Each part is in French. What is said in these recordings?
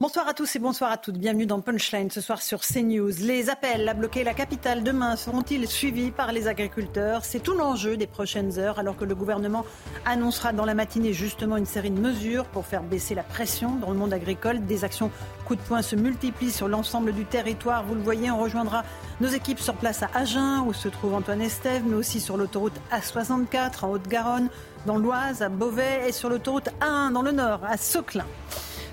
Bonsoir à tous et bonsoir à toutes. Bienvenue dans Punchline ce soir sur CNews. Les appels à bloquer la capitale demain seront-ils suivis par les agriculteurs? C'est tout l'enjeu des prochaines heures alors que le gouvernement annoncera dans la matinée justement une série de mesures pour faire baisser la pression dans le monde agricole. Des actions coup de poing se multiplient sur l'ensemble du territoire. Vous le voyez, on rejoindra nos équipes sur place à Agen où se trouve Antoine Estève, mais aussi sur l'autoroute A64 en Haute-Garonne, dans l'Oise, à Beauvais et sur l'autoroute A1 dans le Nord, à Soclin.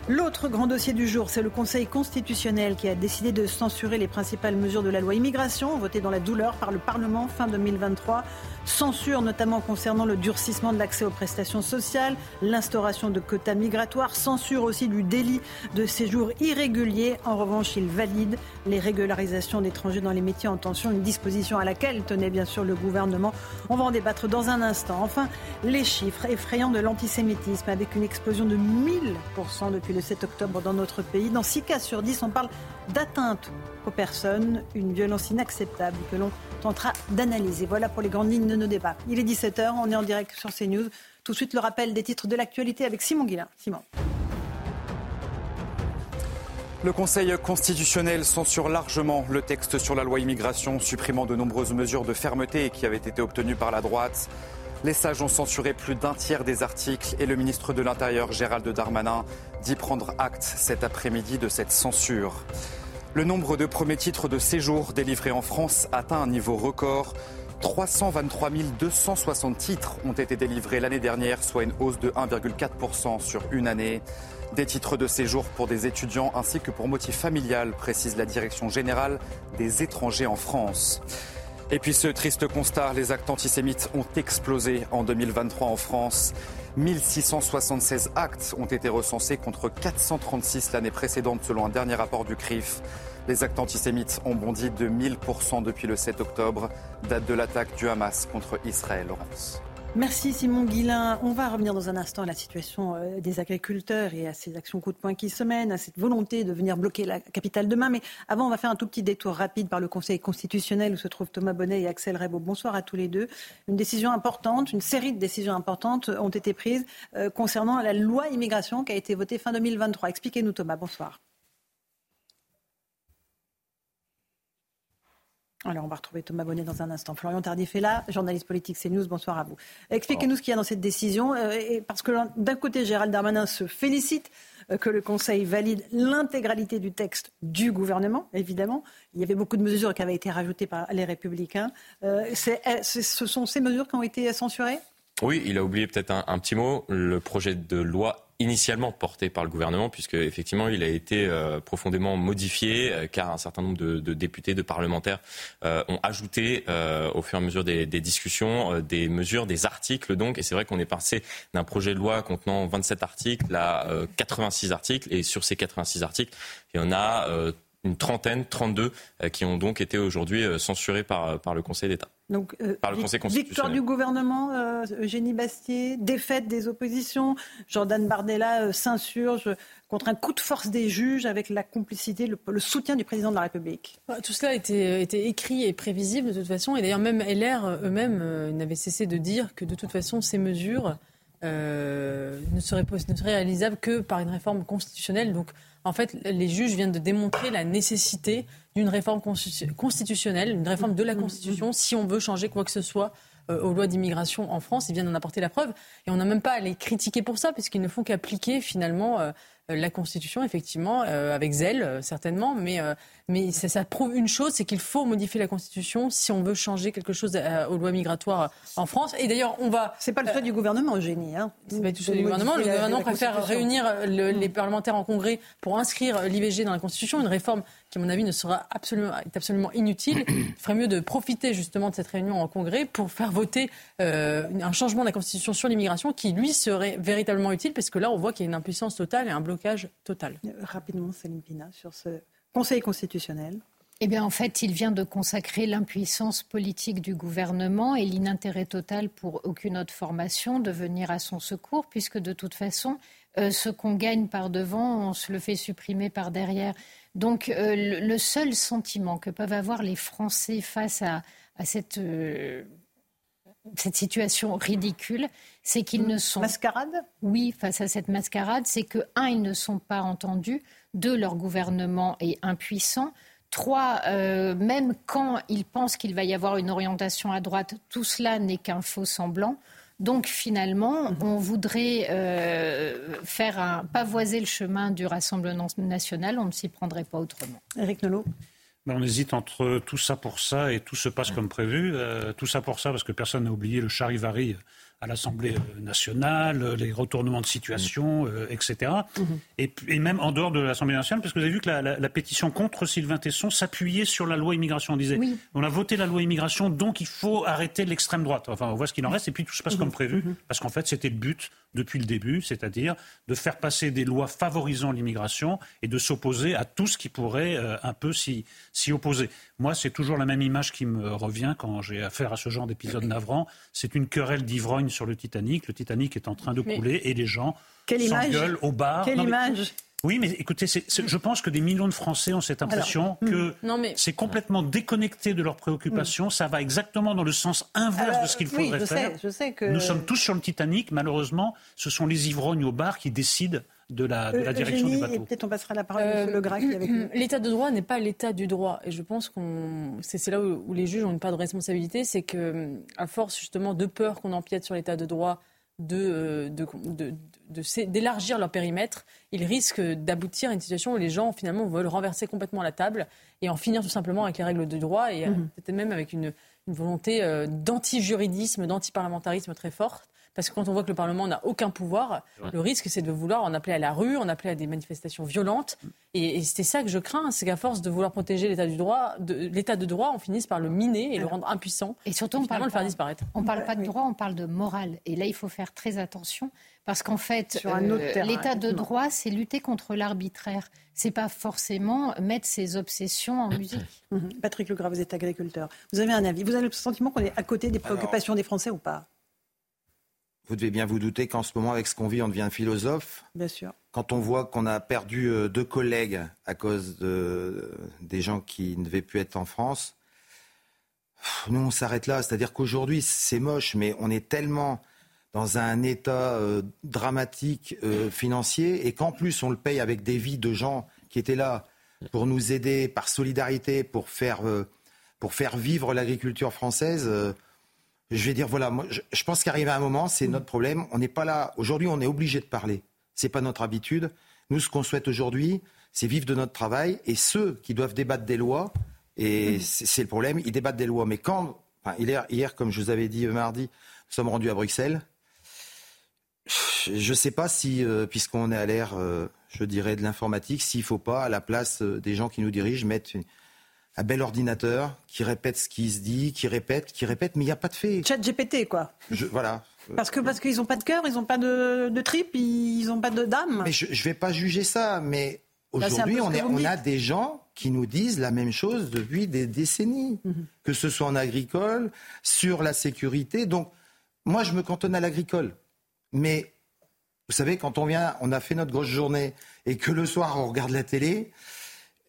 L'autre grand dossier du jour, c'est le Conseil constitutionnel qui a décidé de censurer les principales mesures de la loi immigration votée dans la douleur par le Parlement fin 2023. Censure notamment concernant le durcissement de l'accès aux prestations sociales, l'instauration de quotas migratoires, censure aussi du délit de séjour irrégulier. En revanche, il valide les régularisations d'étrangers dans les métiers en tension, une disposition à laquelle tenait bien sûr le gouvernement. On va en débattre dans un instant. Enfin, les chiffres effrayants de l'antisémitisme avec une explosion de 1000% depuis le 7 octobre dans notre pays. Dans 6 cas sur 10, on parle d'atteinte aux personnes, une violence inacceptable que l'on tentera d'analyser. Voilà pour les grandes lignes de nos débats. Il est 17h, on est en direct sur CNews. Tout de suite le rappel des titres de l'actualité avec Simon Guillain. Simon. Le Conseil constitutionnel censure largement le texte sur la loi immigration, supprimant de nombreuses mesures de fermeté qui avaient été obtenues par la droite. Les sages ont censuré plus d'un tiers des articles et le ministre de l'Intérieur, Gérald Darmanin, dit prendre acte cet après-midi de cette censure. Le nombre de premiers titres de séjour délivrés en France atteint un niveau record. 323 260 titres ont été délivrés l'année dernière, soit une hausse de 1,4% sur une année. Des titres de séjour pour des étudiants ainsi que pour motif familial, précise la Direction générale des étrangers en France. Et puis ce triste constat, les actes antisémites ont explosé en 2023 en France. 1676 actes ont été recensés contre 436 l'année précédente selon un dernier rapport du CRIF. Les actes antisémites ont bondi de 1000% depuis le 7 octobre, date de l'attaque du Hamas contre Israël. Laurence. Merci Simon Guillain. On va revenir dans un instant à la situation euh, des agriculteurs et à ces actions coup de poing qui se mènent, à cette volonté de venir bloquer la capitale demain. Mais avant, on va faire un tout petit détour rapide par le Conseil constitutionnel où se trouvent Thomas Bonnet et Axel Rebaud. Bonsoir à tous les deux. Une décision importante, une série de décisions importantes ont été prises euh, concernant la loi immigration qui a été votée fin 2023. Expliquez-nous Thomas. Bonsoir. Alors, on va retrouver Thomas Bonnet dans un instant. Florian Tardif est là, journaliste politique CNews. Bonsoir à vous. Expliquez-nous ce qu'il y a dans cette décision. euh, et parce que d'un côté, Gérald Darmanin se félicite euh, que le Conseil valide l'intégralité du texte du gouvernement, évidemment. Il y avait beaucoup de mesures qui avaient été rajoutées par les Républicains. Euh, ce sont ces mesures qui ont été censurées? Oui, il a oublié peut-être un, un petit mot, le projet de loi initialement porté par le gouvernement, puisque effectivement il a été euh, profondément modifié, euh, car un certain nombre de, députés, de parlementaires euh, ont ajouté au fur et à mesure des, discussions des mesures, des articles donc, et c'est vrai qu'on est passé d'un projet de loi contenant 27 articles à euh, 86 articles, et sur ces 86 articles, il y en a une trentaine, 32, euh, qui ont donc été aujourd'hui censurés par le Conseil d'État. Donc, euh, Par le Conseil victoire du gouvernement, euh, Eugénie Bastier, défaite des oppositions, Jordan Bardella euh, s'insurge contre un coup de force des juges avec la complicité, le, le soutien du président de la République. Tout cela était, était écrit et prévisible de toute façon. Et d'ailleurs, même LR euh, eux-mêmes euh, n'avaient cessé de dire que de toute façon, ces mesures euh, ne, seraient, ne seraient réalisables que par une réforme constitutionnelle. Donc, en fait, les juges viennent de démontrer la nécessité d'une réforme constitu- constitutionnelle, une réforme de la Constitution, si on veut changer quoi que ce soit euh, aux lois d'immigration en France. Ils viennent d'en apporter la preuve. Et on n'a même pas à les critiquer pour ça, puisqu'ils ne font qu'appliquer finalement euh, la Constitution, effectivement, avec zèle, certainement, mais, mais ça, prouve une chose, c'est qu'il faut modifier la Constitution si on veut changer quelque chose aux lois migratoires en France. Et d'ailleurs, on va... C'est pas le choix du gouvernement, Eugénie. Hein. C'est pas le choix du gouvernement. Le gouvernement préfère réunir les parlementaires en congrès pour inscrire l'IVG dans la Constitution, une réforme qui, à mon avis, ne sera absolument, est absolument inutile. Il ferait mieux de profiter justement de cette réunion en Congrès pour faire voter euh, un changement de la Constitution sur l'immigration qui, lui, serait véritablement utile, parce que là, on voit qu'il y a une impuissance totale et un blocage total. Euh, rapidement, Céline Pina, sur ce Conseil constitutionnel. Eh bien, en fait, il vient de consacrer l'impuissance politique du gouvernement et l'inintérêt total pour aucune autre formation de venir à son secours, puisque de toute façon, euh, ce qu'on gagne par devant, on se le fait supprimer par derrière. Donc euh, le, seul sentiment que peuvent avoir les Français face à, cette, euh, cette situation ridicule, c'est qu'ils ne sont... Mascarade? Oui, face à cette mascarade, c'est que, un, ils ne sont pas entendus, deux, leur gouvernement est impuissant, Trois, euh, même quand ils pensent qu'il va y avoir une orientation à droite, tout cela n'est qu'un faux semblant. Donc finalement, mhm. on voudrait euh, faire un, pavoiser le chemin du Rassemblement national, on ne s'y prendrait pas autrement. Éric Nolot ben, on hésite entre tout ça pour ça et tout se passe comme prévu. Euh, tout ça pour ça parce que personne n'a oublié le charivari à l'Assemblée euh, nationale, euh, les retournements de situation, euh, etc. Mhm. et, même en dehors de l'Assemblée nationale, parce que vous avez vu que la, pétition contre Sylvain Tesson s'appuyait sur la loi immigration. On disait, on a voté la loi immigration, donc il faut arrêter l'extrême droite. Enfin, on voit ce qu'il en reste, et puis tout se passe mhm. comme prévu, mhm. parce qu'en fait, c'était le but depuis le début, c'est-à-dire de faire passer des lois favorisant l'immigration et de s'opposer à tout ce qui pourrait un peu s'y opposer. Moi, c'est toujours la même image qui me revient quand j'ai affaire à ce genre d'épisode navrant. C'est une querelle d'ivrogne sur le Titanic. Le Titanic est en train de couler et les gens s'engueulent au bar. Quelle image oui, mais écoutez, je pense que des millions de Français ont cette impression que hmm. c'est complètement déconnecté de leurs préoccupations. Hmm. Ça va exactement dans le sens inverse de ce qu'il faudrait faire. je sais que... Nous sommes tous sur le Titanic. Malheureusement, ce sont les ivrognes au bar qui décident de la, de la euh, direction du bateau. Peut-être on passera la parole à Le Gras avec L'état de droit n'est pas l'état du droit. Et je pense qu'on c'est là où, les juges ont une part de responsabilité. C'est que, à force justement de peur qu'on empiète sur l'état de droit, de, de, d'élargir leur périmètre, ils risquent d'aboutir à une situation où les gens finalement veulent renverser complètement la table et en finir tout simplement avec les règles de droit et mhm. peut-être même avec une, une volonté euh, d'anti-juridisme, d'anti-parlementarisme très forte. Parce que quand on voit que le Parlement n'a aucun pouvoir, le risque, c'est de vouloir en appeler à la rue, en appeler à des manifestations violentes. Et, c'est ça que je crains, c'est qu'à force de vouloir protéger l'état du droit, l'état de droit, on finisse par le miner et le rendre impuissant. Et surtout, on parle le faire disparaître. On ne parle pas de droit, on parle de morale. Et là, il faut faire très attention. Parce qu'en fait, euh, l'état de droit, c'est lutter contre l'arbitraire. C'est pas forcément mettre ses obsessions en musique. Mhm. Patrick Legras, vous êtes agriculteur. Vous avez un avis Vous avez le sentiment qu'on est à côté des préoccupations des Français ou pas? Vous devez bien vous douter qu'en ce moment, avec ce qu'on vit, on devient philosophe. Bien sûr. Quand on voit qu'on a perdu euh, deux collègues à cause de, des gens qui ne devaient plus être en France, nous, on s'arrête là. C'est-à-dire qu'aujourd'hui, c'est moche, mais on est tellement dans un état euh, dramatique euh, financier et qu'en plus, on le paye avec des vies de gens qui étaient là pour nous aider par solidarité, pour faire, pour faire vivre l'agriculture française je vais dire, voilà, je, pense qu'arrivé à un moment, c'est notre problème. On n'est pas là. Aujourd'hui, on est obligé de parler. C'est pas notre habitude. Nous, ce qu'on souhaite aujourd'hui, c'est vivre de notre travail. Et ceux qui doivent débattre des lois, et c'est le problème, ils débattent des lois. Mais quand, hier, comme je vous avais dit mardi, nous sommes rendus à Bruxelles. Je ne sais pas si, euh, puisqu'on est à l'ère, euh, je dirais, de l'informatique, s'il ne faut pas, à la place euh, des gens qui nous dirigent, mettre un bel ordinateur qui répète ce qui se dit, qui répète, qui répète, mais il n'y a pas de fait. Chat GPT, quoi. Je, voilà. Parce que parce qu'ils n'ont pas de cœur, ils n'ont pas de, de tripes, ils n'ont pas de d'âme. Mais je ne vais pas juger ça, mais bah, aujourd'hui, on, on, a des gens qui nous disent la même chose depuis des décennies, mhm. que ce soit en agricole, sur la sécurité. Donc, moi, je me cantonne à l'agricole. Mais vous savez, quand on vient, on a fait notre grosse journée et que le soir, on regarde la télé,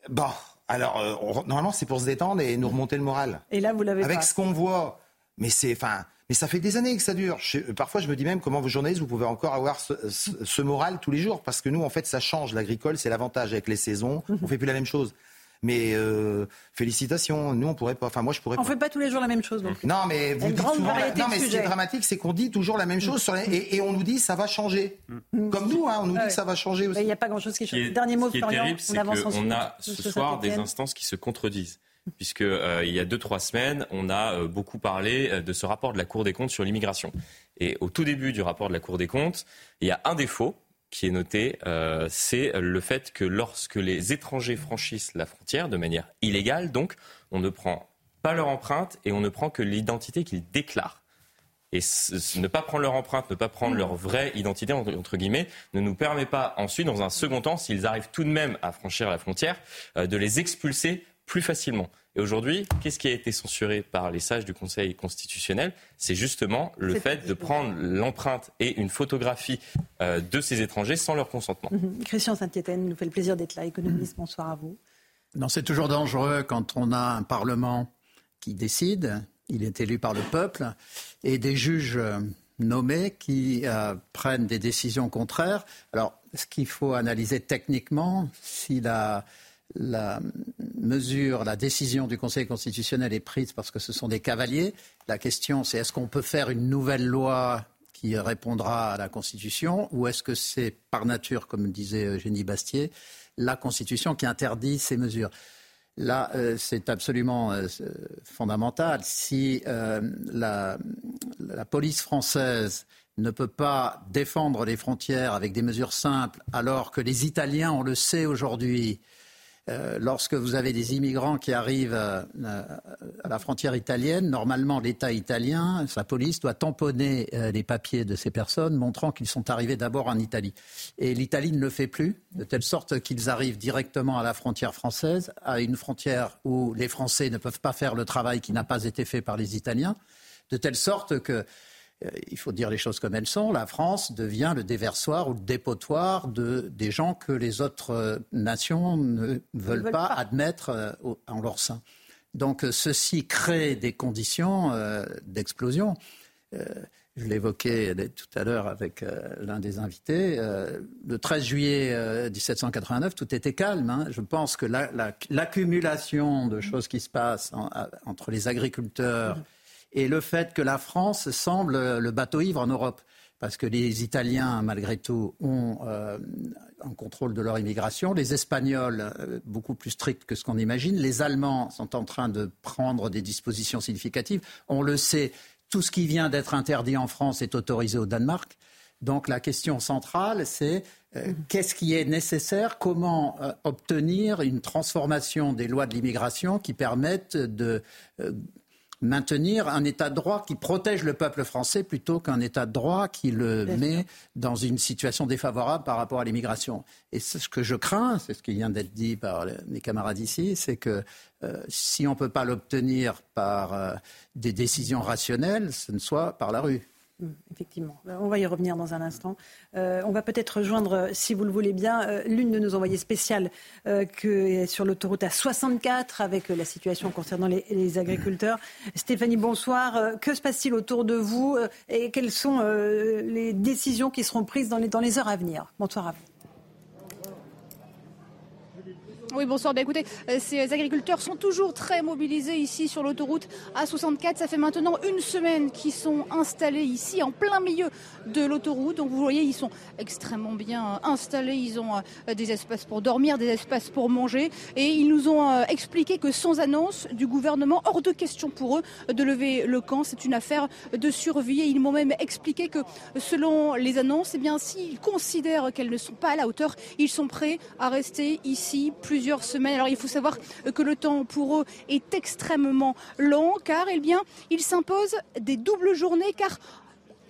bah, alors, euh, normalement, c'est pour se détendre et nous remonter le moral. Et là, vous l'avez Avec ce qu'on voit, mais c'est, enfin, mais ça fait des années que ça dure. parfois, je me dis même comment vos journalistes, vous pouvez encore avoir ce, moral tous les jours, parce que nous, en fait, ça change. L'agricole, c'est l'avantage avec les saisons. Mhm. On fait plus la même chose. Mais euh, félicitations, nous on pourrait pas. Enfin moi je pourrais. On ne fait pas tous les jours la même chose. Donc. Non mais vous dites souvent. Non mais ce qui est dramatique, c'est qu'on dit toujours la même chose sur et, on nous dit ça va changer. Mm. Comme nous, hein, on nous dit que ça va changer aussi. Il n'y a pas grand chose qui change. Dernier mot, Ce qui est terrible, c'est qu'on a ce soir des instances qui se contredisent puisque euh, il y a deux trois semaines, on a euh, beaucoup parlé euh, de ce rapport de la Cour des comptes sur l'immigration. Et au tout début du rapport de la Cour des comptes, il y a un défaut qui est noté, euh, c'est le fait que lorsque les étrangers franchissent la frontière de manière illégale, donc, on ne prend pas leur empreinte et on ne prend que l'identité qu'ils déclarent. Et ne pas prendre leur empreinte, ne pas prendre leur vraie identité, entre guillemets, ne nous permet pas ensuite, dans un second temps, s'ils arrivent tout de même à franchir la frontière, euh, de les expulser plus facilement. Et aujourd'hui, qu'est-ce qui a été censuré par les sages du Conseil constitutionnel? C'est justement le fait de prendre l'empreinte et une photographie euh, de ces étrangers sans leur consentement. Mhm. Christian Saint-Étienne nous fait le plaisir d'être là, économiste. Bonsoir à vous. Non, c'est toujours dangereux quand on a un Parlement qui décide, il est élu par le peuple, et des juges euh, nommés qui euh, prennent des décisions contraires. Alors, ce qu'il faut analyser techniquement, si la la mesure, la décision du Conseil constitutionnel est prise parce que ce sont des cavaliers. La question, c'est est-ce qu'on peut faire une nouvelle loi qui répondra à la Constitution ou est-ce que c'est par nature, comme disait Eugénie Bastier, la Constitution qui interdit ces mesures? Là, euh, c'est absolument euh, fondamental. Si euh, la, la, police française ne peut pas défendre les frontières avec des mesures simples, alors que les Italiens, on le sait aujourd'hui, euh, lorsque vous avez des immigrants qui arrivent euh, à la frontière italienne, normalement l'État italien, sa police doit tamponner euh, les papiers de ces personnes, montrant qu'ils sont arrivés d'abord en Italie. Et l'Italie ne le fait plus, de telle sorte qu'ils arrivent directement à la frontière française, à une frontière où les Français ne peuvent pas faire le travail qui n'a pas été fait par les Italiens, de telle sorte que il faut dire les choses comme elles sont, la France devient le déversoir ou le dépotoir de, des gens que les autres euh, nations ne veulent, pas, admettre euh, en leur sein. Donc ceci crée des conditions d'explosion. je l'évoquais tout à l'heure avec l'un des invités. le 13 juillet 1789, tout était calme. Hein. Je pense que l'accumulation de choses qui se passent entre les agriculteurs et le fait que la France semble le bateau ivre en Europe. Parce que les Italiens, malgré tout, ont euh, un contrôle de leur immigration. Les Espagnols, euh, beaucoup plus stricts que ce qu'on imagine. Les Allemands sont en train de prendre des dispositions significatives. On le sait, tout ce qui vient d'être interdit en France est autorisé au Danemark. Donc la question centrale, c'est euh, qu'est-ce qui est nécessaire? Comment obtenir une transformation des lois de l'immigration qui permettent de maintenir un état de droit qui protège le peuple français plutôt qu'un état de droit qui le met dans une situation défavorable par rapport à l'immigration. Et ce que je crains, c'est ce qui vient d'être dit par mes camarades ici, c'est que euh, si on ne peut pas l'obtenir par euh, des décisions rationnelles, ce ne soit par la rue. Hum, effectivement, euh, on va y revenir dans un instant. Euh, on va peut-être rejoindre, euh, si vous le voulez bien, l'une de nos envoyées spéciales que sur l'autoroute à 64 avec la situation concernant les, agriculteurs. Stéphanie, bonsoir. que se passe-t-il autour de vous et quelles sont les décisions qui seront prises dans les heures à venir? Bonsoir à vous. Oui, bonsoir. Bien, écoutez, euh, ces agriculteurs sont toujours très mobilisés ici sur l'autoroute A64. Ça fait maintenant une semaine qu'ils sont installés ici, en plein milieu de l'autoroute. Donc vous voyez, ils sont extrêmement bien installés. Ils ont euh, des espaces pour dormir, des espaces pour manger. Et ils nous ont euh, expliqué que sans annonce du gouvernement, hors de question pour eux de lever le camp. C'est une affaire de survie. Et ils m'ont même expliqué que selon les annonces, eh bien, s'ils considèrent qu'elles ne sont pas à la hauteur, ils sont prêts à rester ici plusieurs semaines. Alors il faut savoir que le temps pour eux est extrêmement long car eh bien, il s'impose des doubles journées car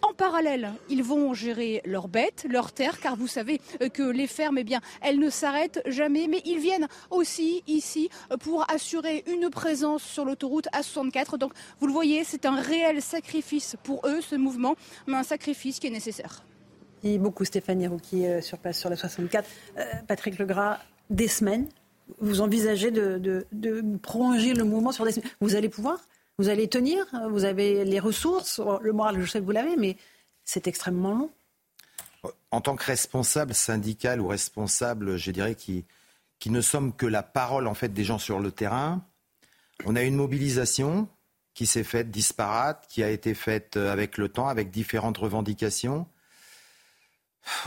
en parallèle, ils vont gérer leurs bêtes, leurs terres, car vous savez que les fermes, eh bien, elles ne s'arrêtent jamais. Mais ils viennent aussi ici pour assurer une présence sur l'autoroute A64. Donc, vous le voyez, c'est un réel sacrifice pour eux, ce mouvement, mais un sacrifice qui est nécessaire. Et beaucoup Stéphanie euh, sur place sur la 64. Euh, Patrick Legras, des semaines vous envisagez de, prolonger le mouvement sur des semaines. Vous allez pouvoir Vous allez tenir Vous avez les ressources Le moral, je sais que vous l'avez, mais c'est extrêmement long. En tant que responsable syndical ou responsable, je dirais, qui, qui ne sommes que la parole en fait des gens sur le terrain. On a une mobilisation qui s'est faite disparate, qui a été faite euh, avec le temps, avec différentes revendications.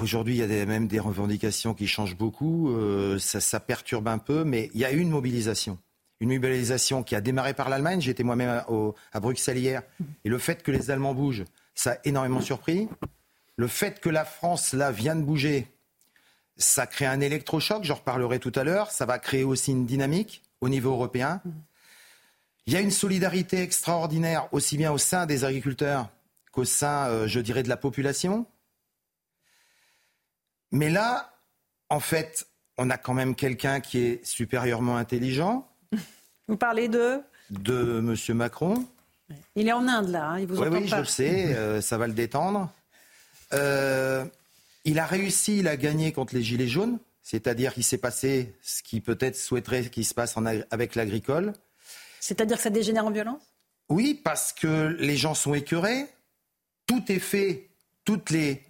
Aujourd'hui, il y a même des revendications qui changent beaucoup. Euh, ça, perturbe un peu, mais il y a une mobilisation. Une mobilisation qui a démarré par l'Allemagne. J'étais moi-même à, à, Bruxelles hier. Et le fait que les Allemands bougent, ça a énormément surpris. Le fait que la France, là, vient de bouger, ça crée un électrochoc. J'en reparlerai tout à l'heure. Ça va créer aussi une dynamique au niveau européen. Il y a une solidarité extraordinaire, aussi bien au sein des agriculteurs qu'au sein, euh, je dirais, de la population. Mais là, en fait, on a quand même quelqu'un qui est supérieurement intelligent. Vous parlez de De M. Macron. Il est en Inde, là. Hein, il vous oui, oui, pas. je le sais. euh, ça va le détendre. Euh, il a réussi, il a gagné contre les Gilets jaunes. C'est-à-dire qu'il s'est passé ce qui peut-être souhaiterait qu'il se passe en, avec l'agricole. C'est-à-dire que ça dégénère en violence? Oui, parce que les gens sont écœurés. Tout est fait. Toutes les,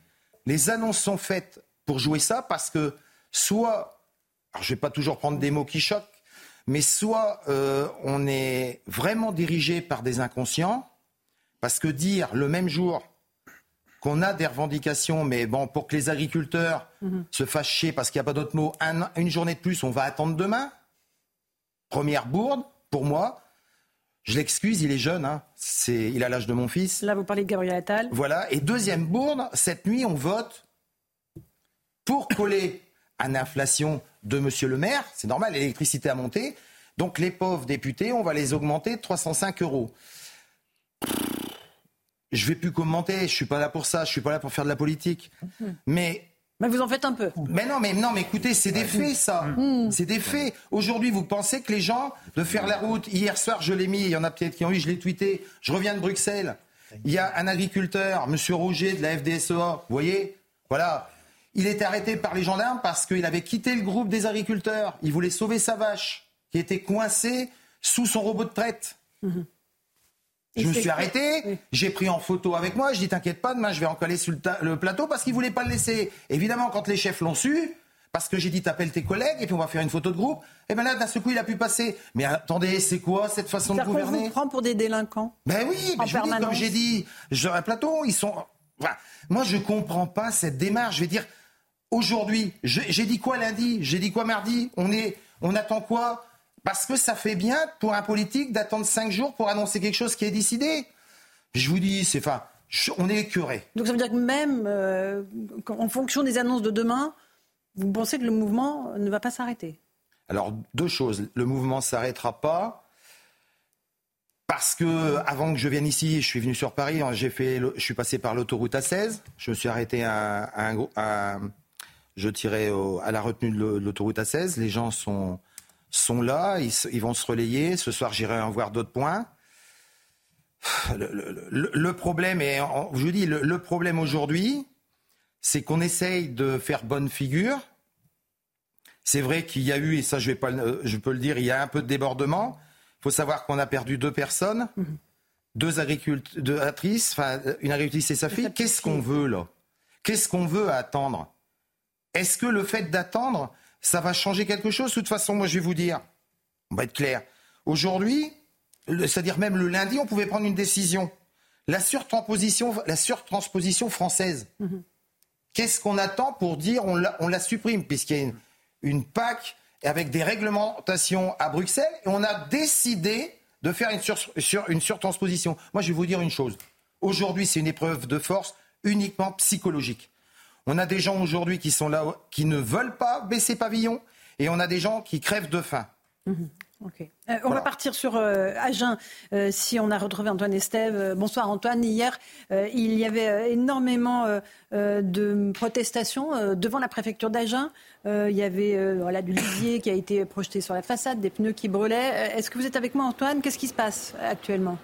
les annonces sont faites pour jouer ça parce que soit, alors je ne vais pas toujours prendre des mots qui choquent, mais soit euh, on est vraiment dirigé par des inconscients, parce que dire le même jour qu'on a des revendications, mais bon, pour que les agriculteurs mmh. se fassent chier parce qu'il n'y a pas d'autre mot, un, une journée de plus, on va attendre demain. Première bourde, pour moi. Je l'excuse, il est jeune, hein. c'est, il a l'âge de mon fils. Là, vous parlez de Gabriel Attal. Voilà. Et deuxième bourde, cette nuit, on vote pour coller à l'inflation de Monsieur le maire. C'est normal, l'électricité a monté. Donc les pauvres députés, on va les augmenter de 305 euros. Je vais plus commenter, je suis pas là pour ça, je suis pas là pour faire de la politique. Mais mais vous en faites un peu. Mais non, mais non, mais écoutez, c'est des faits, ça. Mmh. C'est des faits. Aujourd'hui, vous pensez que les gens de faire la route, hier soir, je l'ai mis, il y en a peut-être qui ont eu, je l'ai tweeté, je reviens de Bruxelles. Il y a un agriculteur, Monsieur Roger de la FDSEA, vous voyez Voilà. Il était arrêté par les gendarmes parce qu'il avait quitté le groupe des agriculteurs. Il voulait sauver sa vache, qui était coincée sous son robot de traite. Mmh. Je me suis arrêté, oui. j'ai pris en photo avec moi, je dis t'inquiète pas, demain je vais en coller sur le, le plateau parce qu'il voulait pas le laisser. Évidemment, quand les chefs l'ont su, parce que j'ai dit t'appelles tes collègues et puis on va faire une photo de groupe, et bien là d'un seul coup il a pu passer. Mais attendez, c'est quoi cette façon de gouverner On vous prend pour des délinquants Ben oui, mais je vous dis, comme j'ai dit, un plateau, ils sont. Enfin, moi je comprends pas cette démarche. Je vais dire, aujourd'hui, j'ai dit quoi lundi, j'ai dit quoi mardi, on est, on attend quoi? Parce que ça fait bien pour un politique d'attendre cinq jours pour annoncer quelque chose qui est décidé. Je vous dis, c'est enfin, on est écœuré. Donc ça veut dire que même euh, en fonction des annonces de demain, vous pensez que le mouvement ne va pas s'arrêter? Alors deux choses. Le mouvement ne s'arrêtera pas. Parce que avant que je vienne ici, je suis venu sur Paris, j'ai fait, je suis passé par l'autoroute A16. Je me suis arrêté à, à, à je tirais au, à la retenue de l'autoroute A16. Les gens sont sont là, ils, ils, vont se relayer. Ce soir, j'irai en voir d'autres points. Le, le, le, problème, et je dis, le, le problème aujourd'hui, c'est qu'on essaye de faire bonne figure. C'est vrai qu'il y a eu, et ça je, vais pas, je peux le dire, il y a un peu de débordement. Il faut savoir qu'on a perdu deux personnes, mmh. deux agricultrices, enfin une agricultrice et sa fille. Qu'est-ce qu'on veut là? Qu'est-ce qu'on veut attendre? Est-ce que le fait d'attendre, ça va changer quelque chose? De toute façon, moi, je vais vous dire, on va être clair. Aujourd'hui, c'est-à-dire même le lundi, on pouvait prendre une décision. La surtransposition, la surtransposition française. Mm-hmm. Qu'est-ce qu'on attend pour dire on la, on la supprime? Puisqu'il y a une, une, PAC avec des réglementations à Bruxelles et on a décidé de faire une, sur, sur, une surtransposition. Moi, je vais vous dire une chose. Aujourd'hui, c'est une épreuve de force uniquement psychologique. On a des gens aujourd'hui qui sont là, qui ne veulent pas baisser pavillon, et on a des gens qui crèvent de faim. Mmh. Okay. Euh, on voilà. va partir sur euh, Agen, euh, si on a retrouvé Antoine Estève. bonsoir Antoine. Hier, il y avait énormément de protestations devant la préfecture d'Agen. il y avait voilà, du lisier qui a été projeté sur la façade, des pneus qui brûlaient. Est-ce que vous êtes avec moi Antoine? Qu'est-ce qui se passe actuellement?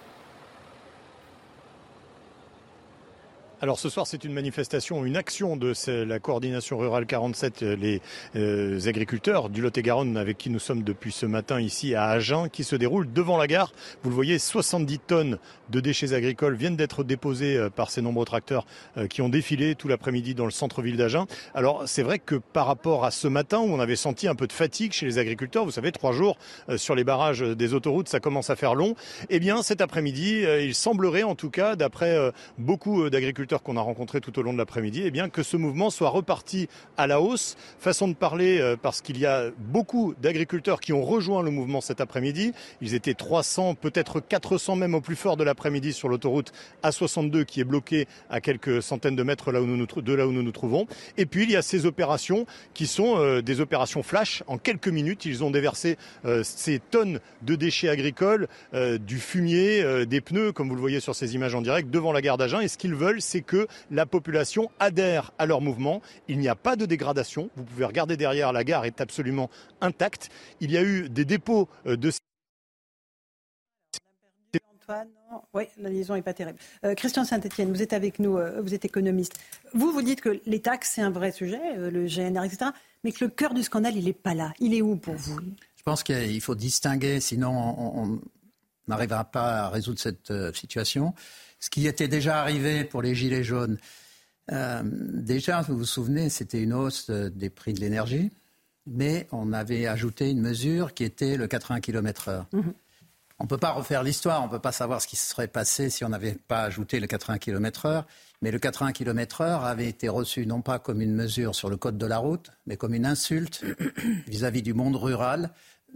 Alors ce soir, c'est une manifestation, une action de la coordination rurale 47, euh, les euh, agriculteurs du Lot-et-Garonne avec qui nous sommes depuis ce matin ici à Agen, qui se déroule devant la gare. Vous le voyez, 70 tonnes de déchets agricoles viennent d'être déposées euh, par ces nombreux tracteurs qui ont défilé tout l'après-midi dans le centre-ville d'Agen. Alors c'est vrai que par rapport à ce matin où on avait senti un peu de fatigue chez les agriculteurs, vous savez, trois jours sur les barrages des autoroutes, ça commence à faire long. Eh bien cet après-midi, il semblerait en tout cas, d'après beaucoup d'agriculteurs, qu'on a rencontrés tout au long de l'après-midi, eh bien que ce mouvement soit reparti à la hausse. Façon de parler euh, parce qu'il y a beaucoup d'agriculteurs qui ont rejoint le mouvement cet après-midi. Ils étaient 300, peut-être 400 même au plus fort de l'après-midi sur l'autoroute A62 qui est bloquée à quelques centaines de mètres de là où nous nous trouvons. Et puis il y a ces opérations qui sont euh, des opérations flash. En quelques minutes, ils ont déversé euh, ces tonnes de déchets agricoles, du fumier, des pneus, comme vous le voyez sur ces images en direct, devant la gare d'Agen. Et ce qu'ils veulent, c'est que la population adhère à leur mouvement. Il n'y a pas de dégradation. Vous pouvez regarder derrière, la gare est absolument intacte. Il y a eu des dépôts euh, de oui, la liaison n'est pas terrible. Euh, Christian Saint-Etienne, vous êtes avec nous, euh, vous êtes économiste. Vous, vous dites que les taxes, c'est un vrai sujet, le GNR, etc., mais que le cœur du scandale, il n'est pas là. Il est où pour vous? Je pense qu'il faut distinguer, sinon on n'arrivera pas à résoudre cette situation ce qui était déjà arrivé pour les Gilets jaunes. Euh, déjà, vous vous souvenez, c'était une hausse des prix de l'énergie, mais on avait ajouté une mesure qui était le 80 km/h. On ne peut pas refaire l'histoire, on ne peut pas savoir ce qui se serait passé si on n'avait pas ajouté le 80 km/h. Mais le 80 km/h avait été reçu non pas comme une mesure sur le code de la route, mais comme une insulte vis-à-vis du monde rural,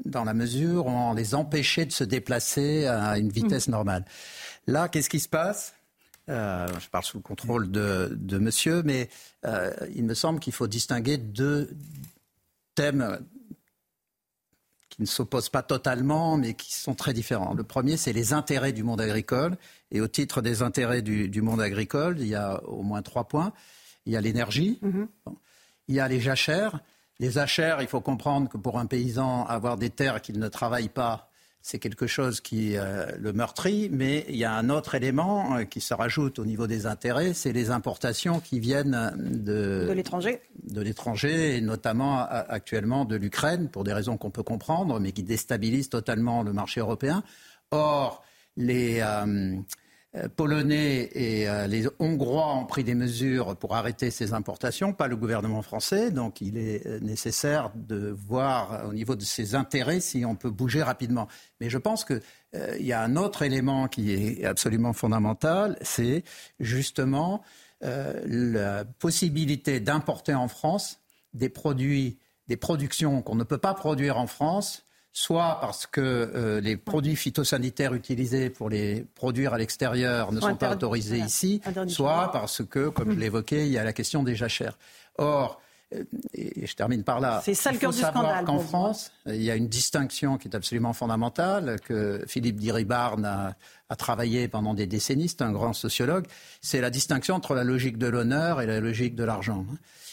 dans la mesure où on les empêchait de se déplacer à une vitesse mhm. normale. Là, qu'est-ce qui se passe? Euh, Je parle sous le contrôle de, monsieur, mais euh, il me semble qu'il faut distinguer deux thèmes qui ne s'opposent pas totalement, mais qui sont très différents. Le premier, c'est les intérêts du monde agricole. Et au titre des intérêts du, monde agricole, il y a au moins trois points. Il y a l'énergie, mhm. il y a les jachères. Les jachères, il faut comprendre que pour un paysan, avoir des terres qu'il ne travaille pas, c'est quelque chose qui euh, le meurtrit, mais il y a un autre élément euh, qui se rajoute au niveau des intérêts, c'est les importations qui viennent de, de l'étranger. De l'étranger, et notamment actuellement de l'Ukraine, pour des raisons qu'on peut comprendre, mais qui déstabilisent totalement le marché européen. Or, les, euh, euh, polonais et euh, les Hongrois ont pris des mesures pour arrêter ces importations, pas le gouvernement français. Donc il est euh, nécessaire de voir au niveau de ses intérêts si on peut bouger rapidement. Mais je pense qu'il y a un autre élément qui est absolument fondamental, c'est justement la possibilité d'importer en France des produits, des productions qu'on ne peut pas produire en France soit parce que euh, les produits phytosanitaires utilisés pour les produire à l'extérieur ne sont pas autorisés ici, soit parce que, comme je l'évoquais, il y a la question des jachères. Or, euh, et je termine par là. C'est ça le cœur du scandale. Qu'en France, il y a une distinction qui est absolument fondamentale, que Philippe Diribarne a, a travaillé pendant des décennies, c'est un grand sociologue, c'est la distinction entre la logique de l'honneur et la logique de l'argent.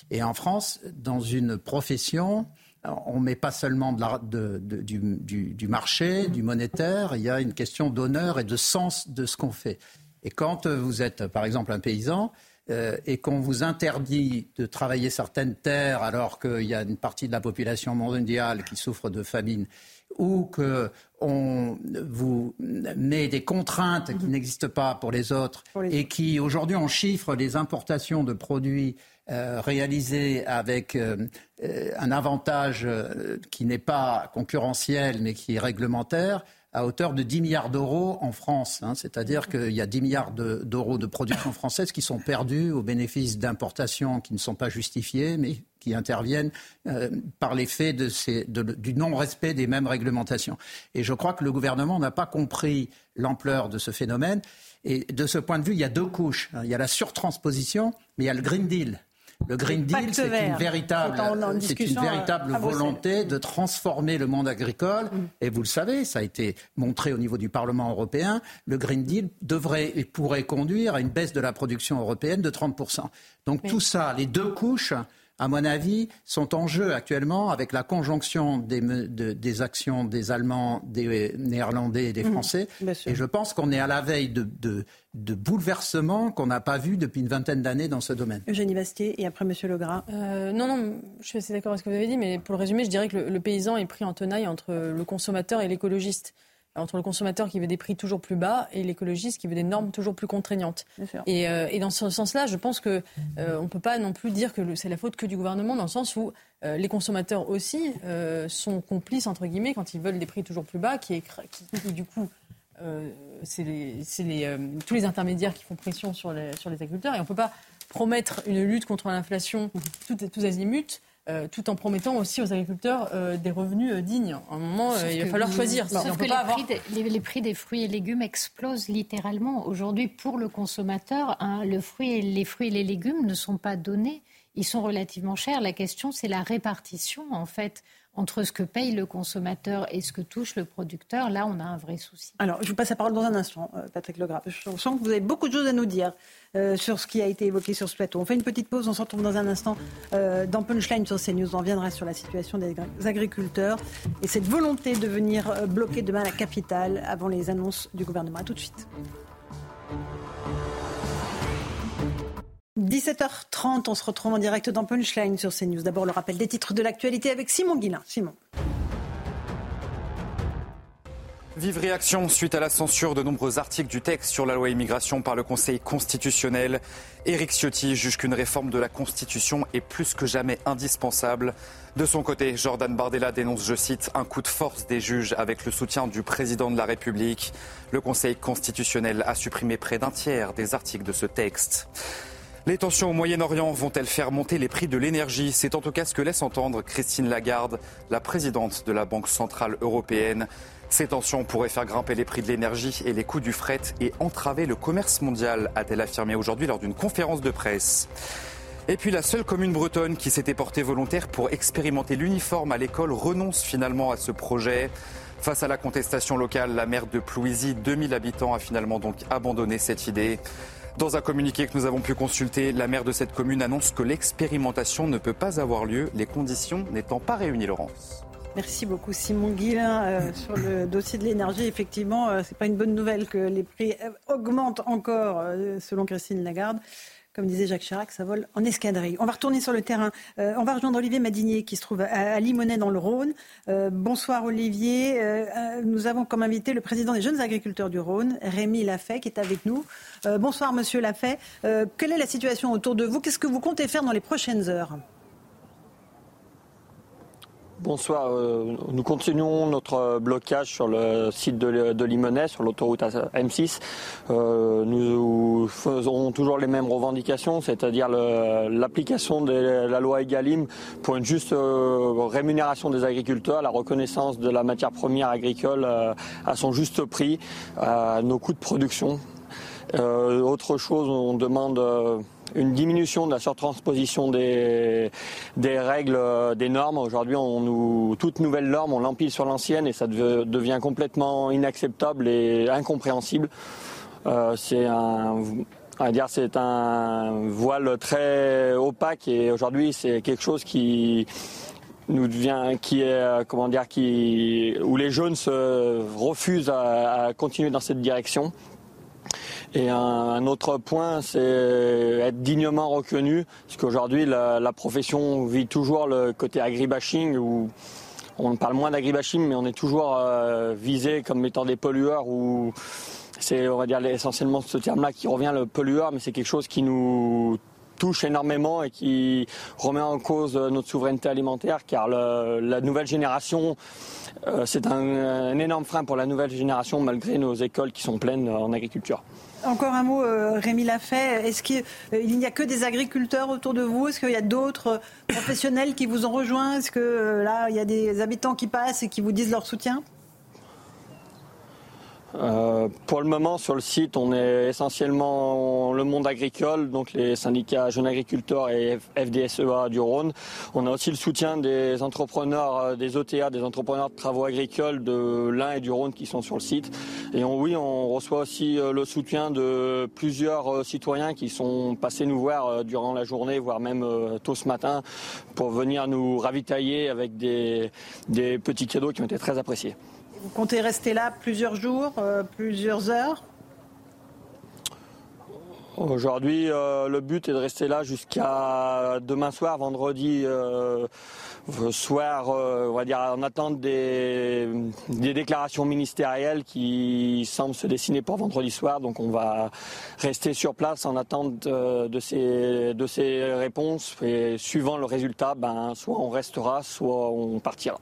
Et en France, dans une profession, on ne met pas seulement du, marché, du monétaire, il y a une question d'honneur et de sens de ce qu'on fait. Et quand vous êtes, par exemple, un paysan, euh, et qu'on vous interdit de travailler certaines terres alors qu'il y a une partie de la population mondiale qui souffre de famine, ou qu'on vous met des contraintes qui n'existent pas pour les autres, et qui aujourd'hui on chiffre les importations de produits euh, réalisé avec euh, euh, un avantage qui n'est pas concurrentiel mais qui est réglementaire à hauteur de 10 milliards d'euros en France. Hein. C'est-à-dire qu'il y a 10 milliards d'euros de, production française qui sont perdus au bénéfice d'importations qui ne sont pas justifiées, mais qui interviennent par l'effet de du non-respect des mêmes réglementations. Et je crois que le gouvernement n'a pas compris l'ampleur de ce phénomène. Et de ce point de vue, il y a deux couches. Il y a la surtransposition, mais il y a le Green Deal. Le Green Deal, c'est une véritable, c'est une véritable volonté de transformer le monde agricole. Mm. Et vous le savez, ça a été montré au niveau du Parlement européen. Le Green Deal devrait et pourrait conduire à une baisse de la production européenne de 30%. Donc tout ça, les deux couches, à mon avis, sont en jeu actuellement avec la conjonction des, des actions des Allemands, des Néerlandais et des mmh, Français. et je pense qu'on est à la veille de, de, bouleversements qu'on n'a pas vus depuis une vingtaine d'années dans ce domaine. Eugénie Bastier et après Monsieur Legras. Euh, non, non, je suis assez d'accord avec ce que vous avez dit, mais pour le résumer, je dirais que le paysan est pris en tenaille entre le consommateur et l'écologiste entre le consommateur qui veut des prix toujours plus bas et l'écologiste qui veut des normes toujours plus contraignantes. Et, euh, et, dans ce sens-là, je pense qu'on euh, ne peut pas non plus dire que c'est la faute que du gouvernement, dans le sens où euh, les consommateurs aussi sont complices, entre guillemets, quand ils veulent des prix toujours plus bas, qui, qui, du coup, c'est tous les intermédiaires qui font pression sur les, sur les agriculteurs. Et on ne peut pas promettre une lutte contre l'inflation tous azimuts euh, tout en promettant aussi aux agriculteurs euh, des revenus euh, dignes. À un moment, il va falloir choisir. les, prix des, fruits et légumes explosent littéralement. Aujourd'hui, pour le consommateur, hein, le fruit les fruits et les légumes ne sont pas donnés. Ils sont relativement chers. La question, c'est la répartition, en fait, entre ce que paye le consommateur et ce que touche le producteur, là, on a un vrai souci. Alors, je vous passe la parole dans un instant, euh, Patrick Legrave. Je sens que vous avez beaucoup de choses à nous dire euh, sur ce qui a été évoqué sur ce plateau. On fait une petite pause, on se retrouve dans un instant euh, dans Punchline sur CNews. On reviendra sur la situation des agriculteurs et cette volonté de venir bloquer demain la capitale avant les annonces du gouvernement. A tout de suite. 17h30, on se retrouve en direct dans Punchline sur CNews. D'abord, le rappel des titres de l'actualité avec Simon Guillain. Simon. Vive réaction suite à la censure de nombreux articles du texte sur la loi immigration par le Conseil constitutionnel. Éric Ciotti juge qu'une réforme de la Constitution est plus que jamais indispensable. De son côté, Jordan Bardella dénonce, je cite, un coup de force des juges avec le soutien du président de la République. Le Conseil constitutionnel a supprimé près d'un tiers des articles de ce texte. Les tensions au Moyen-Orient vont-elles faire monter les prix de l'énergie? C'est en tout cas ce que laisse entendre Christine Lagarde, la présidente de la Banque centrale européenne. Ces tensions pourraient faire grimper les prix de l'énergie et les coûts du fret et entraver le commerce mondial, a-t-elle affirmé aujourd'hui lors d'une conférence de presse. Et puis la seule commune bretonne qui s'était portée volontaire pour expérimenter l'uniforme à l'école renonce finalement à ce projet. Face à la contestation locale, la maire de Plouisy, 2000 habitants, a finalement donc abandonné cette idée. Dans un communiqué que nous avons pu consulter, la maire de cette commune annonce que l'expérimentation ne peut pas avoir lieu, les conditions n'étant pas réunies, Laurence. Merci beaucoup Simon Guillain euh, sur le dossier de l'énergie. Effectivement, euh, ce n'est pas une bonne nouvelle que les prix augmentent encore, euh, selon Christine Lagarde. Comme disait Jacques Chirac, ça vole en escadrille. On va retourner sur le terrain. Euh, on va rejoindre Olivier Madinier qui se trouve à, Limonest dans le Rhône. Euh, bonsoir Olivier. Euh, nous avons comme invité le président des jeunes agriculteurs du Rhône, Rémi Lafay, qui est avec nous. bonsoir Monsieur Lafay. quelle est la situation autour de vous? Qu'est-ce que vous comptez faire dans les prochaines heures? Bonsoir. Euh, nous continuons notre blocage sur le site de, de sur l'autoroute M6. Euh, nous faisons toujours les mêmes revendications, c'est-à-dire l'application de la loi EGalim pour une juste euh, rémunération des agriculteurs, la reconnaissance de la matière première agricole à son juste prix, à nos coûts de production. autre chose, on demande une diminution de la surtransposition des, règles, euh, des normes. Aujourd'hui, on nous, toute nouvelle norme, on l'empile sur l'ancienne et ça devient complètement inacceptable et incompréhensible. Euh, c'est un, dire, c'est un voile très opaque et aujourd'hui, c'est quelque chose qui nous devient, qui est, euh, comment dire, qui, où les jeunes se refusent à continuer dans cette direction. Et un, autre point, c'est être dignement reconnu, parce qu'aujourd'hui, la, profession vit toujours le côté agribashing, où on parle moins d'agribashing, mais on est toujours euh, visé comme étant des pollueurs, ou c'est, on va dire, essentiellement ce terme-là qui revient, le pollueur, mais c'est quelque chose qui nous touche énormément et qui remet en cause notre souveraineté alimentaire, car la nouvelle génération euh, c'est un, énorme frein pour la nouvelle génération malgré nos écoles qui sont pleines en agriculture. Encore un mot, euh, Rémi Lafay. Est-ce qu'il euh, n'y a que des agriculteurs autour de vous? Est-ce qu'il y a d'autres euh, professionnels qui vous ont rejoint? Est-ce que là, il y a des habitants qui passent et qui vous disent leur soutien? Euh, pour le moment, sur le site, on est essentiellement le monde agricole, donc les syndicats jeunes agriculteurs et FDSEA du Rhône. On a aussi le soutien des entrepreneurs, euh, des OTA, des entrepreneurs de travaux agricoles de l'Ain et du Rhône qui sont sur le site. Et oui, on reçoit aussi euh, le soutien de plusieurs citoyens qui sont passés nous voir durant la journée, voire même tôt ce matin, pour venir nous ravitailler avec des, des petits cadeaux qui ont été très appréciés. Vous comptez rester là plusieurs jours, euh, plusieurs heures Aujourd'hui, euh, le but est de rester là jusqu'à demain soir, vendredi euh, soir, on va dire en attente des, déclarations ministérielles qui semblent se dessiner pour vendredi soir. Donc on va rester sur place en attente de ces, de ces réponses. Et suivant le résultat, ben, soit on restera, soit on partira.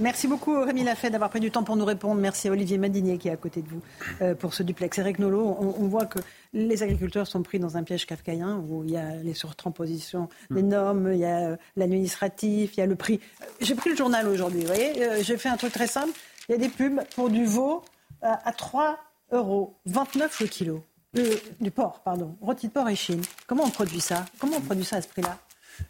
Merci beaucoup Rémi Lafay d'avoir pris du temps pour nous répondre. Merci à Olivier Madinier qui est à côté de vous euh, pour ce duplex. Eric Nolot, on, voit que les agriculteurs sont pris dans un piège kafkaïen où il y a les surtranspositions des mm. normes, il y a euh, l'administratif, il y a le prix. Euh, j'ai pris le journal aujourd'hui, vous voyez, j'ai fait un truc très simple. Il y a des pubs pour du veau à 3 euros, 29 le kilo. du porc, pardon. Rôti de porc et Chine. Comment on produit ça? Comment on produit ça à ce prix-là?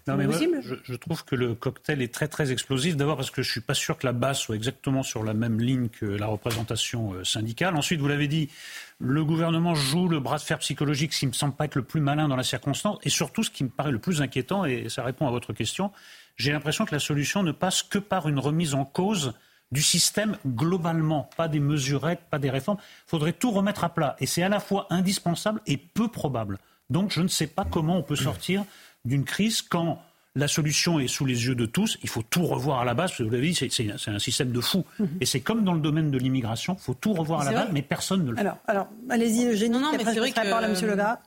Non, mais je, trouve que le cocktail est très très explosif. D'abord parce que je ne suis pas sûr que la base soit exactement sur la même ligne que la représentation euh, syndicale. Ensuite, vous l'avez dit, le gouvernement joue le bras de fer psychologique, ce qui me semble pas être le plus malin dans la circonstance. Et surtout, ce qui me paraît le plus inquiétant, et ça répond à votre question, j'ai l'impression que la solution ne passe que par une remise en cause du système globalement, pas des mesurettes, pas des réformes. Il faudrait tout remettre à plat. Et c'est à la fois indispensable et peu probable. Donc je ne sais pas comment on peut sortir d'une crise quand la solution est sous les yeux de tous. Il faut tout revoir à la base. Vous l'avez dit, c'est un système de fou. Mhm. Et c'est comme dans le domaine de l'immigration. Il faut tout revoir à la base, mais personne ne le fait. Alors, alors allez-y, Eugénie. Non, non, mais c'est vrai que... Parole à M. Legras.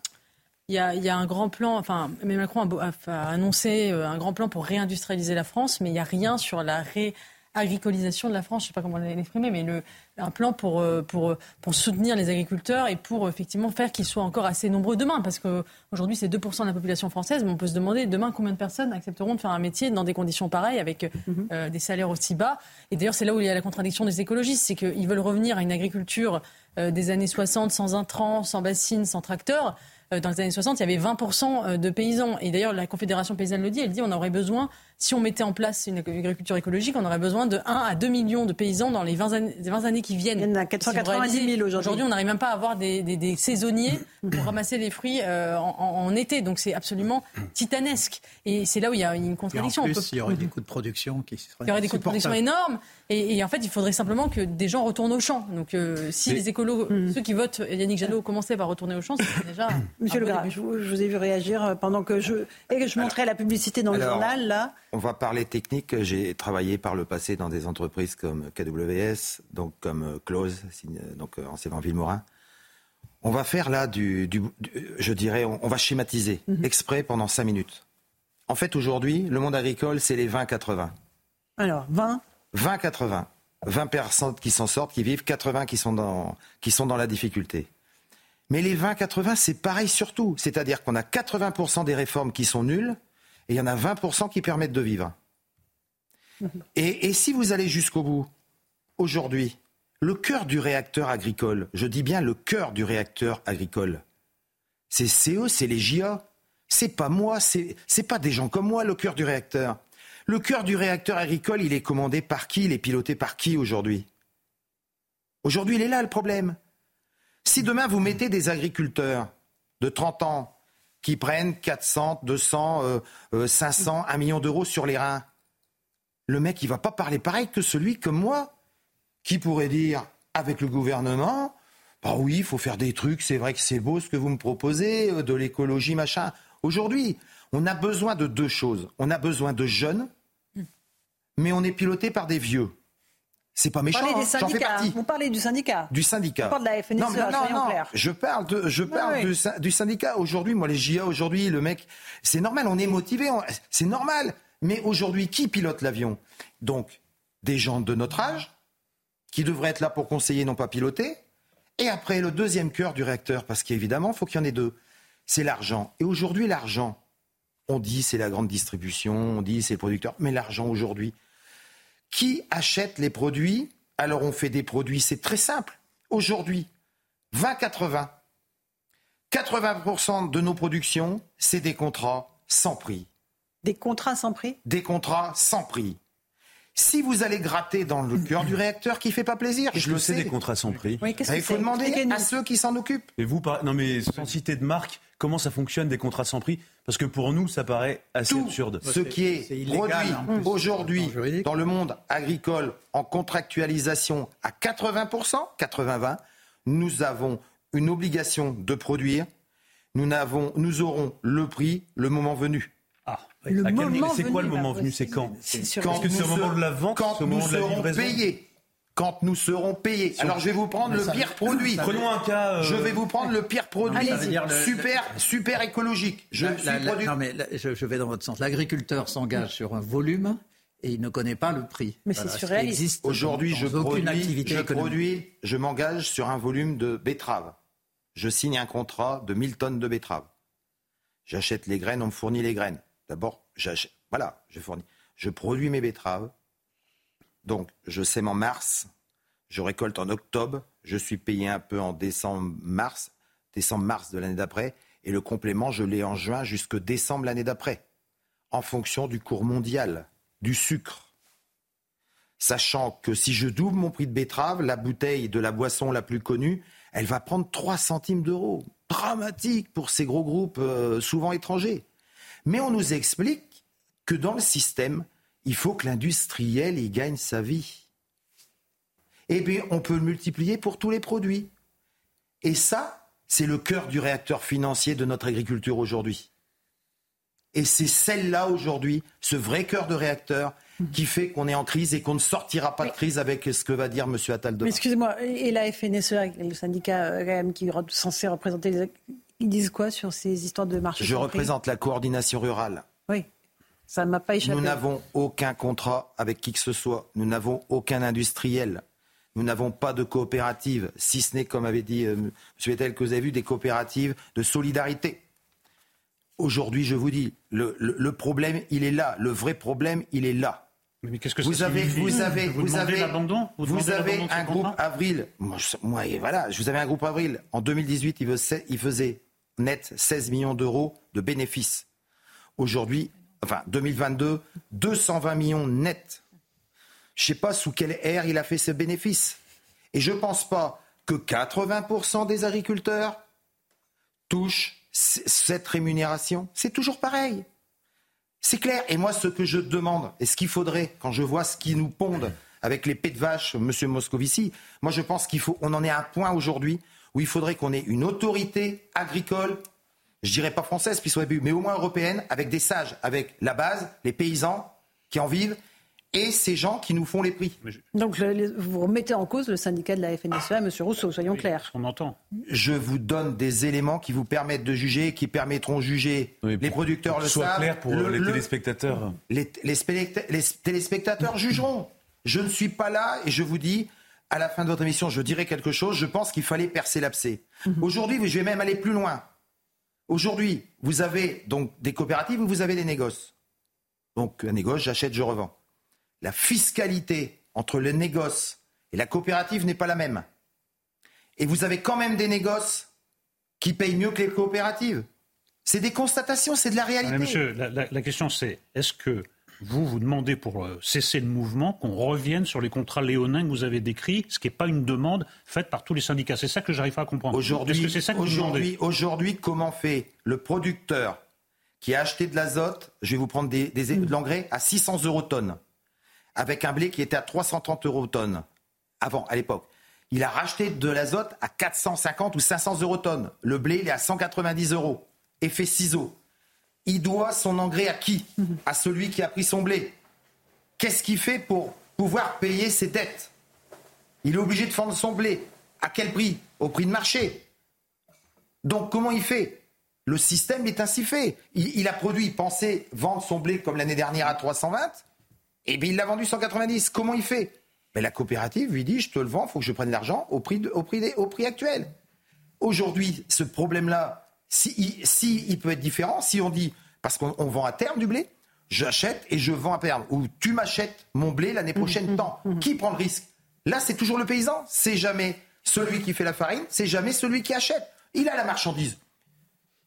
Il y, a, il y, a, un grand plan, enfin, Emmanuel Macron a, a, annoncé euh, un grand plan pour réindustrialiser la France, mais il n'y a rien sur la ré agricolisation de la France, je ne sais pas comment l'exprimer, mais le, un plan pour, euh, pour, pour soutenir les agriculteurs et pour effectivement faire qu'ils soient encore assez nombreux demain. Parce qu'aujourd'hui, c'est 2% de la population française, mais on peut se demander demain combien de personnes accepteront de faire un métier dans des conditions pareilles, avec mhm. euh, des salaires aussi bas. Et d'ailleurs, c'est là où il y a la contradiction des écologistes, c'est qu'ils veulent revenir à une agriculture euh, des années 60 sans intrants, sans bassines, sans tracteurs. Dans les années 60, il y avait 20% de paysans. Et d'ailleurs, la Confédération paysanne le dit, elle dit on aurait besoin si on mettait en place une agriculture écologique, on aurait besoin de 1 à 2 millions de paysans dans les 20 années, 20 années qui viennent. Il y en a 490 000 aujourd'hui. Aujourd'hui, on n'arrive même pas à avoir des, saisonniers pour ramasser les fruits euh, en, été. Donc c'est absolument titanesque. Et c'est là où il y a une contradiction. Et en plus, il y aurait des coûts de production qui seraient Il y aurait des coûts de production énormes. Et, en fait, il faudrait simplement que des gens retournent au champ. Donc euh, si les écolos, mm. ceux qui votent Yannick Jadot commençaient par retourner au champ, c'est déjà... Monsieur Legras, je, vous ai vu réagir pendant que je, et que je montrais la publicité dans le journal, là. On va parler technique. J'ai travaillé par le passé dans des entreprises comme KWS, donc comme Close, donc anciennement Villemorin. On va faire là du, je dirais, on, va schématiser mhm. exprès pendant cinq minutes. En fait, aujourd'hui, le monde agricole, c'est les 20-80. Alors, 20 20-80. 20 personnes qui s'en sortent, qui vivent, 80 qui sont dans, qui sont dans la difficulté. Mais les 20-80, c'est pareil surtout. C'est-à-dire qu'on a 80% des réformes qui sont nulles et il y en a 20% qui permettent de vivre. Et, si vous allez jusqu'au bout, aujourd'hui, le cœur du réacteur agricole, je dis bien le cœur du réacteur agricole, c'est CE, c'est les JA. C'est pas moi, c'est pas des gens comme moi, le cœur du réacteur. Le cœur du réacteur agricole, il est commandé par qui Il est piloté par qui aujourd'hui? Aujourd'hui, il est là le problème. Si demain vous mettez des agriculteurs de 30 ans qui prennent 400, 200, 500, 1 million d'euros sur les reins. Le mec, il va pas parler pareil que celui comme moi, qui pourrait dire avec le gouvernement, bah oui, il faut faire des trucs, c'est vrai que c'est beau ce que vous me proposez, euh, de l'écologie, machin. Aujourd'hui, on a besoin de deux choses. On a besoin de jeunes, mais on est piloté par des vieux. C'est pas méchant, hein. j'en fais partie. Vous parlez du syndicat. Du syndicat. On parle de la FNSE, non, non, non, Je parle, de, je parle du, syndicat. Aujourd'hui, moi, les JA, aujourd'hui, le mec, c'est normal, on est motivé, c'est normal. Mais aujourd'hui, qui pilote l'avion? Donc, des gens de notre âge, qui devraient être là pour conseiller, non pas piloter. Et après, le deuxième cœur du réacteur, parce qu'évidemment, il faut qu'il y en ait deux, c'est l'argent. Et aujourd'hui, l'argent, on dit c'est la grande distribution, on dit c'est le producteur, mais l'argent aujourd'hui, qui achète les produits? Alors on fait des produits, c'est très simple. Aujourd'hui, 20-80. 80% de nos productions, c'est des contrats sans prix. Des contrats sans prix? Des contrats sans prix. Si vous allez gratter dans le cœur du réacteur qui fait pas plaisir, je le sais. des contrats sans prix. Oui, Il faut demander à ceux qui s'en occupent. Et vous, par- non mais sans citer de marque, comment ça fonctionne des contrats sans prix? Parce que pour nous, ça paraît assez Tout absurde. ce qui est, produit aujourd'hui dans le monde agricole en contractualisation à 80%, 80-20, nous avons une obligation de produire. Nous, n'avons- nous aurons le prix le moment venu. Le À quel- moment C'est quoi venu, le moment venu? C'est quand? C'est sur Quand que c'est au moment de la vente Quand c'est nous moment de la serons payés. Quand nous serons payés. Alors je vais vous prendre le ça- pire produit. Prenons un cas. euh, Je vais vous prendre le pire produit. ça veut dire le- super, super écologique. Je La- suis la- la- produit- non, mais la- je, je vais dans votre sens. L'agriculteur s'engage sur un volume et il ne connaît pas le prix. Mais c'est ce qui surréaliste. existe Aujourd'hui, je aucune produis, activité je produis, je m'engage sur un volume de betteraves. Je signe un contrat de 1000 tonnes de betteraves. J'achète les graines, on me fournit les graines. D'abord. Voilà, je fournis. Je produis mes betteraves. Donc, je sème en mars. Je récolte en octobre. Je suis payé un peu en décembre, mars, décembre, mars de l'année d'après. Et le complément, je l'ai en juin jusque décembre l'année d'après. En fonction du cours mondial du sucre sachant que si je double mon prix de betterave, la bouteille de la boisson la plus connue, elle va prendre 3 centimes d'euros. Dramatique pour ces gros groupes euh, souvent étrangers. Mais on nous explique que dans le système, il faut que l'industriel y gagne sa vie. Eh bien, on peut le multiplier pour tous les produits. Et ça, c'est le cœur du réacteur financier de notre agriculture aujourd'hui. Et c'est celle-là aujourd'hui, ce vrai cœur de réacteur, qui fait qu'on est en crise et qu'on ne sortira pas de crise avec ce que va dire M. Attal demain. excusez-moi, et la FNSEA, le syndicat euh, quand même, qui est censé représenter les... Ils disent quoi sur ces histoires de marché Je représente la coordination rurale. Oui, ça ne m'a pas échappé. Nous n'avons aucun contrat avec qui que ce soit. Nous n'avons aucun industriel. Nous n'avons pas de coopérative, si ce n'est, comme avait dit euh, M. Vettel, que vous avez vu, des coopératives de solidarité. Aujourd'hui, je vous dis, le, le- le problème, il est là. Le vrai problème, il est là. Mais qu'est-ce que vous ça avez, signifie vous avez, Vous avez, l'abandon Vous avez un groupe avril. Moi, je, moi, et voilà, je vous avais un groupe avril. En 2018, il faisait, il faisait net 16 millions d'euros de bénéfices. Aujourd'hui, enfin 2022, 220 millions net. Je sais pas sous quelle ère il a fait ce bénéfice. Et je pense pas que 80% des agriculteurs touchent cette rémunération. C'est toujours pareil. C'est clair. Et moi, ce que je demande, et ce qu'il faudrait, quand je vois ce qui nous pondent avec les pets de vache, Monsieur Moscovici, moi, je pense qu'il faut, on en est à un point aujourd'hui où il faudrait qu'on ait une autorité agricole, je dirais pas française, soit mais au moins européenne, avec des sages, avec la base, les paysans qui en vivent, et ces gens qui nous font les prix. Donc le- le- vous remettez en cause le syndicat de la FNSEA, M. Rousseau, soyons clairs. On entend. Je vous donne des éléments qui vous permettent de juger, qui permettront de juger Oui, les producteurs pour que le soit savent. clair pour le- les le- téléspectateurs. les, les specta- les téléspectateurs jugeront. Je ne suis pas là et je vous dis, à la fin de votre émission, je dirai quelque chose. Je pense qu'il fallait percer l'abcès. Aujourd'hui, je vais même aller plus loin. Aujourd'hui, vous avez donc des coopératives où vous avez des négoces. Donc, un négoce, j'achète, je revends. La fiscalité entre le négoce et la coopérative n'est pas la même. Et vous avez quand même des négoces qui payent mieux que les coopératives. C'est des constatations, c'est de la réalité. Mais monsieur, la, la- la question c'est est-ce que vous vous demandez pour euh, cesser le mouvement qu'on revienne sur les contrats léonins que vous avez décrits, ce qui n'est pas une demande faite par tous les syndicats C'est ça que j'arrive pas à comprendre. Aujourd'hui, comment fait le producteur qui a acheté de l'azote, je vais vous prendre des, des- de l'engrais, à 600 euros tonne, avec un blé qui était à 330 euros tonne, avant, à l'époque. Il a racheté de l'azote à 450 ou 500 euros tonne. Le blé, il est à 190 euros. Effet ciseau. Il doit son engrais à qui? À celui qui a pris son blé. Qu'est-ce qu'il fait pour pouvoir payer ses dettes? Il est obligé de vendre son blé. À quel prix? Au prix de marché. Donc comment il fait? Le système est ainsi fait. Il, a produit, il pensait vendre son blé comme l'année dernière à 320, et bien il l'a vendu 190. Comment il fait? Mais la coopérative lui dit, je te le vends, il faut que je prenne l'argent au au prix actuel. Aujourd'hui, ce problème-là, si, il- si il peut être différent, si on dit, parce qu'on on vend à terme du blé, j'achète et je vends à terme, ou tu m'achètes mon blé l'année prochaine, tant. Qui prend le risque? Là, c'est toujours le paysan, c'est jamais Celui qui fait la farine, c'est jamais celui qui achète. Il a la marchandise.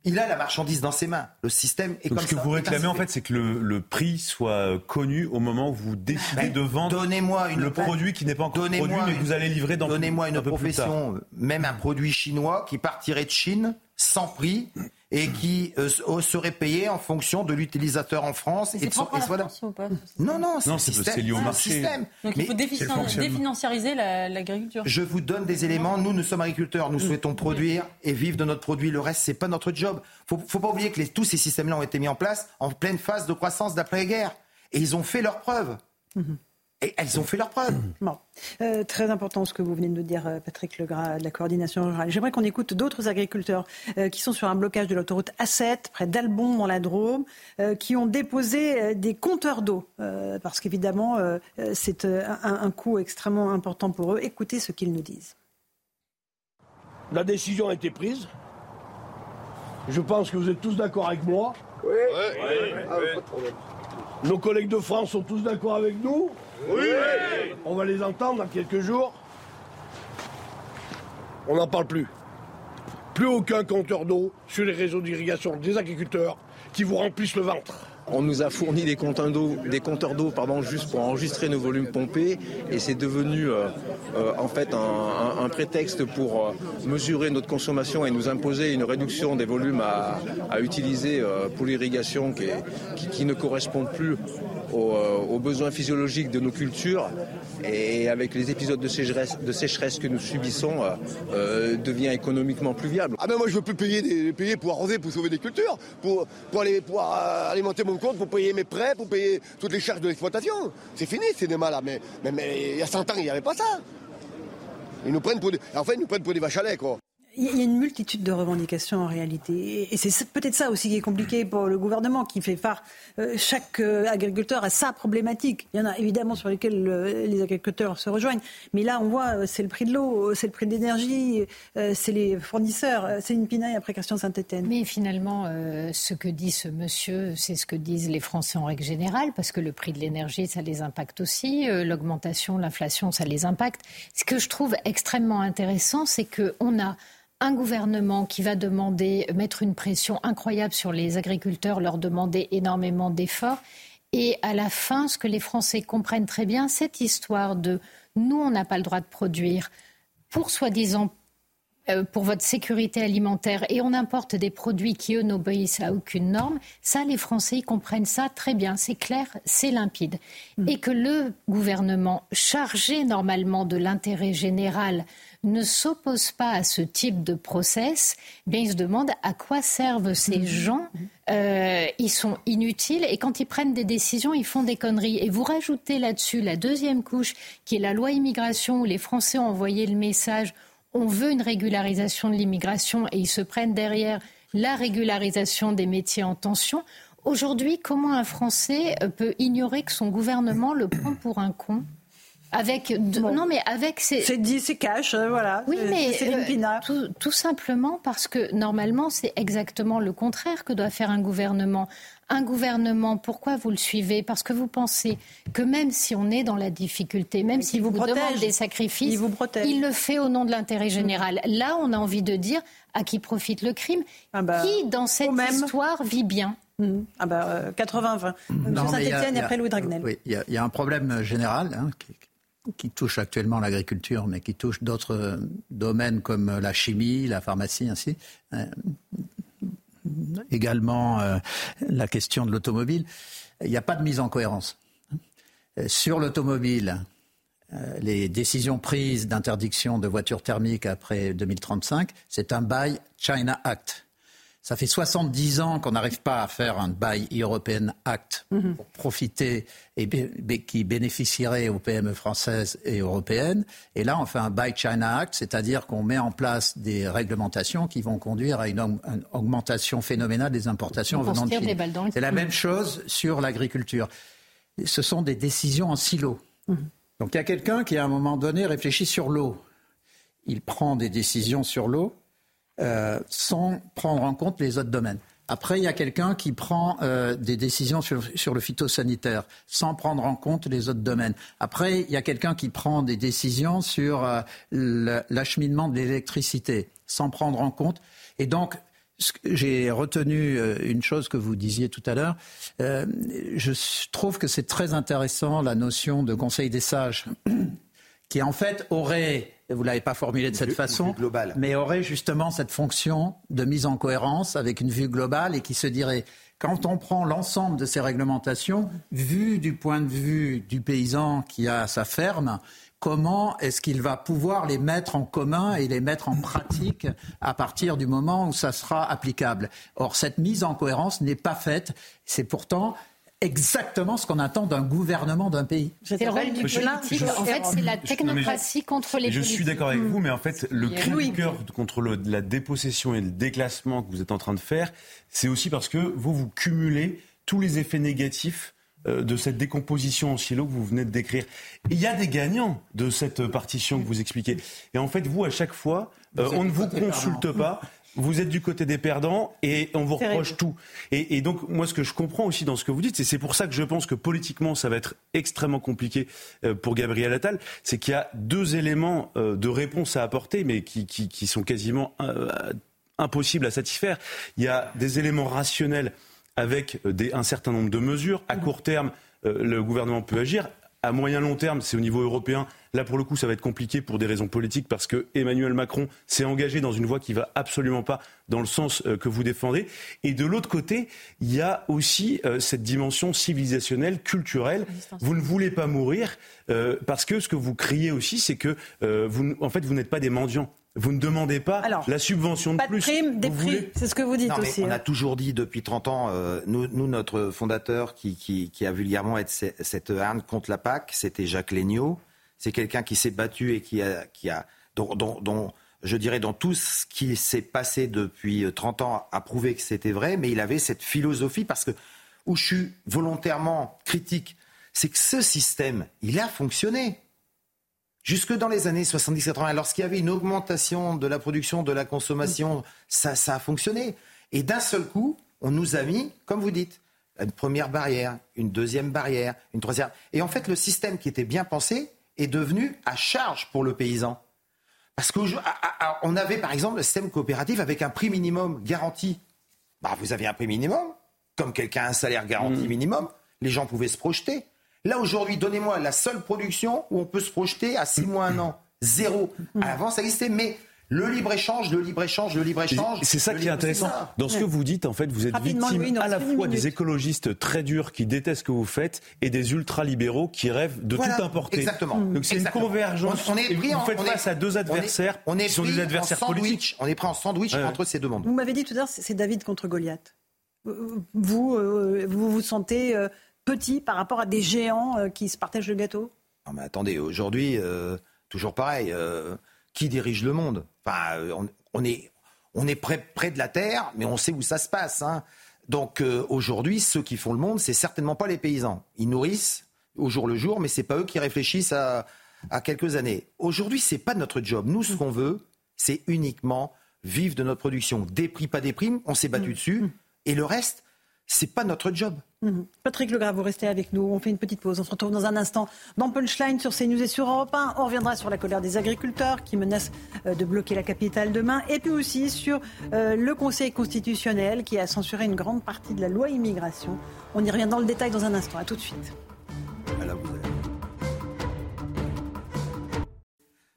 Il a la marchandise dans ses mains. Le système est Donc comme ce que ça. vous réclamez, en fait, c'est que le, le prix soit connu au moment où vous décidez Ben, de vendre Donnez-moi une le produit qui n'est pas encore produit, Donnez-moi mais que une- vous allez livrer dans Donnez-moi un une peu plus tard. profession, même un produit chinois qui partirait de Chine sans prix et qui euh, euh, serait payé en fonction de l'utilisateur en France et, C'est de son- propre à et la soit là. France ou pas Non, non, c'est Non, le c'est- système. c'est lié au marché. système. Donc Mais il faut définan- définanciariser la- l'agriculture. je vous donne des éléments. Nous, nous sommes agriculteurs. Nous souhaitons produire et vivre de notre produit. Le reste, c'est pas notre job. Faut, faut pas oublier que les- tous ces systèmes-là ont été mis en place en pleine phase de croissance d'après-guerre. Et ils ont fait leurs preuves. Et elles ont fait leurs preuves. Bon. Euh, très important ce que vous venez de nous dire, euh, Patrick Legras, de la coordination rurale. J'aimerais qu'on écoute d'autres agriculteurs euh, qui sont sur un blocage de l'autoroute A7, près d'Albon, dans la Drôme, euh, qui ont déposé euh, des compteurs d'eau. euh, parce qu'évidemment, c'est euh, un, un coût extrêmement important pour eux. Écoutez ce qu'ils nous disent. La décision a été prise. Je pense que vous êtes tous d'accord avec moi. Oui. Nos collègues de France sont tous d'accord avec nous. Oui. On va les entendre dans quelques jours. On n'en parle plus. Plus aucun compteur d'eau sur les réseaux d'irrigation des agriculteurs qui vous remplissent le ventre. On nous a fourni des compteurs d'eau, juste pour enregistrer nos volumes pompés, et c'est devenu euh, euh, en fait un, prétexte pour euh, mesurer notre consommation et nous imposer une réduction des volumes à, utiliser pour l'irrigation qui, ne correspondent plus aux, besoins physiologiques de nos cultures. Et avec les épisodes de sécheresse, que nous subissons, devient économiquement plus viable. Ah ben moi je veux plus payer, pour arroser, pour sauver des cultures, pour, aller pour alimenter mon pour payer mes prêts, pour payer toutes les charges de l'exploitation. C'est fini ces démas-là, mais, il y a 100 ans il n'y avait pas ça. Ils nous prennent pour des, en fait ils nous prennent pour des vaches à lait quoi. Il y a une multitude de revendications en réalité. Et c'est peut-être ça aussi qui est compliqué pour le gouvernement, qui fait phare. euh, chaque euh, agriculteur a sa problématique. Il y en a évidemment sur lesquelles euh, les agriculteurs se rejoignent. Mais là, on voit, c'est le prix de l'eau, c'est le prix de l'énergie, c'est les fournisseurs. C'est une pinaille après Christian Saint-Etienne. Mais finalement, ce que dit ce monsieur, c'est ce que disent les Français en règle générale, parce que le prix de l'énergie, ça les impacte aussi, l'augmentation, l'inflation, ça les impacte. Ce que je trouve extrêmement intéressant, c'est qu'on a un gouvernement qui va demander, mettre une pression incroyable sur les agriculteurs, leur demander énormément d'efforts. Et à la fin, ce que les Français comprennent très bien, cette histoire de nous, on n'a pas le droit de produire pour soi-disant pour votre sécurité alimentaire et on importe des produits qui, eux, n'obéissent à aucune norme, ça, les Français, ils comprennent ça très bien. C'est clair, c'est limpide. Et que le gouvernement, chargé normalement de l'intérêt général, ne s'oppose pas à ce type de process, eh bien, ils se demandent à quoi servent ces gens. Euh, ils sont inutiles et quand ils prennent des décisions, ils font des conneries. Et vous rajoutez là-dessus la deuxième couche, qui est la loi immigration, où les Français ont envoyé le message on veut une régularisation de l'immigration et ils se prennent derrière la régularisation des métiers en tension. Aujourd'hui, comment un Français euh, peut ignorer que son gouvernement le prend pour un con? Avec de- non mais avec ses c'est dit c'est cash voilà. Oui mais euh, tout, tout simplement parce que normalement c'est exactement le contraire que doit faire un gouvernement. Un gouvernement pourquoi vous le suivez? Parce que vous pensez que même si on est dans la difficulté même s'il vous, protège. demande des sacrifices Il vous protège. il le fait au nom de l'intérêt général. Là on a envie de dire à qui profite le crime qui dans cette histoire vit bien. Ah bah, euh, 80-20. Monsieur Non, mais il y a- Saint-Etienne après Louis Dragnel. Oui, il y, a- il y a un problème général hein, qui, qui touche actuellement l'agriculture, mais qui touche d'autres euh, domaines comme la chimie, la pharmacie, ainsi. Euh, également euh, la question de l'automobile. Il n'y a pas de mise en cohérence. Euh, Sur l'automobile, euh, les décisions prises d'interdiction de voitures thermiques après 2035, c'est un Buy China Act. Ça fait 70 ans qu'on n'arrive pas à faire un Buy European Act pour profiter et bé- qui bénéficierait aux PME françaises et européennes. Et là, on fait un Buy China Act, c'est-à-dire qu'on met en place des réglementations qui vont conduire à une, aug- une augmentation phénoménale des importations venant de Chine. C'est la même chose sur l'agriculture. Ce sont des décisions en silo. Donc il y a quelqu'un qui, à un moment donné, réfléchit sur l'eau. Il prend des décisions sur l'eau euh, sans prendre en compte les autres domaines. Après, il y a quelqu'un qui prend euh, des décisions sur, sur, le phytosanitaire sans prendre en compte les autres domaines. Après, il y a quelqu'un qui prend des décisions sur euh, l'acheminement de l'électricité sans prendre en compte. Et donc, j'ai retenu euh, une chose que vous disiez tout à l'heure. Euh, je trouve que c'est très intéressant la notion de Conseil des sages, qui en fait aurait, vous l'avez pas formulé de cette façon, mais aurait justement cette fonction de mise en cohérence avec une vue globale et qui se dirait quand on prend l'ensemble de ces réglementations, vu du point de vue du paysan qui a sa ferme, comment est-ce qu'il va pouvoir les mettre en commun et les mettre en pratique à partir du moment où ça sera applicable? Or, cette mise en cohérence n'est pas faite. C'est pourtant exactement ce qu'on attend d'un gouvernement d'un pays. C'est le rôle du politique. En fait, c'est la technocratie contre les Je suis d'accord avec vous, mais en fait, le cri du cœur contre la dépossession et le déclassement que vous êtes en train de faire, c'est aussi parce que vous, vous cumulez tous les effets négatifs euh, de cette décomposition en silo que vous venez de décrire. Il y a des gagnants de cette partition que vous expliquez. Et en fait, vous, à chaque fois, euh, on ne vous consulte pas. Vous êtes du côté des perdants et on vous reproche tout. Et, donc, moi, ce que je comprends aussi dans ce que vous dites, et c'est pour ça que je pense que politiquement, ça va être extrêmement compliqué euh, pour Gabriel Attal, c'est qu'il y a deux éléments de réponse à apporter, mais qui, qui sont quasiment impossibles à satisfaire. Il y a des éléments rationnels avec euh, un certain nombre de mesures. À court terme, euh, le gouvernement peut agir. À moyen long terme, c'est au niveau européen. Là, pour le coup, ça va être compliqué pour des raisons politiques parce que Emmanuel Macron s'est engagé dans une voie qui va absolument pas dans le sens euh, que vous défendez. Et de l'autre côté, il y a aussi cette dimension civilisationnelle, culturelle. Vous ne voulez pas mourir parce que ce que vous criez aussi, c'est que vous, en fait, vous n'êtes pas des mendiants. Vous ne demandez pas la subvention de pas plus. Pas de prime, des prix, c'est ce que vous dites aussi. On a hein. toujours dit depuis 30 ans, euh, nous, notre fondateur qui, qui, a vulgairement été cette arme contre la PAC, c'était Jacques Léniaud. C'est quelqu'un qui s'est battu et qui a, qui a dont, je dirais, dans tout ce qui s'est passé depuis 30 ans, a prouvé que c'était vrai, mais il avait cette philosophie parce que où je suis volontairement critique, c'est que ce système, il a fonctionné. Jusque dans les années 70-80, lorsqu'il y avait une augmentation de la production, de la consommation, ça, ça a fonctionné. Et d'un seul coup, on nous a mis, comme vous dites, une première barrière, une deuxième barrière, une troisième. Et en fait, le système qui était bien pensé est devenu à charge pour le paysan. Parce qu'on avait, par exemple, le système coopératif avec un prix minimum garanti. Bah, vous avez un prix minimum, comme quelqu'un a un salaire garanti mmh. minimum, les gens pouvaient se projeter. Là, aujourd'hui, donnez-moi la seule production où on peut se projeter à 6 mois, un an. Zéro. Avant, ça existait, mais le libre-échange, le libre-échange, le libre-échange. C'est ça qui est intéressant. Dans ce que vous dites, en fait, vous êtes victime à la fois des écologistes très durs qui détestent ce que vous faites et des ultra-libéraux qui rêvent de tout importer. Exactement. Donc c'est une convergence. On, est pris vous faites face à deux adversaires on est, qui sont des adversaires politiques. On est pris en sandwich entre ces deux mondes. Vous m'avez dit tout à l'heure, c'est David contre Goliath. Vous, euh, vous vous sentez euh, petit par rapport à des géants euh, qui se partagent le gâteau? Non mais attendez, aujourd'hui, euh, toujours pareil, euh, qui dirige le monde? Enfin, on, est, on est près, près de la Terre, mais on sait où ça se passe. Hein. Donc aujourd'hui, ceux qui font le monde, c'est certainement pas les paysans. Ils nourrissent au jour le jour, mais c'est pas eux qui réfléchissent à, à quelques années. Aujourd'hui, c'est pas notre job. Nous, ce qu'on veut, c'est uniquement vivre de notre production. Des prix, pas des primes, on s'est battu mmh. dessus. Mmh. Et le reste, c'est pas notre job. Mhm. Patrick Legrave, vous restez avec nous. On fait une petite pause. On se retrouve dans un instant dans Punchline sur CNews et sur Europe 1. On reviendra sur la colère des agriculteurs qui menacent euh, de bloquer la capitale demain. Et puis aussi sur euh, le Conseil constitutionnel qui a censuré une grande partie de la loi immigration. On y revient dans le détail dans un instant. À tout de suite.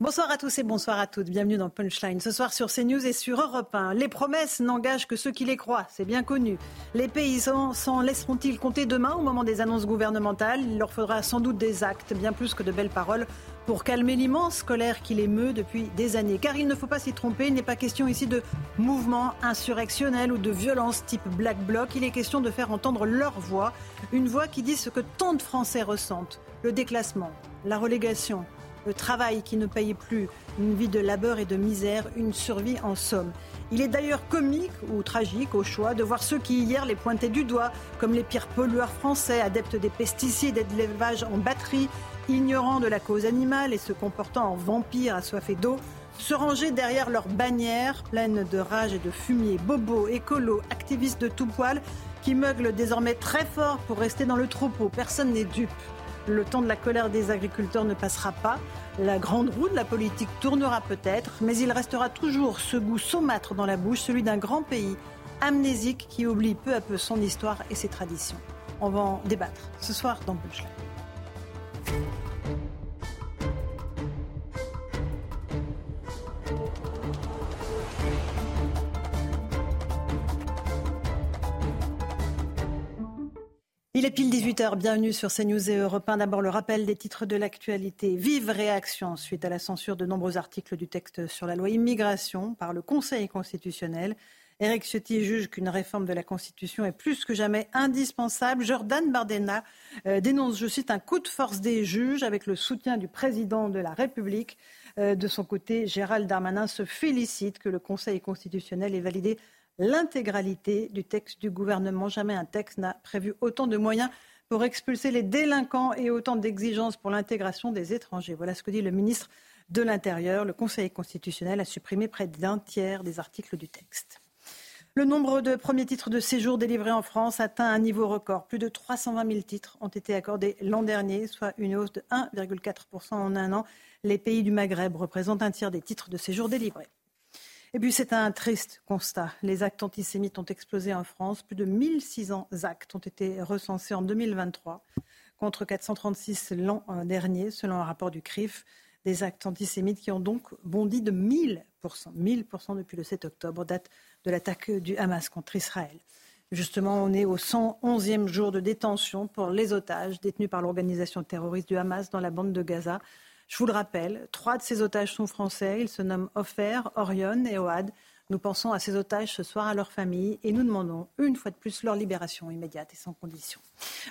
Bonsoir à tous et bonsoir à toutes. Bienvenue dans Punchline. Ce soir sur CNews et sur Europe 1. Les promesses n'engagent que ceux qui les croient, c'est bien connu. Les paysans s'en laisseront-ils compter demain au moment des annonces gouvernementales? Il leur faudra sans doute des actes, bien plus que de belles paroles, pour calmer l'immense colère qui les meut depuis des années. Car il ne faut pas s'y tromper, il n'est pas question ici de mouvement insurrectionnel ou de violence type Black Bloc. Il est question de faire entendre leur voix, une voix qui dit ce que tant de Français ressentent le déclassement, la relégation le travail qui ne paye plus, une vie de labeur et de misère, une survie en somme. Il est d'ailleurs comique ou tragique au choix de voir ceux qui hier les pointaient du doigt comme les pires pollueurs français, adeptes des pesticides et de l'élevage en batterie, ignorant de la cause animale et se comportant en vampires assoiffés d'eau, se ranger derrière leurs bannières pleines de rage et de fumier. Bobos, écolos, activistes de tout poil qui meuglent désormais très fort pour rester dans le troupeau. Personne n'est dupe. Le temps de la colère des agriculteurs ne passera pas. La grande roue de la politique tournera peut-être, mais il restera toujours ce goût saumâtre dans la bouche, celui d'un grand pays amnésique qui oublie peu à peu son histoire et ses traditions. On va en débattre ce soir dans Punchline. Il est pile 18h, bienvenue sur CNews et Europe 1. D'abord le rappel des titres de l'actualité. Vive réaction suite à la censure de nombreux articles du texte sur la loi immigration par le Conseil constitutionnel. Éric Ciotti juge qu'une réforme de la Constitution est plus que jamais indispensable. Jordan Bardella euh, dénonce, je cite, un coup de force des juges avec le soutien du président de la République. Euh, de son côté, Gérald Darmanin se félicite que le Conseil constitutionnel ait validé l'intégralité du texte du gouvernement. Jamais un texte n'a prévu autant de moyens pour expulser les délinquants et autant d'exigences pour l'intégration des étrangers. Voilà ce que dit le ministre de l'Intérieur. Le Conseil constitutionnel a supprimé près d'un tiers des articles du texte. Le nombre de premiers titres de séjour délivrés en France atteint un niveau record. Plus de 320 000 titres ont été accordés l'an dernier, soit une hausse de 1,4% en un an. Les pays du Maghreb représentent un tiers des titres de séjour délivrés. Et puis c'est un triste constat. Les actes antisémites ont explosé en France. Plus de 1600 actes ont été recensés en 2023 contre 436 l'an dernier, selon un rapport du CRIF. Des actes antisémites qui ont donc bondi de 1000%, 1000% depuis le 7 octobre, date de l'attaque du Hamas contre Israël. Justement, on est au 111e jour de détention pour les otages détenus par l'organisation terroriste du Hamas dans la bande de Gaza. Je vous le rappelle, trois de ces otages sont français. Ils se nomment Ofer, Orion et Oad. Nous pensons à ces otages ce soir, à leurs familles, et nous demandons une fois de plus leur libération immédiate et sans condition.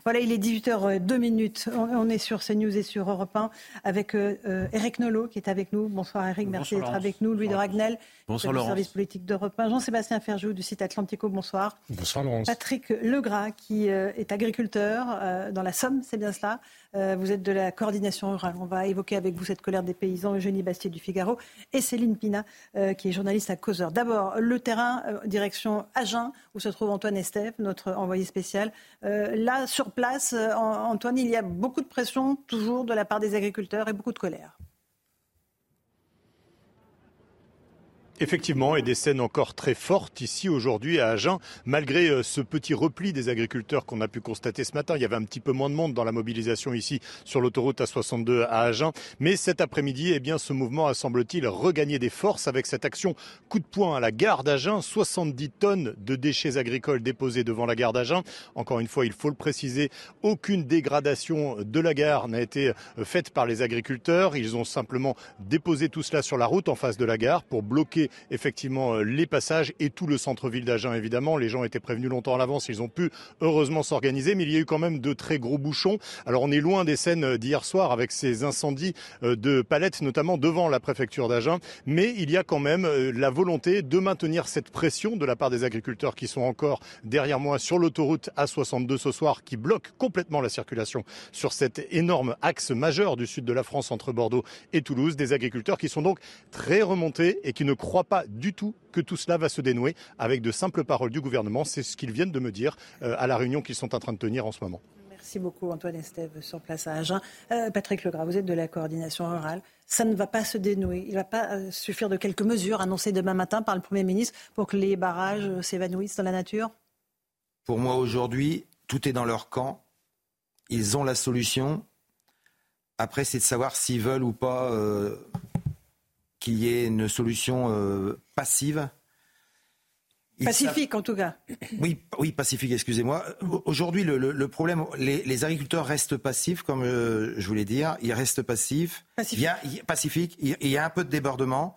Voilà, il est 18h02 minutes. On est sur CNews et sur Europe 1 avec euh, Eric Nolot qui est avec nous. Bonsoir Eric, merci d'être avec nous. Louis de Ragnel, bonsoir, du service politique d'Europe 1. Jean-Sébastien Ferjou du site Atlantico, bonsoir. Bonsoir Laurence. Patrick Legras qui euh, est agriculteur euh, dans la Somme, c'est bien cela. Vous êtes de la coordination rurale. On va évoquer avec vous cette colère des paysans. Eugénie Bastier du Figaro et Céline Pina qui est journaliste à Causeur. D'abord, le terrain, direction Agen, où se trouve Antoine Estève, notre envoyé spécial. là, sur place, euh, Antoine, il y a beaucoup de pression toujours de la part des agriculteurs et beaucoup de colère. Effectivement, et des scènes encore très fortes ici aujourd'hui à Agen, malgré euh, ce petit repli des agriculteurs qu'on a pu constater ce matin. Il y avait un petit peu moins de monde dans la mobilisation ici sur l'autoroute A62 à Agen. Mais cet après-midi, eh bien, ce mouvement a, semble-t-il, regagné des forces avec cette action coup de poing à la gare d'Agen. 70 tonnes de déchets agricoles déposés devant la gare d'Agen. Encore une fois, il faut le préciser, aucune dégradation de la gare n'a été euh, faite par les agriculteurs. Ils ont simplement déposé tout cela sur la route en face de la gare pour bloquer effectivement euh, les passages et tout le centre-ville d'Agen évidemment. Les gens étaient prévenus longtemps à l'avance, ils ont pu heureusement s'organiser, mais il y a eu quand même de très gros bouchons. Alors on est loin des scènes d'hier soir avec ces incendies euh, de palettes, notamment devant la préfecture d'Agen, mais il y a quand même euh, la volonté de maintenir cette pression de la part des agriculteurs qui sont encore derrière moi sur l'autoroute A62 ce soir, qui bloque complètement la circulation sur cet énorme axe majeur du sud de la France entre Bordeaux et Toulouse. Des agriculteurs qui sont donc très remontés et qui ne croient pas du tout que tout cela va se dénouer avec de simples paroles du gouvernement. C'est ce qu'ils viennent de me dire euh, à la réunion qu'ils sont en train de tenir en ce moment. Merci beaucoup Antoine Estève sur place à Agen. Euh, Patrick Legras, vous êtes de la coordination rurale. Ça ne va pas se dénouer. Il ne va pas euh, suffire de quelques mesures annoncées demain matin par le Premier ministre pour que les barrages s'évanouissent dans la nature? Pour moi aujourd'hui, tout est dans leur camp. Ils ont la solution. Après, c'est de savoir s'ils veulent ou pas qu'il y ait une solution euh, passive. pacifique en tout cas. Oui, oui pacifique, excusez-moi. Aujourd'hui, le, problème, les, agriculteurs restent passifs, comme euh, je voulais dire. Ils restent passifs. Pacifique. Il y a, pacifique. Il y a un peu de débordement.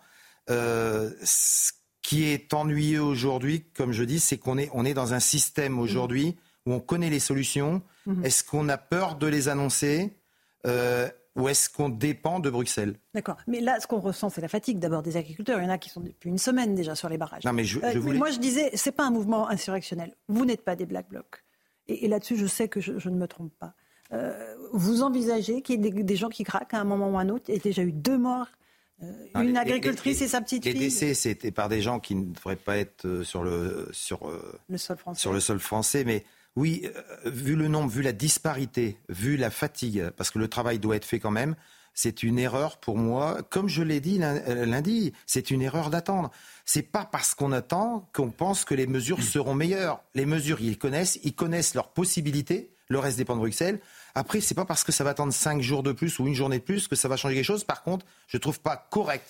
Euh, ce qui est ennuyeux aujourd'hui, comme je dis, c'est qu'on est, on est dans un système aujourd'hui où on connaît les solutions. Mhm. Est-ce qu'on a peur de les annoncer? Ou est-ce qu'on dépend de Bruxelles? D'accord. Mais là, ce qu'on ressent, c'est la fatigue d'abord des agriculteurs. Il y en a qui sont depuis une semaine déjà sur les barrages. Non, mais je, euh, Moi, je disais, c'est pas un mouvement insurrectionnel. Vous n'êtes pas des Black Blocs. Et, là-dessus, je sais que je, ne me trompe pas. Euh, vous envisagez qu'il y ait des, gens qui craquent à un moment ou à un autre? Il y a déjà eu deux morts Euh, une agricultrice et, sa petite fille. Les décès, c'était par des gens qui ne devraient pas être sur le, sur, le sol français. Sur le sol français. Mais oui, vu le nombre, vu la disparité, vu la fatigue, parce que le travail doit être fait quand même, c'est une erreur pour moi. Comme je l'ai dit lundi, c'est une erreur d'attendre. C'est pas parce qu'on attend qu'on pense que les mesures seront meilleures. Les mesures, ils connaissent, ils connaissent leurs possibilités. Le reste dépend de Bruxelles. Après, c'est pas parce que ça va attendre cinq jours de plus ou une journée de plus que ça va changer quelque chose. Par contre, je trouve pas correct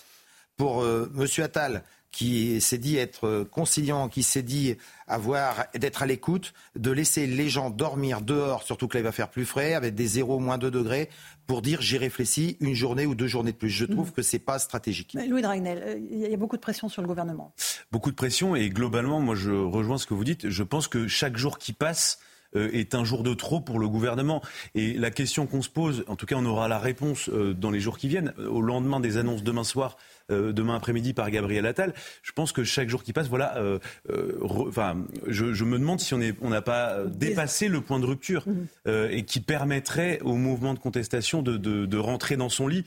pour euh, Monsieur Attal qui s'est dit être conciliant, qui s'est dit avoir d'être à l'écoute, de laisser les gens dormir dehors, surtout que là il va faire plus frais, avec des 0 moins 2 degrés, pour dire j'ai réfléchi une journée ou deux journées de plus. Je trouve mm. que c'est pas stratégique. Louis Dragnel, euh, il y a beaucoup de pression sur le gouvernement. Beaucoup de pression et globalement, moi je rejoins ce que vous dites. Je pense que chaque jour qui passe euh, est un jour de trop pour le gouvernement. Et la question qu'on se pose, en tout cas on aura la réponse euh, dans les jours qui viennent, au lendemain des annonces demain soir euh, demain après-midi par Gabriel Attal. Je pense que chaque jour qui passe, voilà, euh, euh, enfin, je, je, me demande si on n'a on pas dépassé le point de rupture mhm. et qui permettrait au mouvement de contestation de, de, de rentrer dans son lit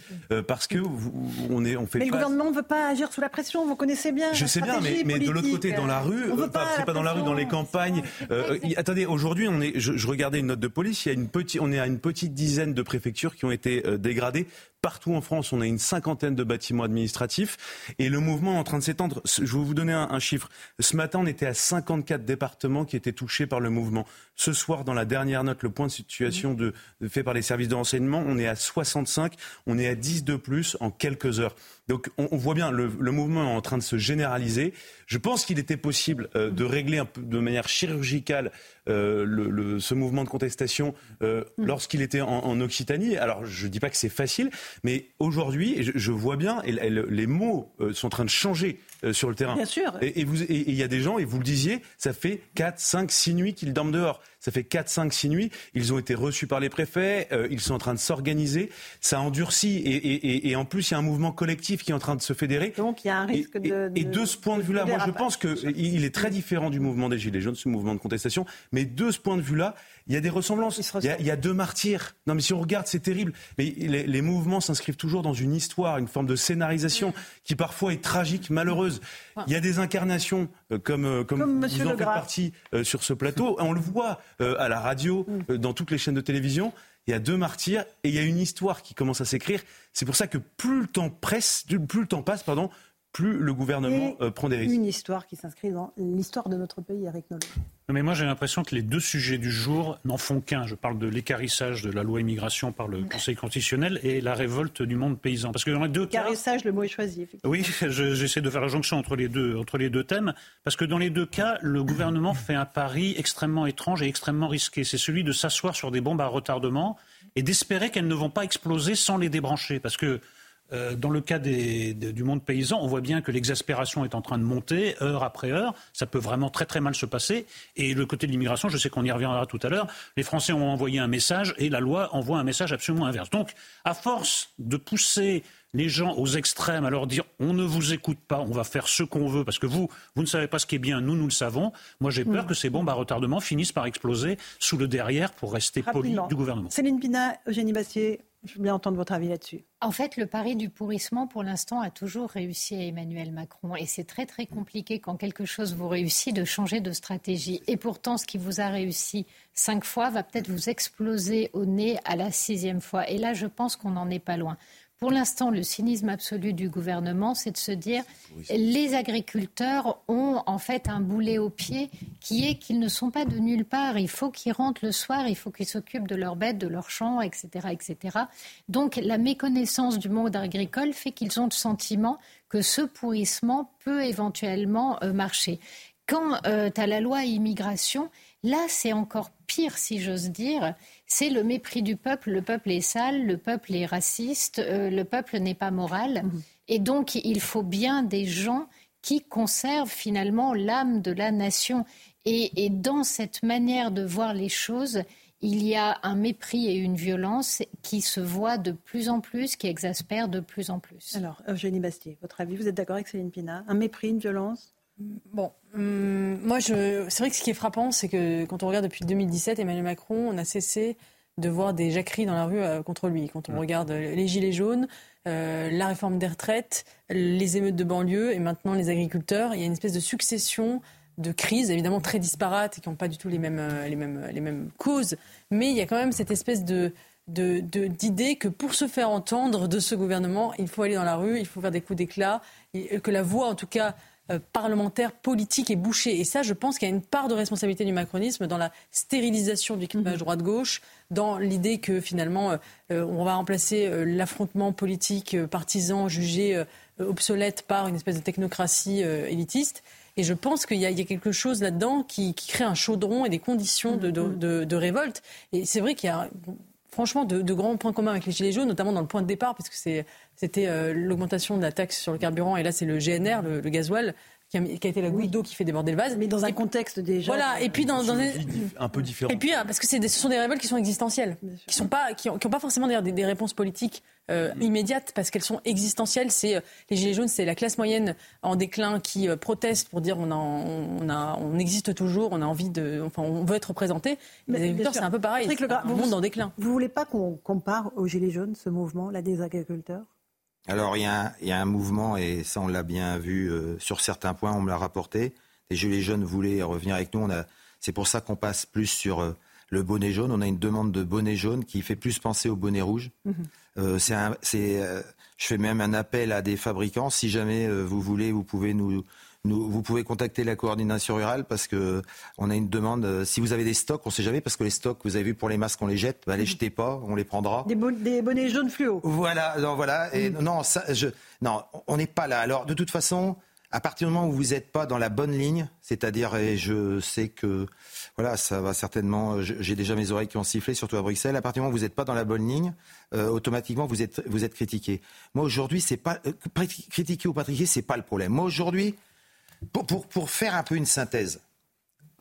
parce que on est, on fait. Mais le gouvernement ne veut pas agir sous la pression. Vous connaissez bien. Je sais bien, mais, mais de l'autre côté, dans la rue, pas, pas dans la rue, dans les campagnes. attendez, aujourd'hui, on est, je, je, regardais une note de police. Il y a une petite, on est à une petite dizaine de préfectures qui ont été dégradées Partout en France, on a une cinquantaine de bâtiments administratifs et le mouvement est en train de s'étendre. Je vais vous donner un, chiffre. Ce matin, on était à 54 départements qui étaient touchés par le mouvement. Ce soir, dans la dernière note, le point de situation de, fait par les services de renseignement, on est à 65, on est à 10 de plus en quelques heures. Donc on, voit bien, le, mouvement est en train de se généraliser. Je pense qu'il était possible euh, de régler un peu, de manière chirurgicale euh, le, ce mouvement de contestation euh, mm. lorsqu'il était en, Occitanie. Alors je ne dis pas que c'est facile, mais aujourd'hui, je, je, vois bien, et, les mots sont en train de changer sur le terrain. Bien sûr. Et il y a des gens, et vous le disiez, ça fait 4, 5, 6 nuits qu'ils dorment dehors. Ça fait 4, 5, 6 nuits. Ils ont été reçus par les préfets. Euh, ils sont en train de s'organiser. Ça endurcit. Et, et, et, en plus, il y a un mouvement collectif qui est en train de se fédérer. Donc, il y a un risque de, Et de ce point de vue-là, moi, je pense qu'il est très différent du mouvement des Gilets jaunes, ce mouvement de contestation. Mais de ce point de vue-là, il y a des ressemblances. Il y a, deux martyrs. Non, mais si on regarde, c'est terrible. Mais les, mouvements s'inscrivent toujours dans une histoire, une forme de scénarisation qui parfois est tragique, malheureuse. Il y a des incarnations euh, comme, euh, comme, vous en faites partie sur ce plateau. On le voit euh, à la radio, mm. euh, dans toutes les chaînes de télévision. Il y a deux martyrs et il y a une histoire qui commence à s'écrire. C'est pour ça que plus le temps presse, plus le temps passe, pardon, plus le gouvernement euh, prend des risques. Une histoire qui s'inscrit dans l'histoire de notre pays, Eric Nolot. Mais moi, j'ai l'impression que les deux sujets du jour n'en font qu'un. Je parle de l'écarissage de la loi immigration par le Conseil constitutionnel et la révolte du monde paysan. Parce que dans les deux cas, le mot est choisi. Oui, j'essaie de faire la jonction entre les deux entre les deux thèmes, parce que dans les deux cas, le gouvernement fait un pari extrêmement étrange et extrêmement risqué. C'est celui de s'asseoir sur des bombes à retardement et d'espérer qu'elles ne vont pas exploser sans les débrancher, parce que euh, dans le cas du monde paysan, on voit bien que l'exaspération est en train de monter heure après heure. Ça peut vraiment très très mal se passer. Et le côté de l'immigration, je sais qu'on y reviendra tout à l'heure, les Français ont envoyé un message et la loi envoie un message absolument inverse. Donc, à force de pousser les gens aux extrêmes à leur dire on ne vous écoute pas, on va faire ce qu'on veut parce que vous, vous ne savez pas ce qui est bien, nous, nous le savons. Moi, j'ai peur mm. que ces bombes à retardement finissent par exploser sous le derrière pour rester poli du gouvernement. Céline Pina, Eugénie Bastier, je veux bien entendre votre avis là-dessus. En fait, le pari du pourrissement, pour l'instant, a toujours réussi à Emmanuel Macron. Et c'est très, très compliqué quand quelque chose vous réussit de changer de stratégie. Et pourtant, ce qui vous a réussi cinq fois va peut-être vous exploser au nez à la sixième fois. Et là, je pense qu'on n'en est pas loin. Pour l'instant, le cynisme absolu du gouvernement, c'est de se dire les agriculteurs ont en fait un boulet au pied qui est qu'ils ne sont pas de nulle part. Il faut qu'ils rentrent le soir, il faut qu'ils s'occupent de leurs bêtes, de leurs champs, etc., etc. Donc la méconnaissance du monde agricole fait qu'ils ont le sentiment que ce pourrissement peut éventuellement euh, marcher. Quand euh, as la loi immigration, là c'est encore pire, si j'ose dire c'est le mépris du peuple. Le peuple est sale, le peuple est raciste, euh, le peuple n'est pas moral. Mhm. Et donc, il faut bien des gens qui conservent finalement l'âme de la nation. Et, dans cette manière de voir les choses, il y a un mépris et une violence qui se voient de plus en plus, qui exaspèrent de plus en plus. Alors, Eugénie Bastier, votre avis, vous êtes d'accord avec Céline Pina? Un mépris, une violence? Bon, hum, moi, c'est vrai que ce qui est frappant, c'est que quand on regarde depuis 2017, Emmanuel Macron, on a cessé de voir des jacqueries dans la rue contre lui. Quand on regarde les gilets jaunes, la réforme des retraites, les émeutes de banlieue et maintenant les agriculteurs, il y a une espèce de succession de crises, évidemment très disparates et qui n'ont pas du tout les mêmes, les, mêmes, les mêmes causes. Mais il y a quand même cette espèce de, d'idée que pour se faire entendre de ce gouvernement, il faut aller dans la rue, il faut faire des coups d'éclat, que la voix, en tout cas euh, parlementaire, politique, est bouchée. Et ça, je pense qu'il y a une part de responsabilité du macronisme dans la stérilisation du clivage mhm. droite-gauche, dans l'idée que finalement, euh, on va remplacer euh, l'affrontement politique partisan jugé obsolète par une espèce de technocratie élitiste. Et je pense qu'il y, a quelque chose là-dedans qui, crée un chaudron et des conditions de, de, de révolte. Et c'est vrai qu'il y a franchement de, grands points communs avec les Gilets jaunes, notamment dans le point de départ, parce que c'était euh, l'augmentation de la taxe sur le carburant, et là c'est le GNR, le, le gasoil, qui a, été la goutte d'eau qui fait déborder le vase. Mais dans un contexte déjà. Voilà, et puis dans, un peu différent. Et puis ah, parce que ce sont des révoltes qui sont existentielles, qui sont pas, qui ont, pas forcément des, des réponses politiques euh, immédiates parce qu'elles sont existentielles. C'est euh, les gilets jaunes, c'est la classe moyenne en déclin qui euh, proteste pour dire on, a, on, a, on existe toujours, on a envie de, enfin on veut être représenté. les agriculteurs, c'est un peu pareil, c'est un monde en déclin. Vous voulez pas qu'on compare aux gilets jaunes ce mouvement, là des agriculteurs alors il y, a un, mouvement, et ça on l'a bien vu euh, sur certains points, on me l'a rapporté. Les Gilets jaunes voulaient revenir avec nous. c'est pour ça qu'on passe plus sur euh, le bonnet jaune. On a une demande de bonnet jaune qui fait plus penser au bonnet rouge. Mhm. Euh, je fais même un appel à des fabricants. Si jamais vous voulez, vous pouvez nous, vous pouvez contacter la coordination rurale parce que on a une demande. Euh, si vous avez des stocks, on ne sait jamais parce que les stocks, vous avez vu pour les masques, on les jette. Bah, les mhm. jetez pas, on les prendra. Des, bonnets jaunes fluo. Voilà, non, voilà. Et mhm. non, ça, je, non, on n'est pas là. Alors, de toute façon, à partir du moment où vous n'êtes pas dans la bonne ligne, c'est-à-dire, et je sais que, voilà, ça va certainement, j'ai déjà mes oreilles qui ont sifflé, surtout à Bruxelles. À partir du moment où vous n'êtes pas dans la bonne ligne, euh, automatiquement vous êtes, vous êtes critiqué. Moi aujourd'hui, c'est pas euh, critiquer ou pas critiquer, c'est pas le problème. Moi aujourd'hui, pour, faire un peu une synthèse,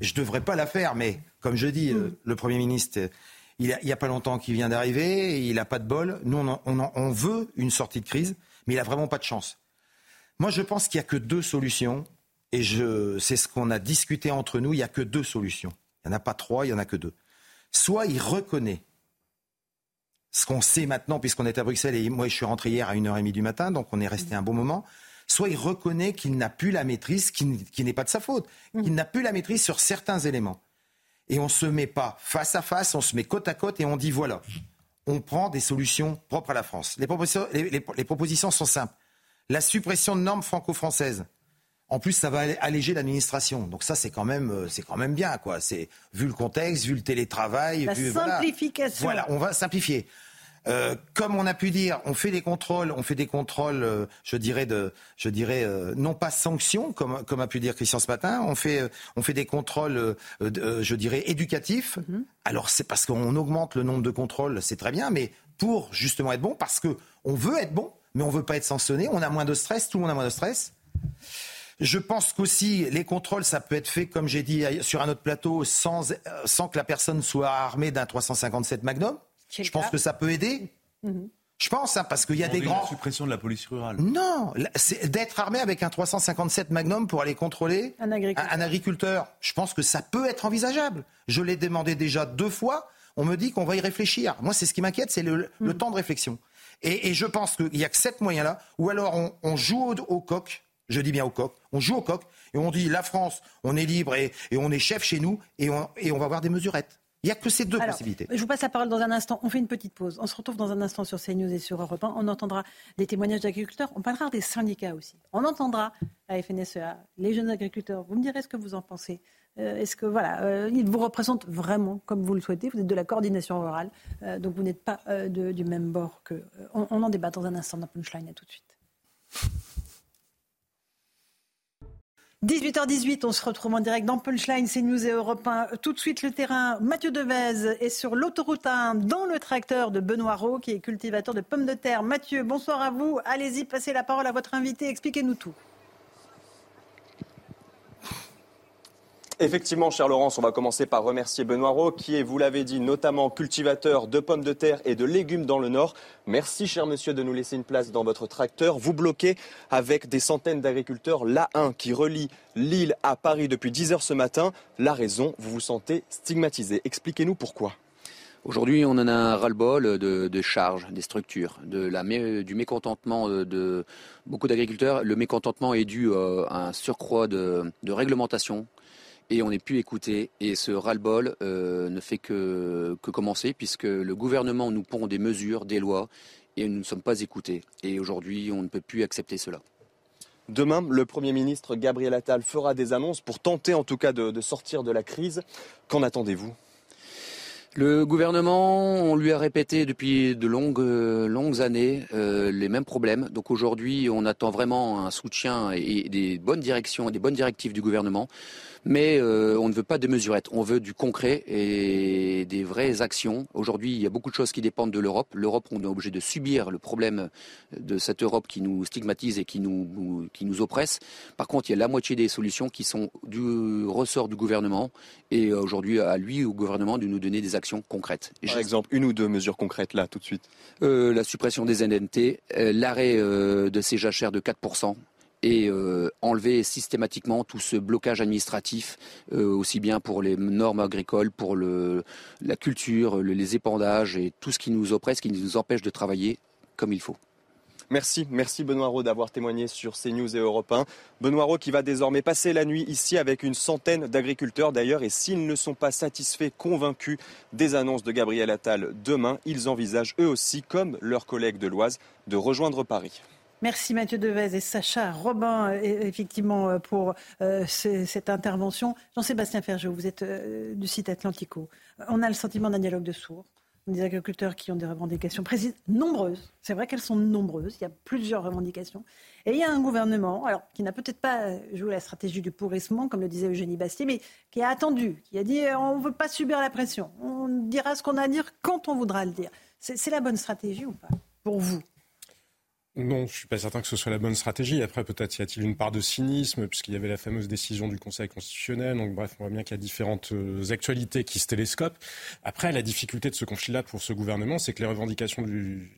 je ne devrais pas la faire, mais comme je dis, euh, le Premier ministre, il n'y a, pas longtemps qu'il vient d'arriver, il n'a pas de bol. Nous, on, veut une sortie de crise, mais il n'a vraiment pas de chance. Moi, je pense qu'il n'y a que deux solutions, et c'est ce qu'on a discuté entre nous, il n'y a que deux solutions. Il n'y en a pas trois, il n'y en a que deux. Soit il reconnaît ce qu'on sait maintenant, puisqu'on est à Bruxelles, et moi je suis rentré hier à 1h30 du matin, donc on est resté un bon moment soit il reconnaît qu'il n'a plus la maîtrise, qui, n'est pas de sa faute, mm. qu'il n'a plus la maîtrise sur certains éléments. Et on ne se met pas face à face, on se met côte à côte et on dit voilà, on prend des solutions propres à la France. Les propositions, les, propositions sont simples. La suppression de normes franco-françaises. En plus, ça va alléger l'administration. Donc ça, c'est quand même, euh, c'est quand même bien, quoi. C'est vu le contexte, vu le télétravail, la simplification. voilà, on va simplifier. Euh, comme on a pu dire, on fait des contrôles, on fait des contrôles, euh, je dirais, de, je dirais euh, non pas sanctions, comme, comme a pu dire Christian ce matin, on fait, on fait des contrôles, je dirais, éducatifs. Mhm. Alors c'est parce qu'on augmente le nombre de contrôles, c'est très bien, mais pour justement être bon, parce que on veut être bon, mais on veut pas être sanctionné, on a moins de stress, tout le monde a moins de stress. Je pense qu'aussi, les contrôles, ça peut être fait, comme j'ai dit sur un autre plateau, sans, sans que la personne soit armée d'un 357 Magnum. Je pense que ça peut aider. Mhm. Je pense, hein, parce qu'il y a des grands. La suppression de la police rurale. Non, c'est d'être armé avec un 357 Magnum pour aller contrôler un agriculteur. Je pense que ça peut être envisageable. Je l'ai demandé déjà deux fois. On me dit qu'on va y réfléchir. Moi, c'est ce qui m'inquiète, c'est le, mhm. temps de réflexion. Et, je pense qu'il n'y a que sept moyens-là. Ou alors on, joue au, coq. Je dis bien au coq. On joue au coq et on dit la France, on est libre et, on est chef chez nous et on, et on va avoir des mesurettes. Il n'y a que ces deux possibilités. Je vous passe la parole dans un instant. On fait une petite pause. On se retrouve dans un instant sur CNews et sur Europe 1. On entendra des témoignages d'agriculteurs. On parlera des syndicats aussi. On entendra la FNSEA, les jeunes agriculteurs. Vous me direz ce que vous en pensez. Euh, est-ce que voilà, euh, ils vous représentent vraiment comme vous le souhaitez? Vous êtes de la coordination rurale, euh, donc vous n'êtes pas du même bord que. On, on, en débat dans un instant dans Punchline. À tout de suite. 18h18, on se retrouve en direct dans Punchline, CNews et Europe 1. Tout de suite le terrain, Mathieu Devez est sur l'autoroute 1 dans le tracteur de Benoît Rau qui est cultivateur de pommes de terre. Mathieu, bonsoir à vous. Allez-y, passez la parole à votre invité, expliquez-nous tout. Effectivement, cher Laurence, on va commencer par remercier Benoît Rowe, qui est, vous l'avez dit, notamment cultivateur de pommes de terre et de légumes dans le Nord. Merci, cher monsieur, de nous laisser une place dans votre tracteur. Vous bloquez avec des centaines d'agriculteurs l'A1 qui relie Lille à Paris depuis 10 heures ce matin. La raison, vous vous sentez stigmatisé. Expliquez-nous pourquoi. Aujourd'hui, on en a un ras-le-bol de, charges, des structures, du mécontentement de, beaucoup d'agriculteurs. Le mécontentement est dû euh, à un surcroît de, réglementation et on n'est plus écouté. Et ce ras-le-bol euh, ne fait que, que commencer puisque le gouvernement nous pond des mesures, des lois et nous ne sommes pas écoutés. Et aujourd'hui, on ne peut plus accepter cela. Demain, le Premier ministre Gabriel Attal fera des annonces pour tenter en tout cas de sortir de la crise. Qu'en attendez-vous? Le gouvernement, on lui a répété depuis de longues, longues années euh, les mêmes problèmes. Donc aujourd'hui, on attend vraiment un soutien et des bonnes directions, des bonnes directives du gouvernement mais euh, on ne veut pas de mesurettes, on veut du concret et des vraies actions. Aujourd'hui, il y a beaucoup de choses qui dépendent de l'Europe. L'Europe, on est obligé de subir le problème de cette Europe qui nous stigmatise et qui nous, qui nous oppresse. Par contre, il y a la moitié des solutions qui sont du ressort du gouvernement et aujourd'hui, à lui, au gouvernement, de nous donner des actions concrètes. Par exemple, une ou deux mesures concrètes là, tout de suite euh, La suppression des NNT, euh, l'arrêt de ces jachères de 4% et euh, enlever systématiquement tout ce blocage administratif, euh, aussi bien pour les normes agricoles, pour la culture, les épandages et tout ce qui nous oppresse, qui nous empêche de travailler comme il faut. Merci, merci Benoît Rowe d'avoir témoigné sur CNews et Europe 1. Benoît Rowe qui va désormais passer la nuit ici avec une centaine d'agriculteurs d'ailleurs et s'ils ne sont pas satisfaits, convaincus des annonces de Gabriel Attal demain, ils envisagent eux aussi, comme leurs collègues de l'Oise, de rejoindre Paris. Merci Mathieu Devez et Sacha Robin, effectivement, euh, pour euh, cette intervention. Jean-Sébastien Ferjot, vous êtes euh, du site Atlantico. On a le sentiment d'un dialogue de sourds. Des agriculteurs qui ont des revendications précises, nombreuses. C'est vrai qu'elles sont nombreuses. Il y a plusieurs revendications. Et il y a un gouvernement, alors qui n'a peut-être pas joué la stratégie du pourrissement, comme le disait Eugénie Bastier, mais qui a attendu, qui a dit on ne veut pas subir la pression. On dira ce qu'on a à dire quand on voudra le dire. C'est la bonne stratégie ou pas pour vous? Non, je suis pas certain que ce soit la bonne stratégie. Après, peut-être y a-t-il une part de cynisme, puisqu'il y avait la fameuse décision du Conseil constitutionnel. Donc, bref, on voit bien qu'il y a différentes euh, actualités qui se télescopent. Après, la difficulté de ce conflit-là pour ce gouvernement, c'est que les revendications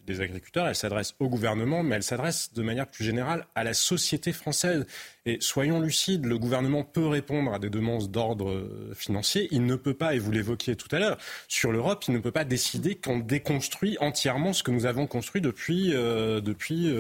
des agriculteurs, elles s'adressent au gouvernement, mais elles s'adressent de manière plus générale à la société française. Et soyons lucides, le gouvernement peut répondre à des demandes d'ordre euh, financier. Il ne peut pas, et vous l'évoquiez tout à l'heure, sur l'Europe, il ne peut pas décider qu'on déconstruit entièrement ce que nous avons construit depuis, euh, depuis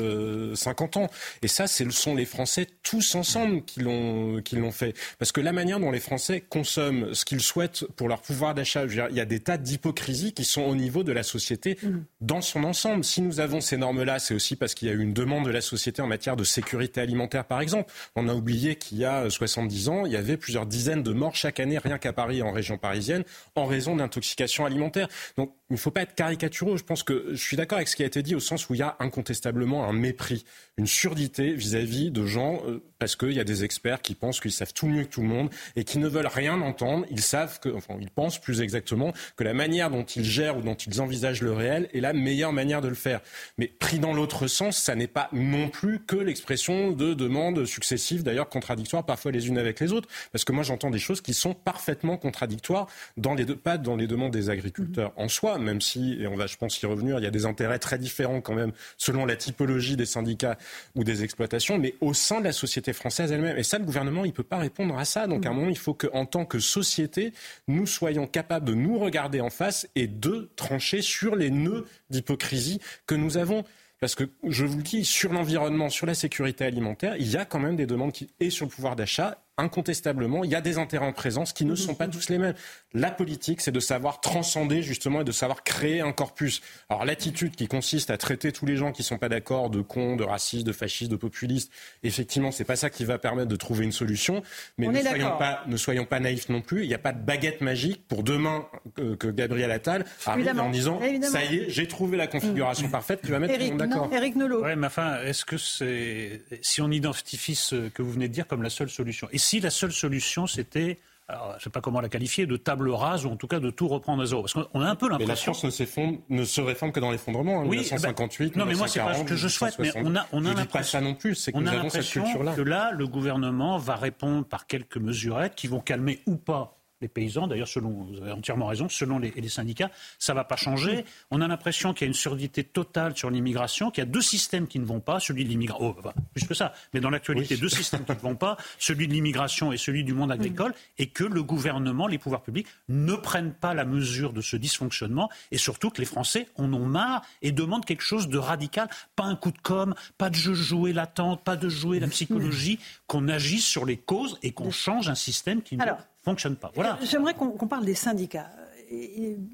50 euh, ans. Et ça, ce sont les Français tous ensemble qui l'ont, qui l'ont fait. Parce que la manière dont les Français consomment ce qu'ils souhaitent pour leur pouvoir d'achat, il y a des tas d'hypocrisies qui sont au niveau de la société mmh. dans son ensemble. Si nous avons ces normes-là, c'est aussi parce qu'il y a eu une demande de la société en matière de sécurité alimentaire, par exemple. On a oublié qu'il y a 70 ans, il y avait plusieurs dizaines de morts chaque année, rien qu'à Paris, en région parisienne, en raison d'intoxication alimentaire. Donc, il ne faut pas être caricatureux. Je pense que je suis d'accord avec ce qui a été dit au sens où il y a incontestablement un mépris, une surdité vis-à-vis de gens, euh, parce qu'il y a des experts qui pensent qu'ils savent tout mieux que tout le monde et qui ne veulent rien entendre. Ils savent ils pensent plus exactement que la manière dont ils gèrent ou dont ils envisagent le réel est la meilleure manière de le faire. Mais pris dans l'autre sens, ça n'est pas non plus que l'expression de demandes successives, d'ailleurs contradictoires parfois les unes avec les autres, parce que moi j'entends des choses qui sont parfaitement contradictoires dans les deux, pas dans les demandes des agriculteurs en soi, même si, et on va, je pense, y revenir, il y a des intérêts très différents quand même selon la typologie des syndicats ou des exploitations, mais au sein de la société française elle-même. Et ça, le gouvernement, il ne peut pas répondre à ça. Donc, à un moment, il faut qu'en tant que société, nous soyons capables de nous regarder en face et de trancher sur les nœuds d'hypocrisie que nous avons. Parce que, je vous le dis, sur l'environnement, sur la sécurité alimentaire, il y a quand même des demandes qui, et sur le pouvoir d'achat, incontestablement, il y a des intérêts en présence qui ne sont pas tous les mêmes. La politique, c'est de savoir transcender justement et de savoir créer un corpus. Alors l'attitude qui consiste à traiter tous les gens qui ne sont pas d'accord de cons, de racistes, de fascistes, de populistes, effectivement, c'est pas ça qui va permettre de trouver une solution. Mais ne soyons, pas, ne soyons pas naïfs non plus. Il n'y a pas de baguette magique pour demain euh, que Gabriel Attal arrive en disant ça y est, j'ai trouvé la configuration mm. parfaite qui va mettre tout le monde d'accord. Eric Nolot. Ouais, mais enfin, est-ce que c'est si on identifie ce que vous venez de dire comme la seule solution? Si la seule solution, c'était alors, je ne sais pas comment la qualifier, de table rase ou en tout cas de tout reprendre à zéro. Parce qu'on a un peu l'impression. Mais la France ne, ne se réforme que dans l'effondrement. Hein, oui, 1958, eh ben, non, mais moi, c'est pas ce que je souhaite. Mais on a, on a l'impression. non plus. C'est que nous avons cette culture-là. Que là, le gouvernement va répondre par quelques mesurettes qui vont calmer ou pas les paysans. D'ailleurs, selon, vous avez entièrement raison, selon les, les syndicats, ça ne va pas changer. On a l'impression qu'il y a une surdité totale sur l'immigration, qu'il y a deux systèmes qui ne vont pas, celui de l'immigration, oh, plus que ça, mais dans l'actualité, deux systèmes qui ne vont pas, celui de l'immigration et celui du monde agricole, et que le gouvernement, les pouvoirs publics ne prennent pas la mesure de ce dysfonctionnement, et surtout que les Français en ont marre et demandent quelque chose de radical, pas un coup de com', pas de jeu jouer l'attente, pas de jouer la psychologie, qu'on agisse sur les causes et qu'on change un système qui ne fonctionne pas. Voilà. J'aimerais qu'on parle des syndicats.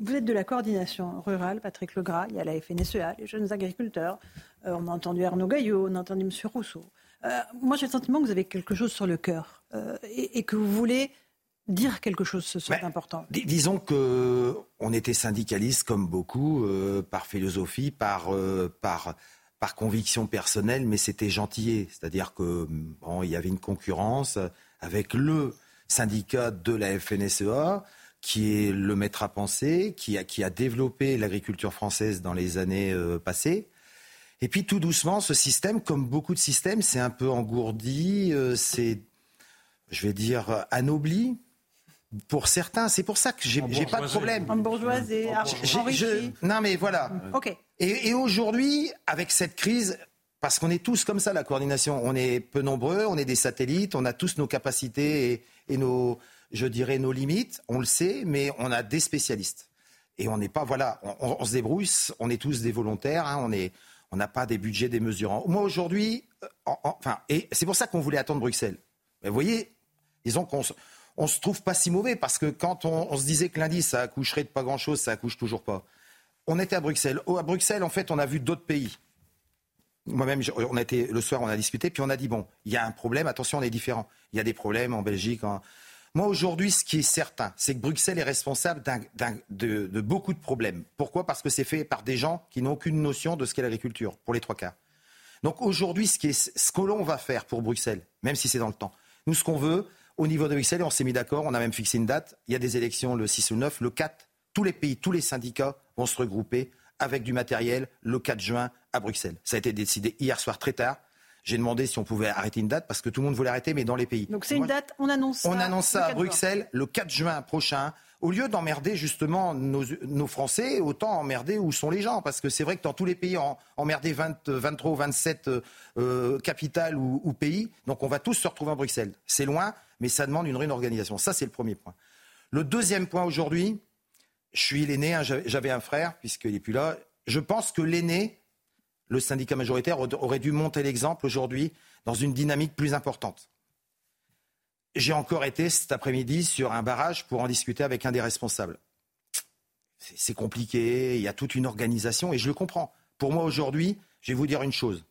Vous êtes de la coordination rurale, Patrick Legras, il y a la FNSEA, les jeunes agriculteurs. Euh, on a entendu Arnaud Gaillot, on a entendu M. Rousseau. Euh, moi, j'ai le sentiment que vous avez quelque chose sur le cœur euh, et, que vous voulez dire quelque chose, ce serait important. disons que on était syndicaliste comme beaucoup, par philosophie, par, par, par conviction personnelle, mais c'était gentillé. C'est-à-dire que bon, il y avait une concurrence avec le syndicat de la FNSEA, qui est le maître à penser, qui a, qui a développé l'agriculture française dans les années euh, passées. Et puis tout doucement, ce système, comme beaucoup de systèmes, c'est un peu engourdi, euh, c'est, je vais dire, anobli. Pour certains, c'est pour ça que j'ai pas de problème. En bourgeoisie, Non mais voilà. Et aujourd'hui, avec cette crise, parce qu'on est tous comme ça, la coordination. On est peu nombreux, on est des satellites, on a tous nos capacités et, nos, je dirais, nos limites. On le sait, mais on a des spécialistes. Et on n'est pas, voilà, on, se débrouille, on est tous des volontaires, hein, on n'a pas des budgets démesurants. Moi aujourd'hui, euh, enfin, et c'est pour ça qu'on voulait attendre Bruxelles. Mais vous voyez, disons qu'on on se trouve pas si mauvais parce que quand on, se disait que lundi ça accoucherait de pas grand chose, ça accouche toujours pas. On était à Bruxelles. Oh, à Bruxelles, en fait, on a vu d'autres pays. Moi-même, on a été le soir, on a discuté, puis on a dit bon, il y a un problème. Attention, on est différent. Il y a des problèmes en Belgique. Moi, aujourd'hui, ce qui est certain, c'est que Bruxelles est responsable de, beaucoup de problèmes. Pourquoi? Parce que c'est fait par des gens qui n'ont aucune notion de ce qu'est l'agriculture, pour les trois quarts. Donc aujourd'hui, ce, ce que l'on va faire pour Bruxelles, même si c'est dans le temps, nous, ce qu'on veut, au niveau de Bruxelles, on s'est mis d'accord, on a même fixé une date, il y a des élections le 6 ou 9, le 4, tous les pays, tous les syndicats vont se regrouper avec du matériel le 4 juin à Bruxelles. Ça a été décidé hier soir très tard. J'ai demandé si on pouvait arrêter une date parce que tout le monde voulait arrêter, mais dans les pays. Donc c'est une date, on annonce ça. On annonce ça à Bruxelles le 4 juin prochain. Au lieu d'emmerder justement nos, Français, autant emmerder où sont les gens. Parce que c'est vrai que dans tous les pays, emmerder 20, 23 ou 27 euh, capitales ou, ou, pays. Donc on va tous se retrouver à Bruxelles. C'est loin, mais ça demande une réorganisation. Ça, c'est le premier point. Le deuxième point aujourd'hui, je suis l'aîné, hein, j'avais un frère, puisqu'il n'est plus là. Je pense que l'aîné, le syndicat majoritaire, aurait dû monter l'exemple aujourd'hui dans une dynamique plus importante. J'ai encore été cet après-midi sur un barrage pour en discuter avec un des responsables. C'est compliqué, il y a toute une organisation et je le comprends. Pour moi aujourd'hui, je vais vous dire une chose.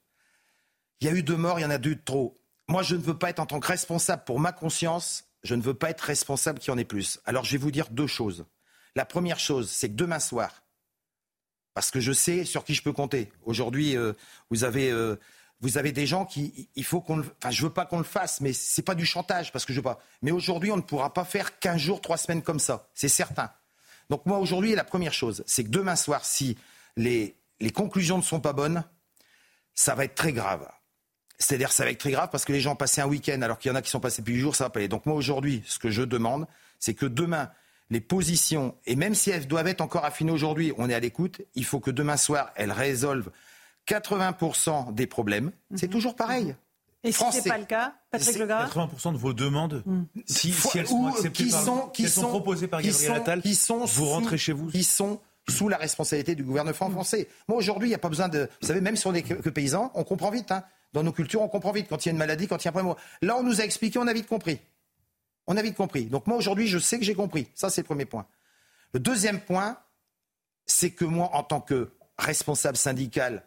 Il y a eu deux morts, il y en a deux de trop. Moi, je ne veux pas être en tant que responsable pour ma conscience, je ne veux pas être responsable qu'il y en ait plus. Alors je vais vous dire deux choses. La première chose, c'est que demain soir, parce que je sais sur qui je peux compter. Aujourd'hui, euh, vous avez euh, vous avez des gens qui, il faut qu'on, enfin, je veux pas qu'on le fasse, mais c'est pas du chantage parce que je veux pas. Mais aujourd'hui, on ne pourra pas faire 15 jours, 3 semaines comme ça, c'est certain. Donc moi aujourd'hui, la première chose, c'est que demain soir, si les, les conclusions ne sont pas bonnes, ça va être très grave. C'est-à-dire, ça va être très grave parce que les gens ont passé un week-end alors qu'il y en a qui sont passés depuis 8 jours, ça va pas aller. Donc moi aujourd'hui, ce que je demande, c'est que demain, les positions, et même si elles doivent être encore affinées aujourd'hui, on est à l'écoute, il faut que demain soir, elles résolvent 80% des problèmes. C'est toujours pareil. Et si ce n'est pas le cas, Patrick Legras 80% de vos demandes, mm. si, elles sont acceptées qui sont, qui sont, proposées par Gabriel Attal, qui sont vous rentrez chez vous. Qui sont sous la responsabilité du gouvernement français. Moi, aujourd'hui, il n'y a pas besoin de... Vous savez, même si on est que, paysans, on comprend vite. Hein. Dans nos cultures, on comprend vite. Quand il y a une maladie, quand il y a un problème... Là, on nous a expliqué, on a vite compris. On a vite compris. Donc moi, aujourd'hui, je sais que j'ai compris. Ça, c'est le premier point. Le deuxième point, c'est que moi, en tant que responsable syndical,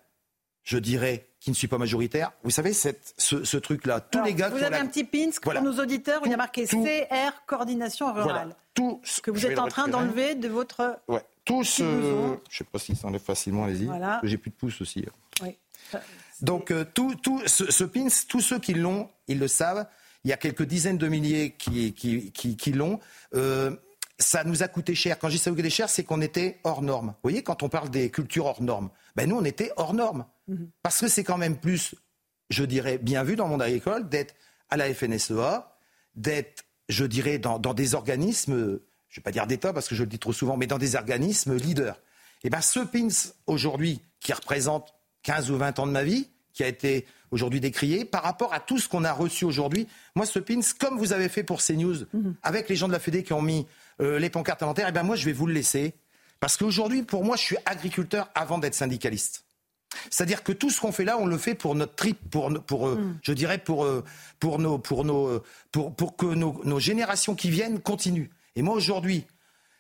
je dirais, qui ne suis pas majoritaire, vous savez, cette, ce, truc-là, tous les gars... Vous avez un petit pins pour nos auditeurs, il y a marqué CR, coordination rurale. tout ce que vous êtes en train d'enlever de votre... Ouais. Tout ce... Je ne sais pas si ça enlève facilement, allez-y. Voilà. J'ai plus de pouces aussi. Oui. Donc, euh, tout, tout ce, ce pins, tous ceux qui l'ont, ils le savent. Il y a quelques dizaines de milliers qui, qui, l'ont. Euh, ça nous a coûté cher. Quand je dis ça nous a coûté cher, c'est qu'on était hors norme. Vous voyez, quand on parle des cultures hors normes, ben nous, on était hors norme. Mhm. Parce que c'est quand même plus, je dirais, bien vu dans le monde agricole d'être à la FNSEA, d'être je dirais, dans, des organismes, je ne vais pas dire d'État parce que je le dis trop souvent, mais dans des organismes leaders. Et eh bien ce PINS, aujourd'hui, qui représente 15 ou 20 ans de ma vie, qui a été aujourd'hui décrié, par rapport à tout ce qu'on a reçu aujourd'hui, moi, ce PINS, comme vous avez fait pour CNews, mhm. avec les gens de la Fédé qui ont mis euh, les pancartes inventaires, eh bien moi, je vais vous le laisser. Parce qu'aujourd'hui, pour moi, je suis agriculteur avant d'être syndicaliste. C'est-à-dire que tout ce qu'on fait là, on le fait pour notre trip, pour, pour euh, mm. je dirais pour, euh, pour, nos, pour, nos, pour, pour que nos, nos, générations qui viennent continuent. Et moi aujourd'hui,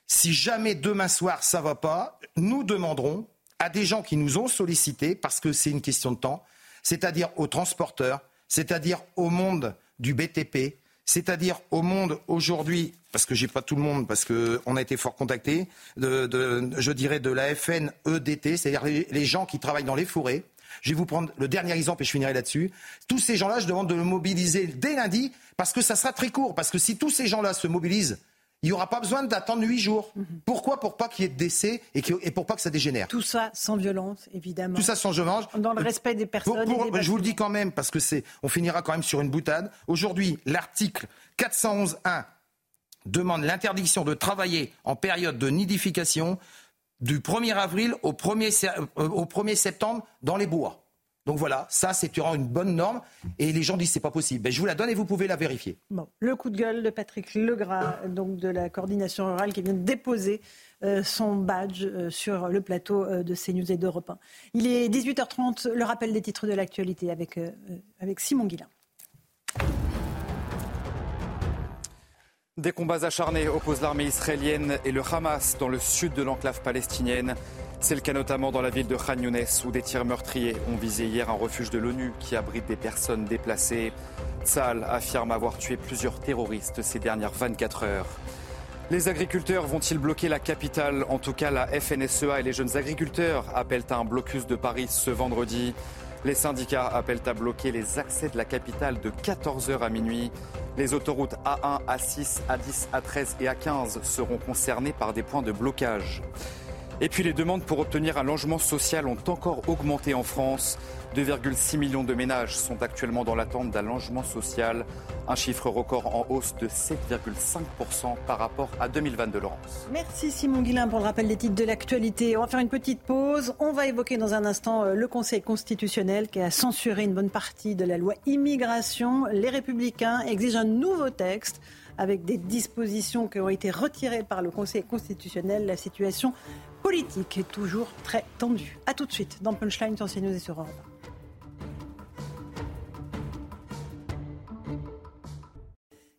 si jamais demain soir ça va pas, nous demanderons à des gens qui nous ont sollicités, parce que c'est une question de temps, c'est-à-dire aux transporteurs, c'est-à-dire au monde du BTP, c'est-à-dire au monde aujourd'hui, parce que j'ai pas tout le monde, parce qu'on a été fort contacté, de, je dirais de la FNEDT, c'est-à-dire les, gens qui travaillent dans les forêts. Je vais vous prendre le dernier exemple et je finirai là-dessus. Tous ces gens-là, je demande de le mobiliser dès lundi parce que ça sera très court. Parce que si tous ces gens-là se mobilisent il n'y aura pas besoin d'attendre huit jours. Mhm. Pourquoi? Pour pas qu'il y ait de décès et, pour pas que ça dégénère. Tout ça sans violence, évidemment. Tout ça sans violence. Dans le respect des personnes. je vous le dis quand même, parce que c'est, on finira quand même sur une boutade. Aujourd'hui, l'article 411.1 demande l'interdiction de travailler en période de nidification du 1er avril au 1er, euh, au 1er septembre dans les bois. Donc voilà, ça c'est une bonne norme et les gens disent c'est pas possible. Ben, je vous la donne et vous pouvez la vérifier. Le coup de gueule de Patrick Legras, donc de la coordination rurale qui vient de déposer euh, son badge euh, sur le plateau euh, de CNews et d'Europe 1. Il est 18h30, le rappel des titres de l'actualité avec, avec Simon Guillain. Des combats acharnés opposent l'armée israélienne et le Hamas dans le sud de l'enclave palestinienne. C'est le cas notamment dans la ville de Khan Younes où des tirs meurtriers ont visé hier un refuge de l'ONU qui abrite des personnes déplacées. Tzal affirme avoir tué plusieurs terroristes ces dernières 24 heures. Les agriculteurs vont-ils bloquer la capitale? En tout cas, la FNSEA et les jeunes agriculteurs appellent à un blocus de Paris ce vendredi. Les syndicats appellent à bloquer les accès de la capitale de 14h à minuit. Les autoroutes A1, A6, A10, A13 et A15 seront concernées par des points de blocage. Et puis les demandes pour obtenir un logement social ont encore augmenté en France. 2,6 millions de ménages sont actuellement dans l'attente d'un logement social, un chiffre record en hausse de 7,5% par rapport à 2022, Laurence. Merci Simon Guillain pour le rappel des titres de l'actualité. On va faire une petite pause. On va évoquer dans un instant euh, le Conseil constitutionnel qui a censuré une bonne partie de la loi immigration. Les républicains exigent un nouveau texte avec des dispositions qui ont été retirées par le Conseil constitutionnel. La situation politique est toujours très tendue. A tout de suite dans Punchline sur CNews et sur Europe.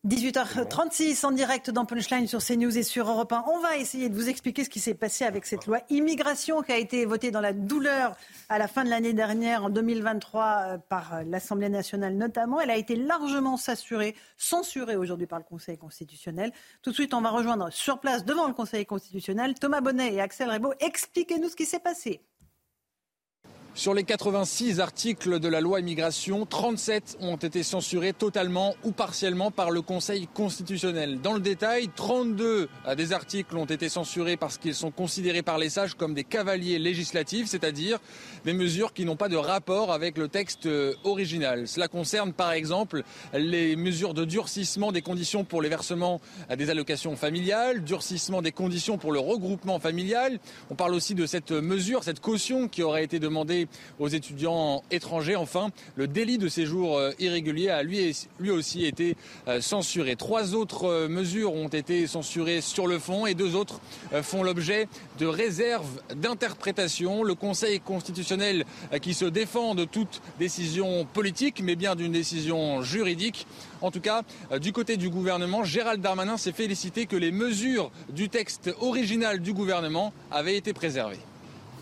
18h36 en direct dans Punchline sur CNews et sur Europe 1. On va essayer de vous expliquer ce qui s'est passé avec cette loi immigration qui a été votée dans la douleur à la fin de l'année dernière, en 2023, euh, par l'Assemblée nationale notamment. Elle a été largement censurée, censurée aujourd'hui par le Conseil constitutionnel. Tout de suite, on va rejoindre sur place devant le Conseil constitutionnel Thomas Bonnet et Axel Rebaud. Expliquez-nous ce qui s'est passé. Sur les 86 articles de la loi immigration, 37 ont été censurés totalement ou partiellement par le Conseil constitutionnel. Dans le détail, 32 des articles ont été censurés parce qu'ils sont considérés par les sages comme des cavaliers législatifs, c'est-à-dire des mesures qui n'ont pas de rapport avec le texte original. Cela concerne par exemple les mesures de durcissement des conditions pour les versements des allocations familiales, durcissement des conditions pour le regroupement familial. On parle aussi de cette mesure, cette caution qui aurait été demandée aux étudiants étrangers. Enfin, le délit de séjour euh, irrégulier a lui, aussi été euh, censuré. Trois autres euh, mesures ont été censurées sur le fond et deux autres font l'objet de réserves d'interprétation. Le Conseil constitutionnel qui se défend de toute décision politique, mais bien d'une décision juridique. En tout cas, du côté du gouvernement, Gérald Darmanin s'est félicité que les mesures du texte original du gouvernement avaient été préservées.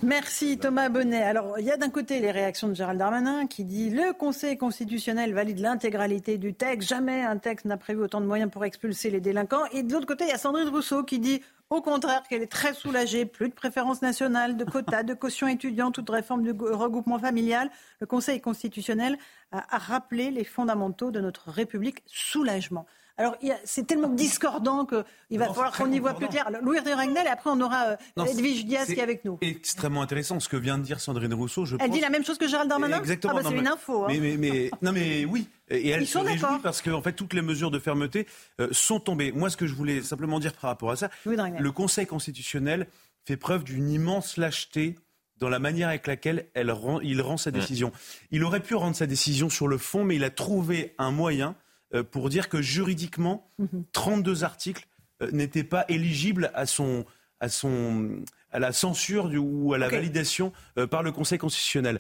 Merci Thomas Bonnet. Alors, il y a d'un côté les réactions de Gérald Darmanin qui dit le Conseil constitutionnel valide l'intégralité du texte. Jamais un texte n'a prévu autant de moyens pour expulser les délinquants. Et de l'autre côté, il y a Sandrine Rousseau qui dit au contraire qu'elle est très soulagée. Plus de préférence nationale, de quotas, de caution étudiante, toute réforme du regroupement familial. Le Conseil constitutionnel a rappelé les fondamentaux de notre République. Soulagement. Alors, c'est tellement discordant qu'il va falloir qu'on y voit plus clair. Louis de Ragnel, et après, on aura euh, Edwige Diaz qui est avec nous. extrêmement intéressant ce que vient de dire Sandrine Rousseau. Je elle dit la même chose que Gérald Darmanin? Exactement. Ah, bah, c'est une info. Hein. Mais, mais, non, mais oui. Et elle Ils se réjouit parce que en fait, toutes les mesures de fermeté euh, sont tombées. Moi, ce que je voulais simplement dire par rapport à ça, le Conseil constitutionnel fait preuve d'une immense lâcheté dans la manière avec laquelle elle rend, il rend sa décision. Il aurait pu rendre sa décision sur le fond, mais il a trouvé un moyen pour dire que juridiquement, 32 mhm. articles euh, n'étaient pas éligibles à son, à son, à la censure du, ou à la validation euh, par le Conseil constitutionnel.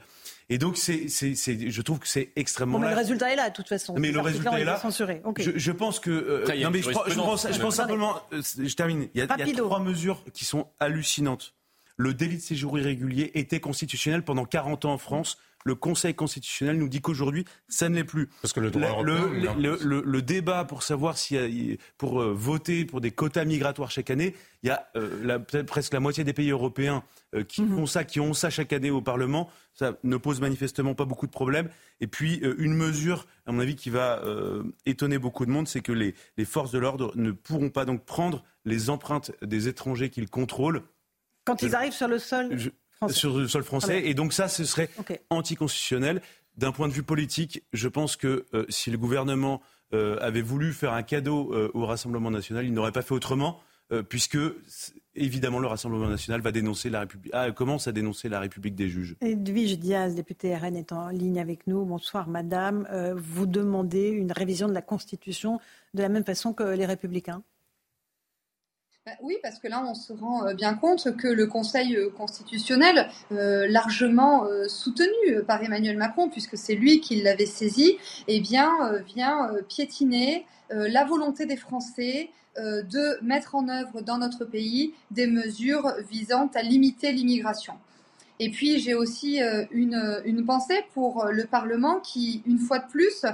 Et donc, c'est, c'est, je trouve que c'est extrêmement. Bon, mais le résultat est là, de toute façon. Mais le résultat est là. Censuré. Je, je, pense que. non, mais je, je, pense, je pense simplement. je termine. Il y, a, il y, a, trois mesures qui sont hallucinantes le délit de séjour irrégulier était constitutionnel pendant 40 ans en France. Le Conseil constitutionnel nous dit qu'aujourd'hui, ça ne l'est plus. Parce que le droit le, débat pour savoir si pour euh, voter pour des quotas migratoires chaque année, il y a euh, presque la moitié des pays européens euh, qui mhm. font ça, qui ont ça chaque année au Parlement. Ça ne pose manifestement pas beaucoup de problèmes. Et puis une mesure, à mon avis, qui va étonner beaucoup de monde, c'est que les, les forces de l'ordre ne pourront pas donc prendre les empreintes des étrangers qu'ils contrôlent quand ils arrivent sur le sol français. Sur le sol français. Et donc ça, ce serait anticonstitutionnel. D'un point de vue politique, je pense que euh, si le gouvernement euh, avait voulu faire un cadeau euh, au Rassemblement national, il n'aurait pas fait autrement, puisque évidemment le Rassemblement national va dénoncer la République, ah, commence à dénoncer la République des juges. Edwige Diaz, députée RN, est en ligne avec nous. Bonsoir, Madame. vous demandez une révision de la Constitution de la même façon que les Républicains? Oui, parce que là, on se rend euh, bien compte que le Conseil euh, constitutionnel, euh, largement soutenu par Emmanuel Macron, puisque c'est lui qui l'avait saisi, eh bien, vient piétiner la volonté des Français de mettre en œuvre dans notre pays des mesures visant à limiter l'immigration. Et puis j'ai aussi une, pensée pour le Parlement qui, une fois de plus,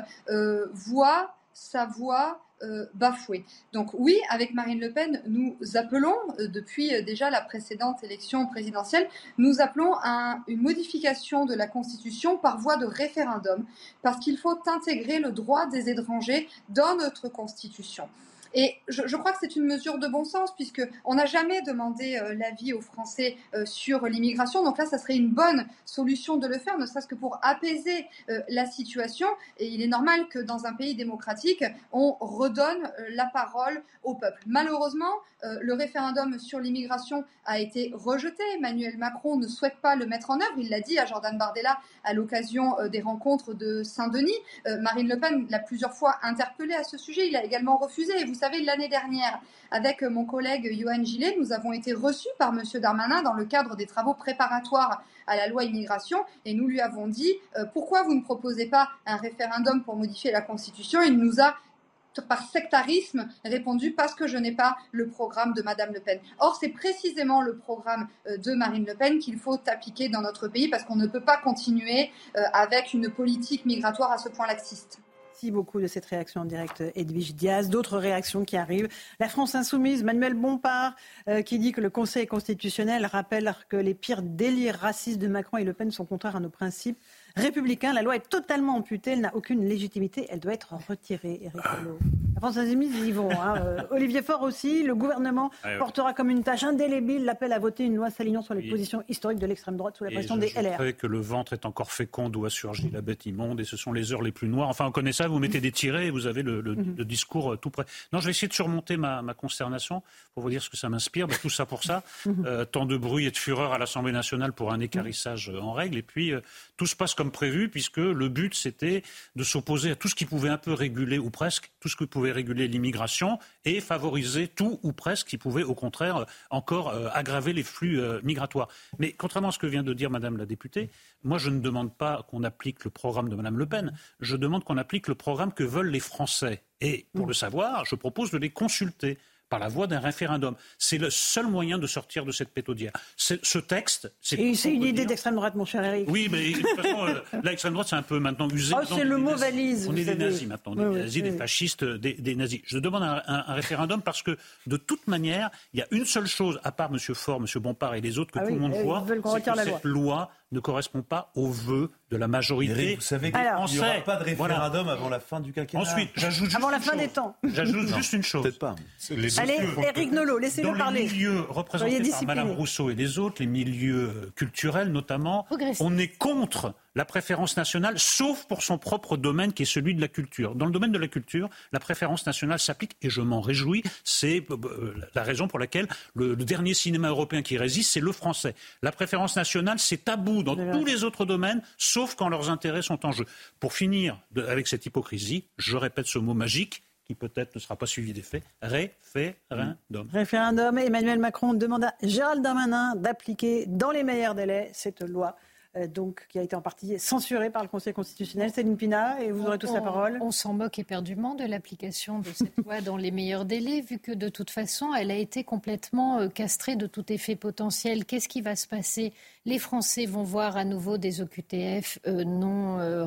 voit sa voix euh, bafoué. Donc oui, avec Marine Le Pen, nous appelons, euh, depuis euh, déjà la précédente élection présidentielle, nous appelons à une modification de la Constitution par voie de référendum, parce qu'il faut intégrer le droit des étrangers dans notre Constitution. Et je, crois que c'est une mesure de bon sens, puisqu'on n'a jamais demandé euh, l'avis aux Français euh, sur l'immigration. Donc là, ça serait une bonne solution de le faire, ne serait-ce que pour apaiser euh, la situation. Et il est normal que dans un pays démocratique, on redonne la parole au peuple. Malheureusement, le référendum sur l'immigration a été rejeté. Emmanuel Macron ne souhaite pas le mettre en œuvre. Il l'a dit à Jordan Bardella à l'occasion des rencontres de Saint-Denis. Marine Le Pen l'a plusieurs fois interpellé à ce sujet. Il a également refusé. Et vous savez, l'année dernière, avec mon collègue Johan Gillet, nous avons été reçus par M. Darmanin dans le cadre des travaux préparatoires à la loi immigration et nous lui avons dit euh, pourquoi vous ne proposez pas un référendum pour modifier la Constitution? Il nous a par sectarisme répondu parce que je n'ai pas le programme de Madame Le Pen. Or, c'est précisément le programme euh, de Marine Le Pen qu'il faut appliquer dans notre pays parce qu'on ne peut pas continuer euh, avec une politique migratoire à ce point laxiste. Merci beaucoup de cette réaction en direct, Edwige Diaz. D'autres réactions qui arrivent. La France insoumise, Manuel Bompard, euh, qui dit que le Conseil constitutionnel rappelle que les pires délires racistes de Macron et Le Pen sont contraires à nos principes républicain. La loi est totalement amputée, elle n'a aucune légitimité, elle doit être retirée, Eric La France Insoumise, ils y vont. Hein. Euh, Olivier Faure aussi, le gouvernement ah portera comme une tâche indélébile l'appel à voter une loi s'alignant sur les positions historiques de l'extrême droite sous la pression des LR. Je que le ventre est encore fécond d'où a surgi la bête immonde et ce sont les heures les plus noires. Enfin, on connaît ça, vous mettez des tirets et vous avez le, mhm. discours euh, tout près. Non, je vais essayer de surmonter ma, consternation pour vous dire ce que ça m'inspire. Ben, tout ça pour ça. Mhm. Euh, tant de bruit et de fureur à l'Assemblée nationale pour un écarissage en règle. Et puis, tout se passe comme prévu, puisque le but, c'était de s'opposer à tout ce qui pouvait un peu réguler, ou presque, tout ce qui pouvait réguler l'immigration, et favoriser tout ou presque qui pouvait, au contraire, encore euh, aggraver les flux euh, migratoires. Mais contrairement à ce que vient de dire Madame la députée, moi, je ne demande pas qu'on applique le programme de Madame Le Pen, je demande qu'on applique le programme que veulent les Français. Et pour le savoir, je propose de les consulter par la voie d'un référendum. C'est le seul moyen de sortir de cette pétodière. Ce texte, c'est. une idée d'extrême droite, mon cher Eric. Oui, mais de toute façon, euh, l'extrême droite, c'est un peu maintenant usé. Oh, c'est le mot valise. On est des nazis maintenant, on est des nazis, des fascistes, des, nazis. Je demande un, référendum parce que, de toute manière, il y a une seule chose, à part M. Faure, M. Bompard et les autres, que ah tout le monde voit, c'est que cette loi ne correspond pas aux vœux de la majorité. vous savez qu'il n'y aura pas de référendum avant la fin du quinquennat. Ensuite, j'ajoute juste Avant la une fin chose. des temps. J'ajoute juste une chose. Peut-être pas. Allez, Éric Nolot, laissez-le Dans parler. les milieux représentés par. Madame Rousseau et les autres, les milieux culturels notamment, on est contre la préférence nationale, sauf pour son propre domaine qui est celui de la culture. Dans le domaine de la culture, la préférence nationale s'applique et je m'en réjouis. C'est euh, la raison pour laquelle le, le dernier cinéma européen qui résiste, c'est le français. La préférence nationale, c'est tabou dans tous les autres domaines, sauf quand leurs intérêts sont en jeu. Pour finir de- avec cette hypocrisie, je répète ce mot magique qui peut-être ne sera pas suivi d'effet, référendum. Référendum, Emmanuel Macron demande à Gérald Darmanin d'appliquer dans les meilleurs délais cette loi. Euh, donc, qui a été en partie censurée par le Conseil constitutionnel. Céline Pina, et vous aurez tous la On- parole. On s'en moque éperdument de l'application de cette loi dans les meilleurs délais, vu que de toute façon, elle a été complètement euh, castrée de tout effet potentiel. Qu'est-ce qui va se passer? Les Français vont voir à nouveau des OQTF euh, non euh,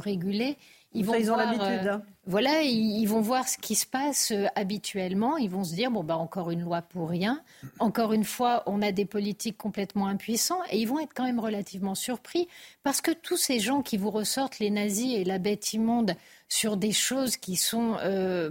ils ont voir, l'habitude, euh, hein. voilà, ils, ils vont voir ce qui se passe euh, habituellement. Ils vont se dire bon bah encore une loi pour rien. Encore une fois, on a des politiques complètement impuissants et ils vont être quand même relativement surpris parce que tous ces gens qui vous ressortent les nazis et la bête immonde sur des choses qui sont euh,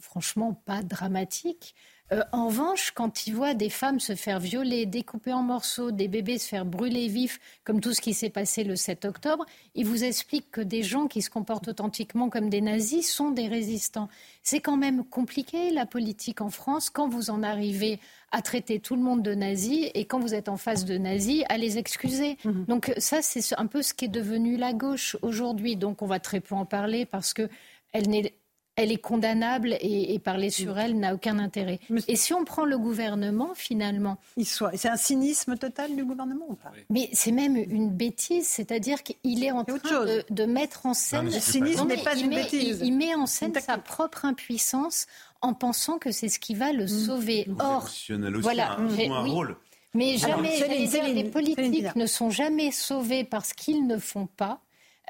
franchement pas dramatiques. Euh, en revanche, quand ils voient des femmes se faire violer, découper en morceaux, des bébés se faire brûler vifs, comme tout ce qui s'est passé le 7 octobre, ils vous expliquent que des gens qui se comportent authentiquement comme des nazis sont des résistants. C'est quand même compliqué la politique en France quand vous en arrivez à traiter tout le monde de nazis et quand vous êtes en face de nazis à les excuser. Donc ça, c'est un peu ce qui est devenu la gauche aujourd'hui. Donc on va très peu en parler parce que elle n'est elle est condamnable et, et parler sur elle n'a aucun intérêt. Et si on prend le gouvernement, finalement. Il soit. C'est un cynisme total du gouvernement ou pas? Mais c'est même une bêtise, c'est-à-dire qu'il est en train de, de mettre en scène. Non, mais Le cynisme pas une met- bêtise. Il, il met en scène sa propre impuissance en pensant que c'est ce qui va le sauver. Or, aussi voilà, a un, oui. rôle. mais Alors, jamais, Céline, j'allais dire, Céline, les Céline politiques ne sont jamais sauvés parce qu'ils ne font pas.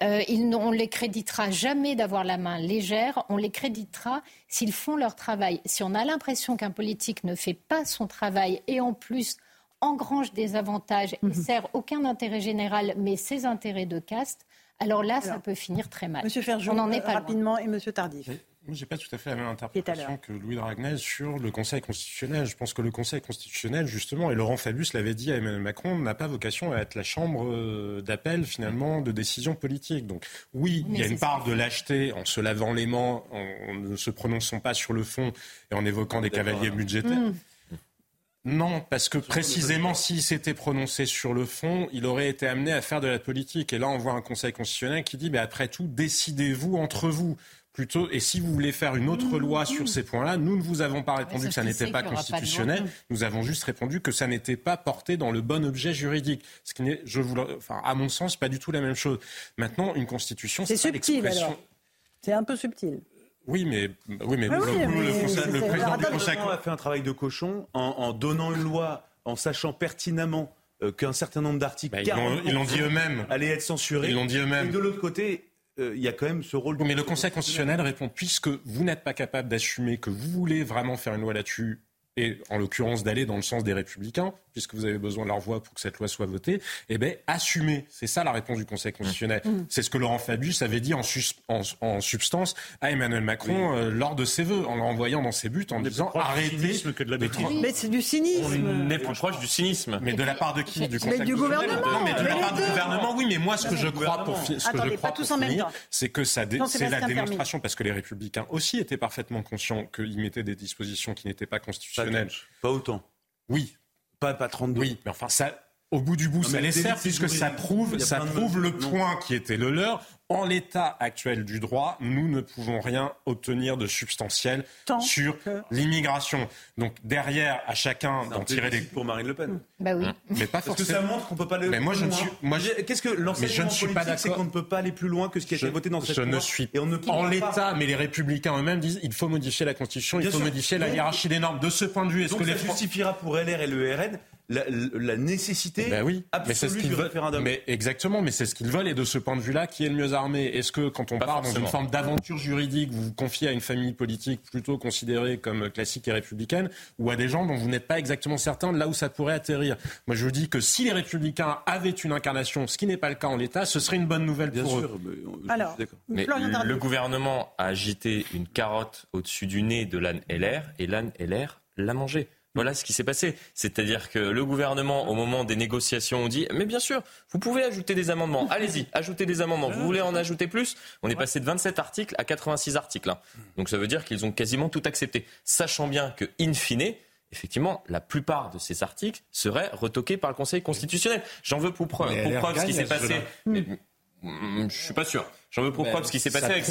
Euh, ils on les créditera jamais d'avoir la main légère. On les créditera s'ils font leur travail. Si on a l'impression qu'un politique ne fait pas son travail et en plus engrange des avantages et sert aucun intérêt général, mais ses intérêts de caste, alors là, ça peut finir très mal. Monsieur Ferjou, on n'en est euh, pas loin. rapidement, et Monsieur Tardif. Moi, j'ai pas tout à fait la même interprétation que Louis Dragnel sur le Conseil constitutionnel. Je pense que le Conseil constitutionnel, justement, et Laurent Fabius l'avait dit à Emmanuel Macron, n'a pas vocation à être la chambre euh, d'appel, finalement, de décision politique. Donc, oui, Mais il y a une part de lâcheté en se lavant les mains, en, en ne se prononçant pas sur le fond et en évoquant des cavaliers budgétaires. Mmh. Non, parce que précisément, s'il s'était prononcé sur le fond, il aurait été amené à faire de la politique. Et là, on voit un Conseil constitutionnel qui dit, mais après tout, décidez-vous entre vous. Plutôt, et si vous voulez faire une autre loi sur ces points-là, nous ne vous avons pas répondu sauf que ça n'était pas constitutionnel. Nous avons juste répondu que ça n'était pas porté dans le bon objet juridique. Ce qui n'est, je vous, le- enfin, à mon sens, pas du tout la même chose. Maintenant, une constitution, C'est subtil alors. C'est un peu subtil. Oui, mais oui, mais, Ah oui, le, mais le conseil- le président du conseil a fait un travail de cochon en, en donnant une loi, en sachant pertinemment euh, qu'un certain nombre d'articles, Bah, ils l'ont- dit 40%, eux-mêmes. allaient être censurés. Ils l'ont dit eux-mêmes. Et de l'autre côté, il y a quand même ce rôle. Oui, mais le Conseil constitutionnel répond puisque vous n'êtes pas capable d'assumer que vous voulez vraiment faire une loi là-dessus, et en l'occurrence d'aller dans le sens des républicains, puisque vous avez besoin de leur voix pour que cette loi soit votée, eh bien, assumez. C'est ça la réponse du Conseil constitutionnel. Mmh. C'est ce que Laurent Fabius avait dit en, sus- en, en substance à Emmanuel Macron euh, lors de ses vœux, en l'envoyant dans ses buts, en disant du arrêtez que de la bêtise. Mais c'est du cynisme. On est plus proche du cynisme. Mais de la part de qui Du Mais Conseil du constitutionnel gouvernement, Non, mais de mais la part du gouvernement, oui. Mais moi, ce que Mais je crois pour, que je crois finir, c'est que ça c'est la démonstration, parce que les républicains aussi étaient parfaitement conscients qu'ils mettaient des dispositions qui n'étaient pas constitutionnelles. Pas autant. Oui. Pas, pas 32. Oui, mais enfin, ça, au bout du bout, Non, ça les le sert, puisque ça prouve, ça de- prouve le non. point qui était le leur. En l'état actuel du droit, nous ne pouvons rien obtenir de substantiel Tant sur que- l'immigration. Donc derrière, à chacun C'est un d'en tirer des... pour Marine Le Pen. Bah oui. Mais pas Parce que forcément. ça montre qu'on peut pas aller Mais moi, je ne suis- moi, je- Qu'est-ce que l'enseignement ne suis pas politique, c'est qu'on ne peut pas aller plus loin que ce qui a été Je- voté dans cette je loi. ne suis Et on ne en l'état, mais les républicains eux-mêmes disent il faut modifier la constitution, il faut sûr. modifier la hiérarchie des normes. De ce point de vue, est-ce Donc que ça les justifiera pour LR et le RN la, la nécessité ben oui, absolue mais c'est ce qu'ils du veulent. référendum. Mais exactement, mais c'est ce qu'ils veulent. Et de ce point de vue-là, qui est le mieux armé? Est-ce que quand on Pas part dans une forme d'aventure juridique, vous vous confiez à une famille politique plutôt considérée comme classique et républicaine, ou à des gens dont vous n'êtes pas exactement certain de là où ça pourrait atterrir? Moi, je vous dis que si les républicains avaient une incarnation, ce qui n'est pas le cas en l'état, ce serait une bonne nouvelle Bien pour sûr, eux. mais, euh, Alors. Mais le gouvernement a agité une carotte au-dessus du nez de l'âne LR et l'âne LR l'a mangé. Voilà ce qui s'est passé. C'est-à-dire que le gouvernement, au moment des négociations, on dit Mais bien sûr, vous pouvez ajouter des amendements. Allez-y, ajoutez des amendements. Vous voulez en ajouter plus? On est passé de 27 articles à 86 articles. hein. Donc ça veut dire qu'ils ont quasiment tout accepté. Sachant bien que, in fine, effectivement, la plupart de ces articles seraient retoqués par le Conseil constitutionnel. J'en veux pour preuve, pour ce qui s'est passé. Mais, mm, je suis pas sûr. J'en veux pour preuve ce qui s'est passé avec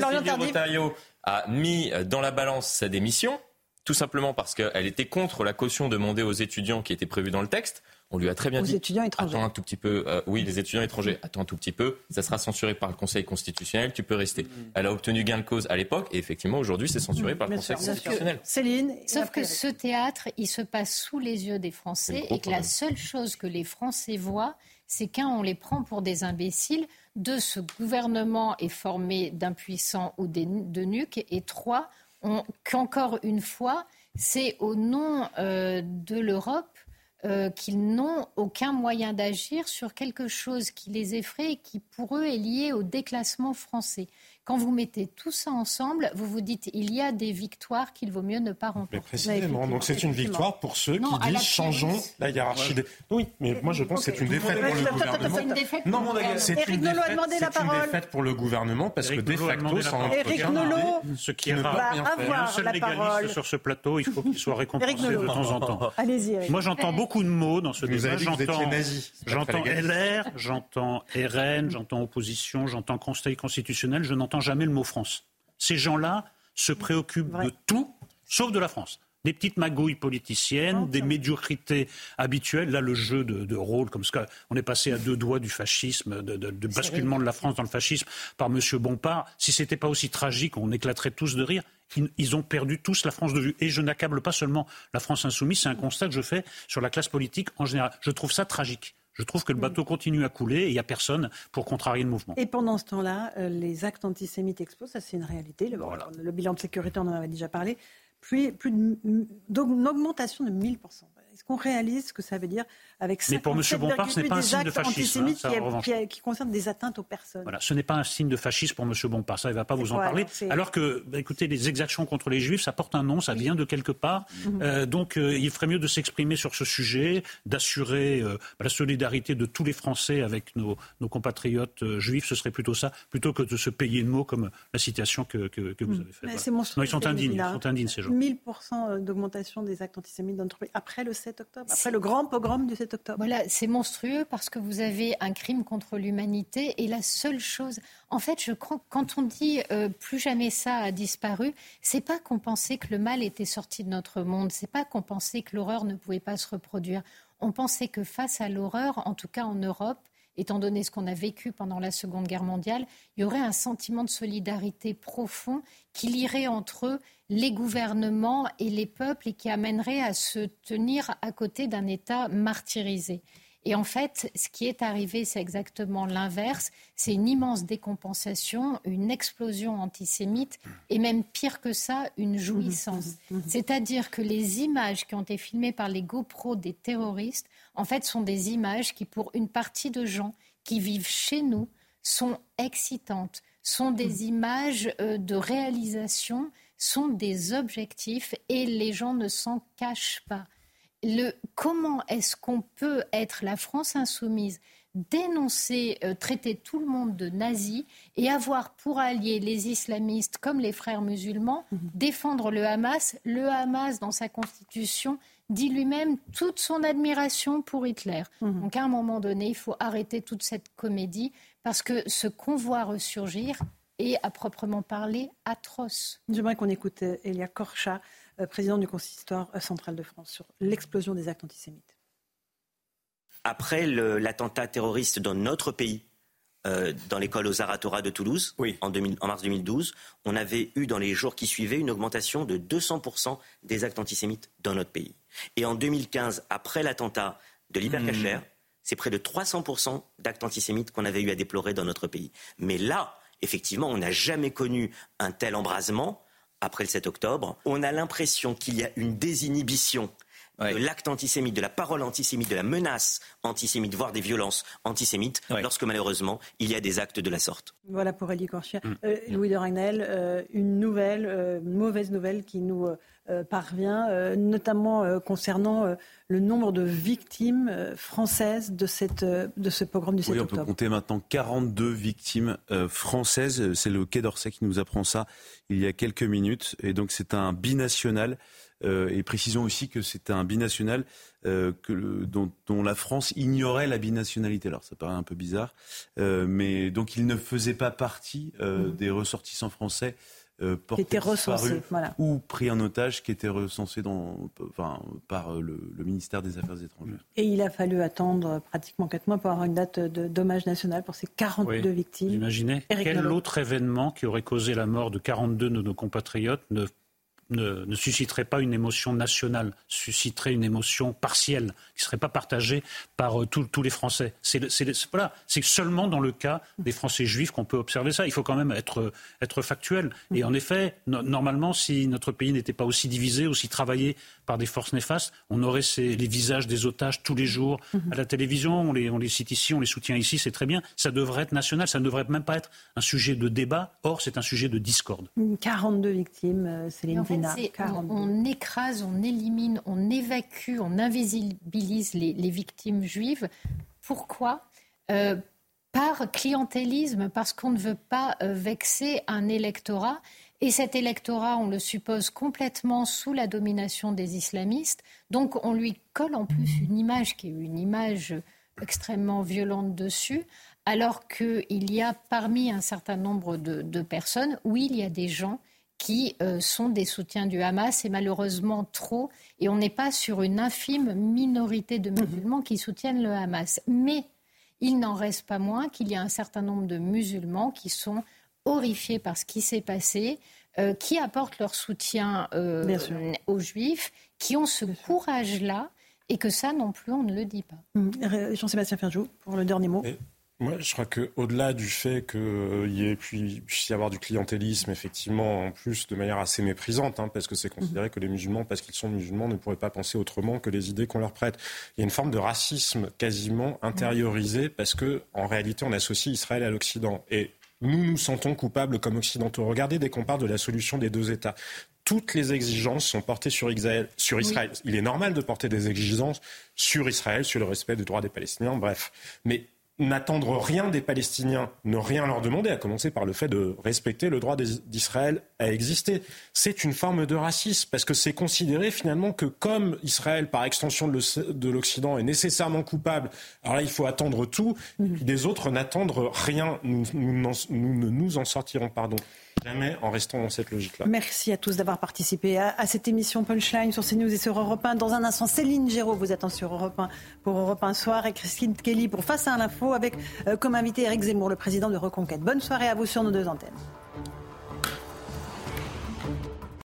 Tardif. Retailleau a mis dans la balance sa démission, tout simplement parce qu'elle était contre la caution demandée aux étudiants qui était prévue dans le texte. On lui a très bien Aux dit. étudiants étrangers. Attends un tout petit peu. euh, oui, les étudiants étrangers. Attends un tout petit peu. Ça sera censuré par le Conseil constitutionnel. Tu peux rester. Elle a obtenu gain de cause à l'époque et effectivement aujourd'hui c'est censuré par le Bien Conseil sûr. constitutionnel. Céline. et Sauf que ce théâtre, il se passe sous les yeux des Français et que la seule chose que les Français voient, c'est qu'un, on les prend pour des imbéciles, deux, ce gouvernement est formé d'impuissants ou de nuques, et trois, qu'encore une fois, c'est au nom euh, de l'Europe euh, qu'ils n'ont aucun moyen d'agir sur quelque chose qui les effraie et qui, pour eux, est lié au déclassement français. Quand vous mettez tout ça ensemble, vous vous dites il y a des victoires qu'il vaut mieux ne pas Mais remporter. précisément, donc c'est une victoire pour ceux Non, qui disent changeons la hiérarchie des. Oui, mais moi je pense que c'est une défaite pour le gouvernement. une défaite Non, pour le c'est une défaite, pour le gouvernement parce que de facto. Eric entretient Nolot Ce qui est ne rare. avoir seul la légaliste parole. sur ce plateau, il faut qu'il soit récompensé Éric de temps en temps. Allez-y, Eric. Moi, j'entends beaucoup de mots dans ce débat. J'entends. LR, j'entends RN, j'entends opposition, j'entends Conseil constitutionnel. Je n'entends jamais le mot France. Ces gens-là se préoccupent Vrai. de tout, sauf de la France. Des petites magouilles politiciennes, des médiocrités habituelles. Là, le jeu de, de rôle, comme ce que- on est passé à deux doigts du fascisme, de, de- de basculement de la France dans le fascisme par Monsieur Bompard. Si c'était pas aussi tragique, on éclaterait tous de rire. Ils, ils ont perdu tous la France de vue. Et je n'accable pas seulement la France insoumise, c'est un constat que je fais sur la classe politique en général. Je trouve ça tragique. Je trouve que le bateau continue à couler et il n'y a personne pour contrarier le mouvement. Et pendant ce temps-là, euh, les actes antisémites explosent, ça c'est une réalité. Le, le bilan de sécurité, on en avait déjà parlé. Plus, plus de- d'aug- une augmentation de 1000%. Est-ce qu'on réalise ce que ça veut dire avec Mais pour M. Bompard, ce n'est 57,8 pas un signe de fascisme, hein, ça, qui, revanche. qui- qui concernent des atteintes aux personnes Voilà, ce n'est pas un signe de fascisme pour M. Bompard, ça il ne va pas vous en parler. alors, que, bah, écoutez, les exactions contre les juifs, ça porte un nom, ça vient de quelque part. Mhm. Euh, donc euh, il ferait mieux de s'exprimer sur ce sujet, d'assurer euh, la solidarité de tous les Français avec nos, nos compatriotes juifs, ce serait plutôt ça, plutôt que de se payer de mots comme la citation que, que- que vous avez faite. Voilà. Non, ils sont indignes, ils sont indignes ces gens. 1000% d'augmentation des actes antisémites dans notre pays après le 7 octobre, après le grand pogrom du 7 octobre. Voilà, c'est monstrueux parce que vous avez un crime contre l'humanité et la seule chose, en fait, je crois que quand on dit euh, plus jamais ça a disparu, c'est pas qu'on pensait que le mal était sorti de notre monde, c'est pas qu'on pensait que l'horreur ne pouvait pas se reproduire. On pensait que face à l'horreur, en tout cas en Europe, étant donné ce qu'on a vécu pendant la Seconde Guerre mondiale, il y aurait un sentiment de solidarité profond qui lierait entre eux les gouvernements et les peuples et qui amènerait à se tenir à côté d'un État martyrisé. Et en fait, ce qui est arrivé, c'est exactement l'inverse. C'est une immense décompensation, une explosion antisémite et même pire que ça, une jouissance. C'est-à-dire que les images qui ont été filmées par les GoPro des terroristes, en fait, sont des images qui, pour une partie de gens qui vivent chez nous, sont excitantes, sont des images euh, de réalisation, sont des objectifs et les gens ne s'en cachent pas. Le, comment est-ce qu'on peut être la France insoumise, dénoncer, euh, traiter tout le monde de nazis et avoir pour alliés les islamistes comme les frères musulmans, défendre le Hamas Le Hamas, dans sa constitution, dit lui-même toute son admiration pour Hitler. Donc à un moment donné, il faut arrêter toute cette comédie parce que ce qu'on voit ressurgir est à proprement parler atroce. J'aimerais qu'on écoute euh, Elia Korcha, euh, président du consistoire euh, central de France, sur l'explosion des actes antisémites. après l'attentat terroriste dans notre pays, euh, dans l'école aux Aratora de Toulouse, en, 2000 en mars 2012, on avait eu dans les jours qui suivaient une augmentation de 200% des actes antisémites dans notre pays. Et en 2015, après l'attentat de l'hypercacher, mmh. c'est près de 300% d'actes antisémites qu'on avait eu à déplorer dans notre pays. Mais là, effectivement, on n'a jamais connu un tel embrasement après le 7 octobre. On a l'impression qu'il y a une désinhibition de l'acte antisémite, de la parole antisémite, de la menace antisémite, voire des violences antisémites, lorsque malheureusement il y a des actes de la sorte. Voilà pour Elie Corchia. Mm. Euh, Louis de Ragnel, euh, une nouvelle, euh, mauvaise nouvelle qui nous parvient, notamment concernant le nombre de victimes françaises de, cette, de ce pogrom du 7 oui, on peut compter maintenant 42 victimes françaises. C'est le Quai d'Orsay qui nous apprend ça il y a quelques minutes. Et donc c'est un binational euh, et précisons aussi que c'est un binational euh, dont, la France ignorait la binationalité. Alors ça paraît un peu bizarre, euh, mais donc il ne faisait pas partie mmh. des ressortissants français euh, portés ou pris en otage, qui étaient recensés par le, ministère des Affaires étrangères. Et il a fallu attendre pratiquement quatre mois pour avoir une date de dommage national pour ces 42 victimes. imaginez quel autre événement qui aurait causé la mort de 42 de nos compatriotes ne ne, susciterait pas une émotion nationale, susciterait une émotion partielle qui ne serait pas partagée par euh, tous les Français. C'est voilà, seulement dans le cas des Français juifs qu'on peut observer ça. Il faut quand même être, être factuel. Et en effet, normalement, si notre pays n'était pas aussi divisé, aussi travaillé par des forces néfastes, on aurait les visages des otages tous les jours mhm. à la télévision. On les, on les cite ici, on les soutient ici, c'est très bien. Ça devrait être national, ça ne devrait même pas être un sujet de débat. Or, c'est un sujet de discorde. 42 victimes, euh, On, écrase, on élimine, on évacue, on invisibilise les, victimes juives. Pourquoi? Euh, Par clientélisme, parce qu'on ne veut pas euh, vexer un électorat. Et cet électorat, on le suppose complètement sous la domination des islamistes. Donc on lui colle en plus une image qui est une image extrêmement violente dessus, alors qu'il y a parmi un certain nombre de, de personnes, oui, il y a des gens qui euh, sont des soutiens du Hamas, et malheureusement trop, et on n'est pas sur une infime minorité de musulmans qui soutiennent le Hamas. Mais il n'en reste pas moins qu'il y a un certain nombre de musulmans qui sont horrifiés par ce qui s'est passé, euh, qui apportent leur soutien euh, aux juifs, qui ont ce courage-là, et que ça non plus, on ne le dit pas. Mmh. Jean-Sébastien Ferjou, pour le dernier mot. Moi, je crois qu'au-delà du fait qu'il euh, y ait puisse y avoir du clientélisme, effectivement, en plus de manière assez méprisante, hein, parce que c'est considéré que les musulmans, parce qu'ils sont musulmans, ne pourraient pas penser autrement que les idées qu'on leur prête. Il y a une forme de racisme quasiment intériorisé, parce que en réalité, on associe Israël à l'Occident. Et nous nous sentons coupables comme occidentaux. Regardez dès qu'on parle de la solution des deux États toutes les exigences sont portées sur Israël. Sur Israël. Il est normal de porter des exigences sur Israël, sur le respect des droits des Palestiniens, bref. Mais n'attendre rien des Palestiniens, ne rien leur demander, à commencer par le fait de respecter le droit d'Israël à exister. C'est une forme de racisme, parce que c'est considéré finalement que comme Israël, par extension de l'Occident, est nécessairement coupable, alors là, il faut attendre tout, et puis des autres n'attendre rien. Nous, nous, nous, ne nous en sortirons, pardon, jamais en restant dans cette logique-là. Merci à tous d'avoir participé à, cette émission Punchline sur CNews et sur Europe 1. Dans un instant, Céline Géraud, vous êtes sur Europe 1 pour Europe 1 Soir et Christine Kelly pour Face à l'info avec euh, comme invité Eric Zemmour, le président de Reconquête. Bonne soirée à vous sur nos deux antennes.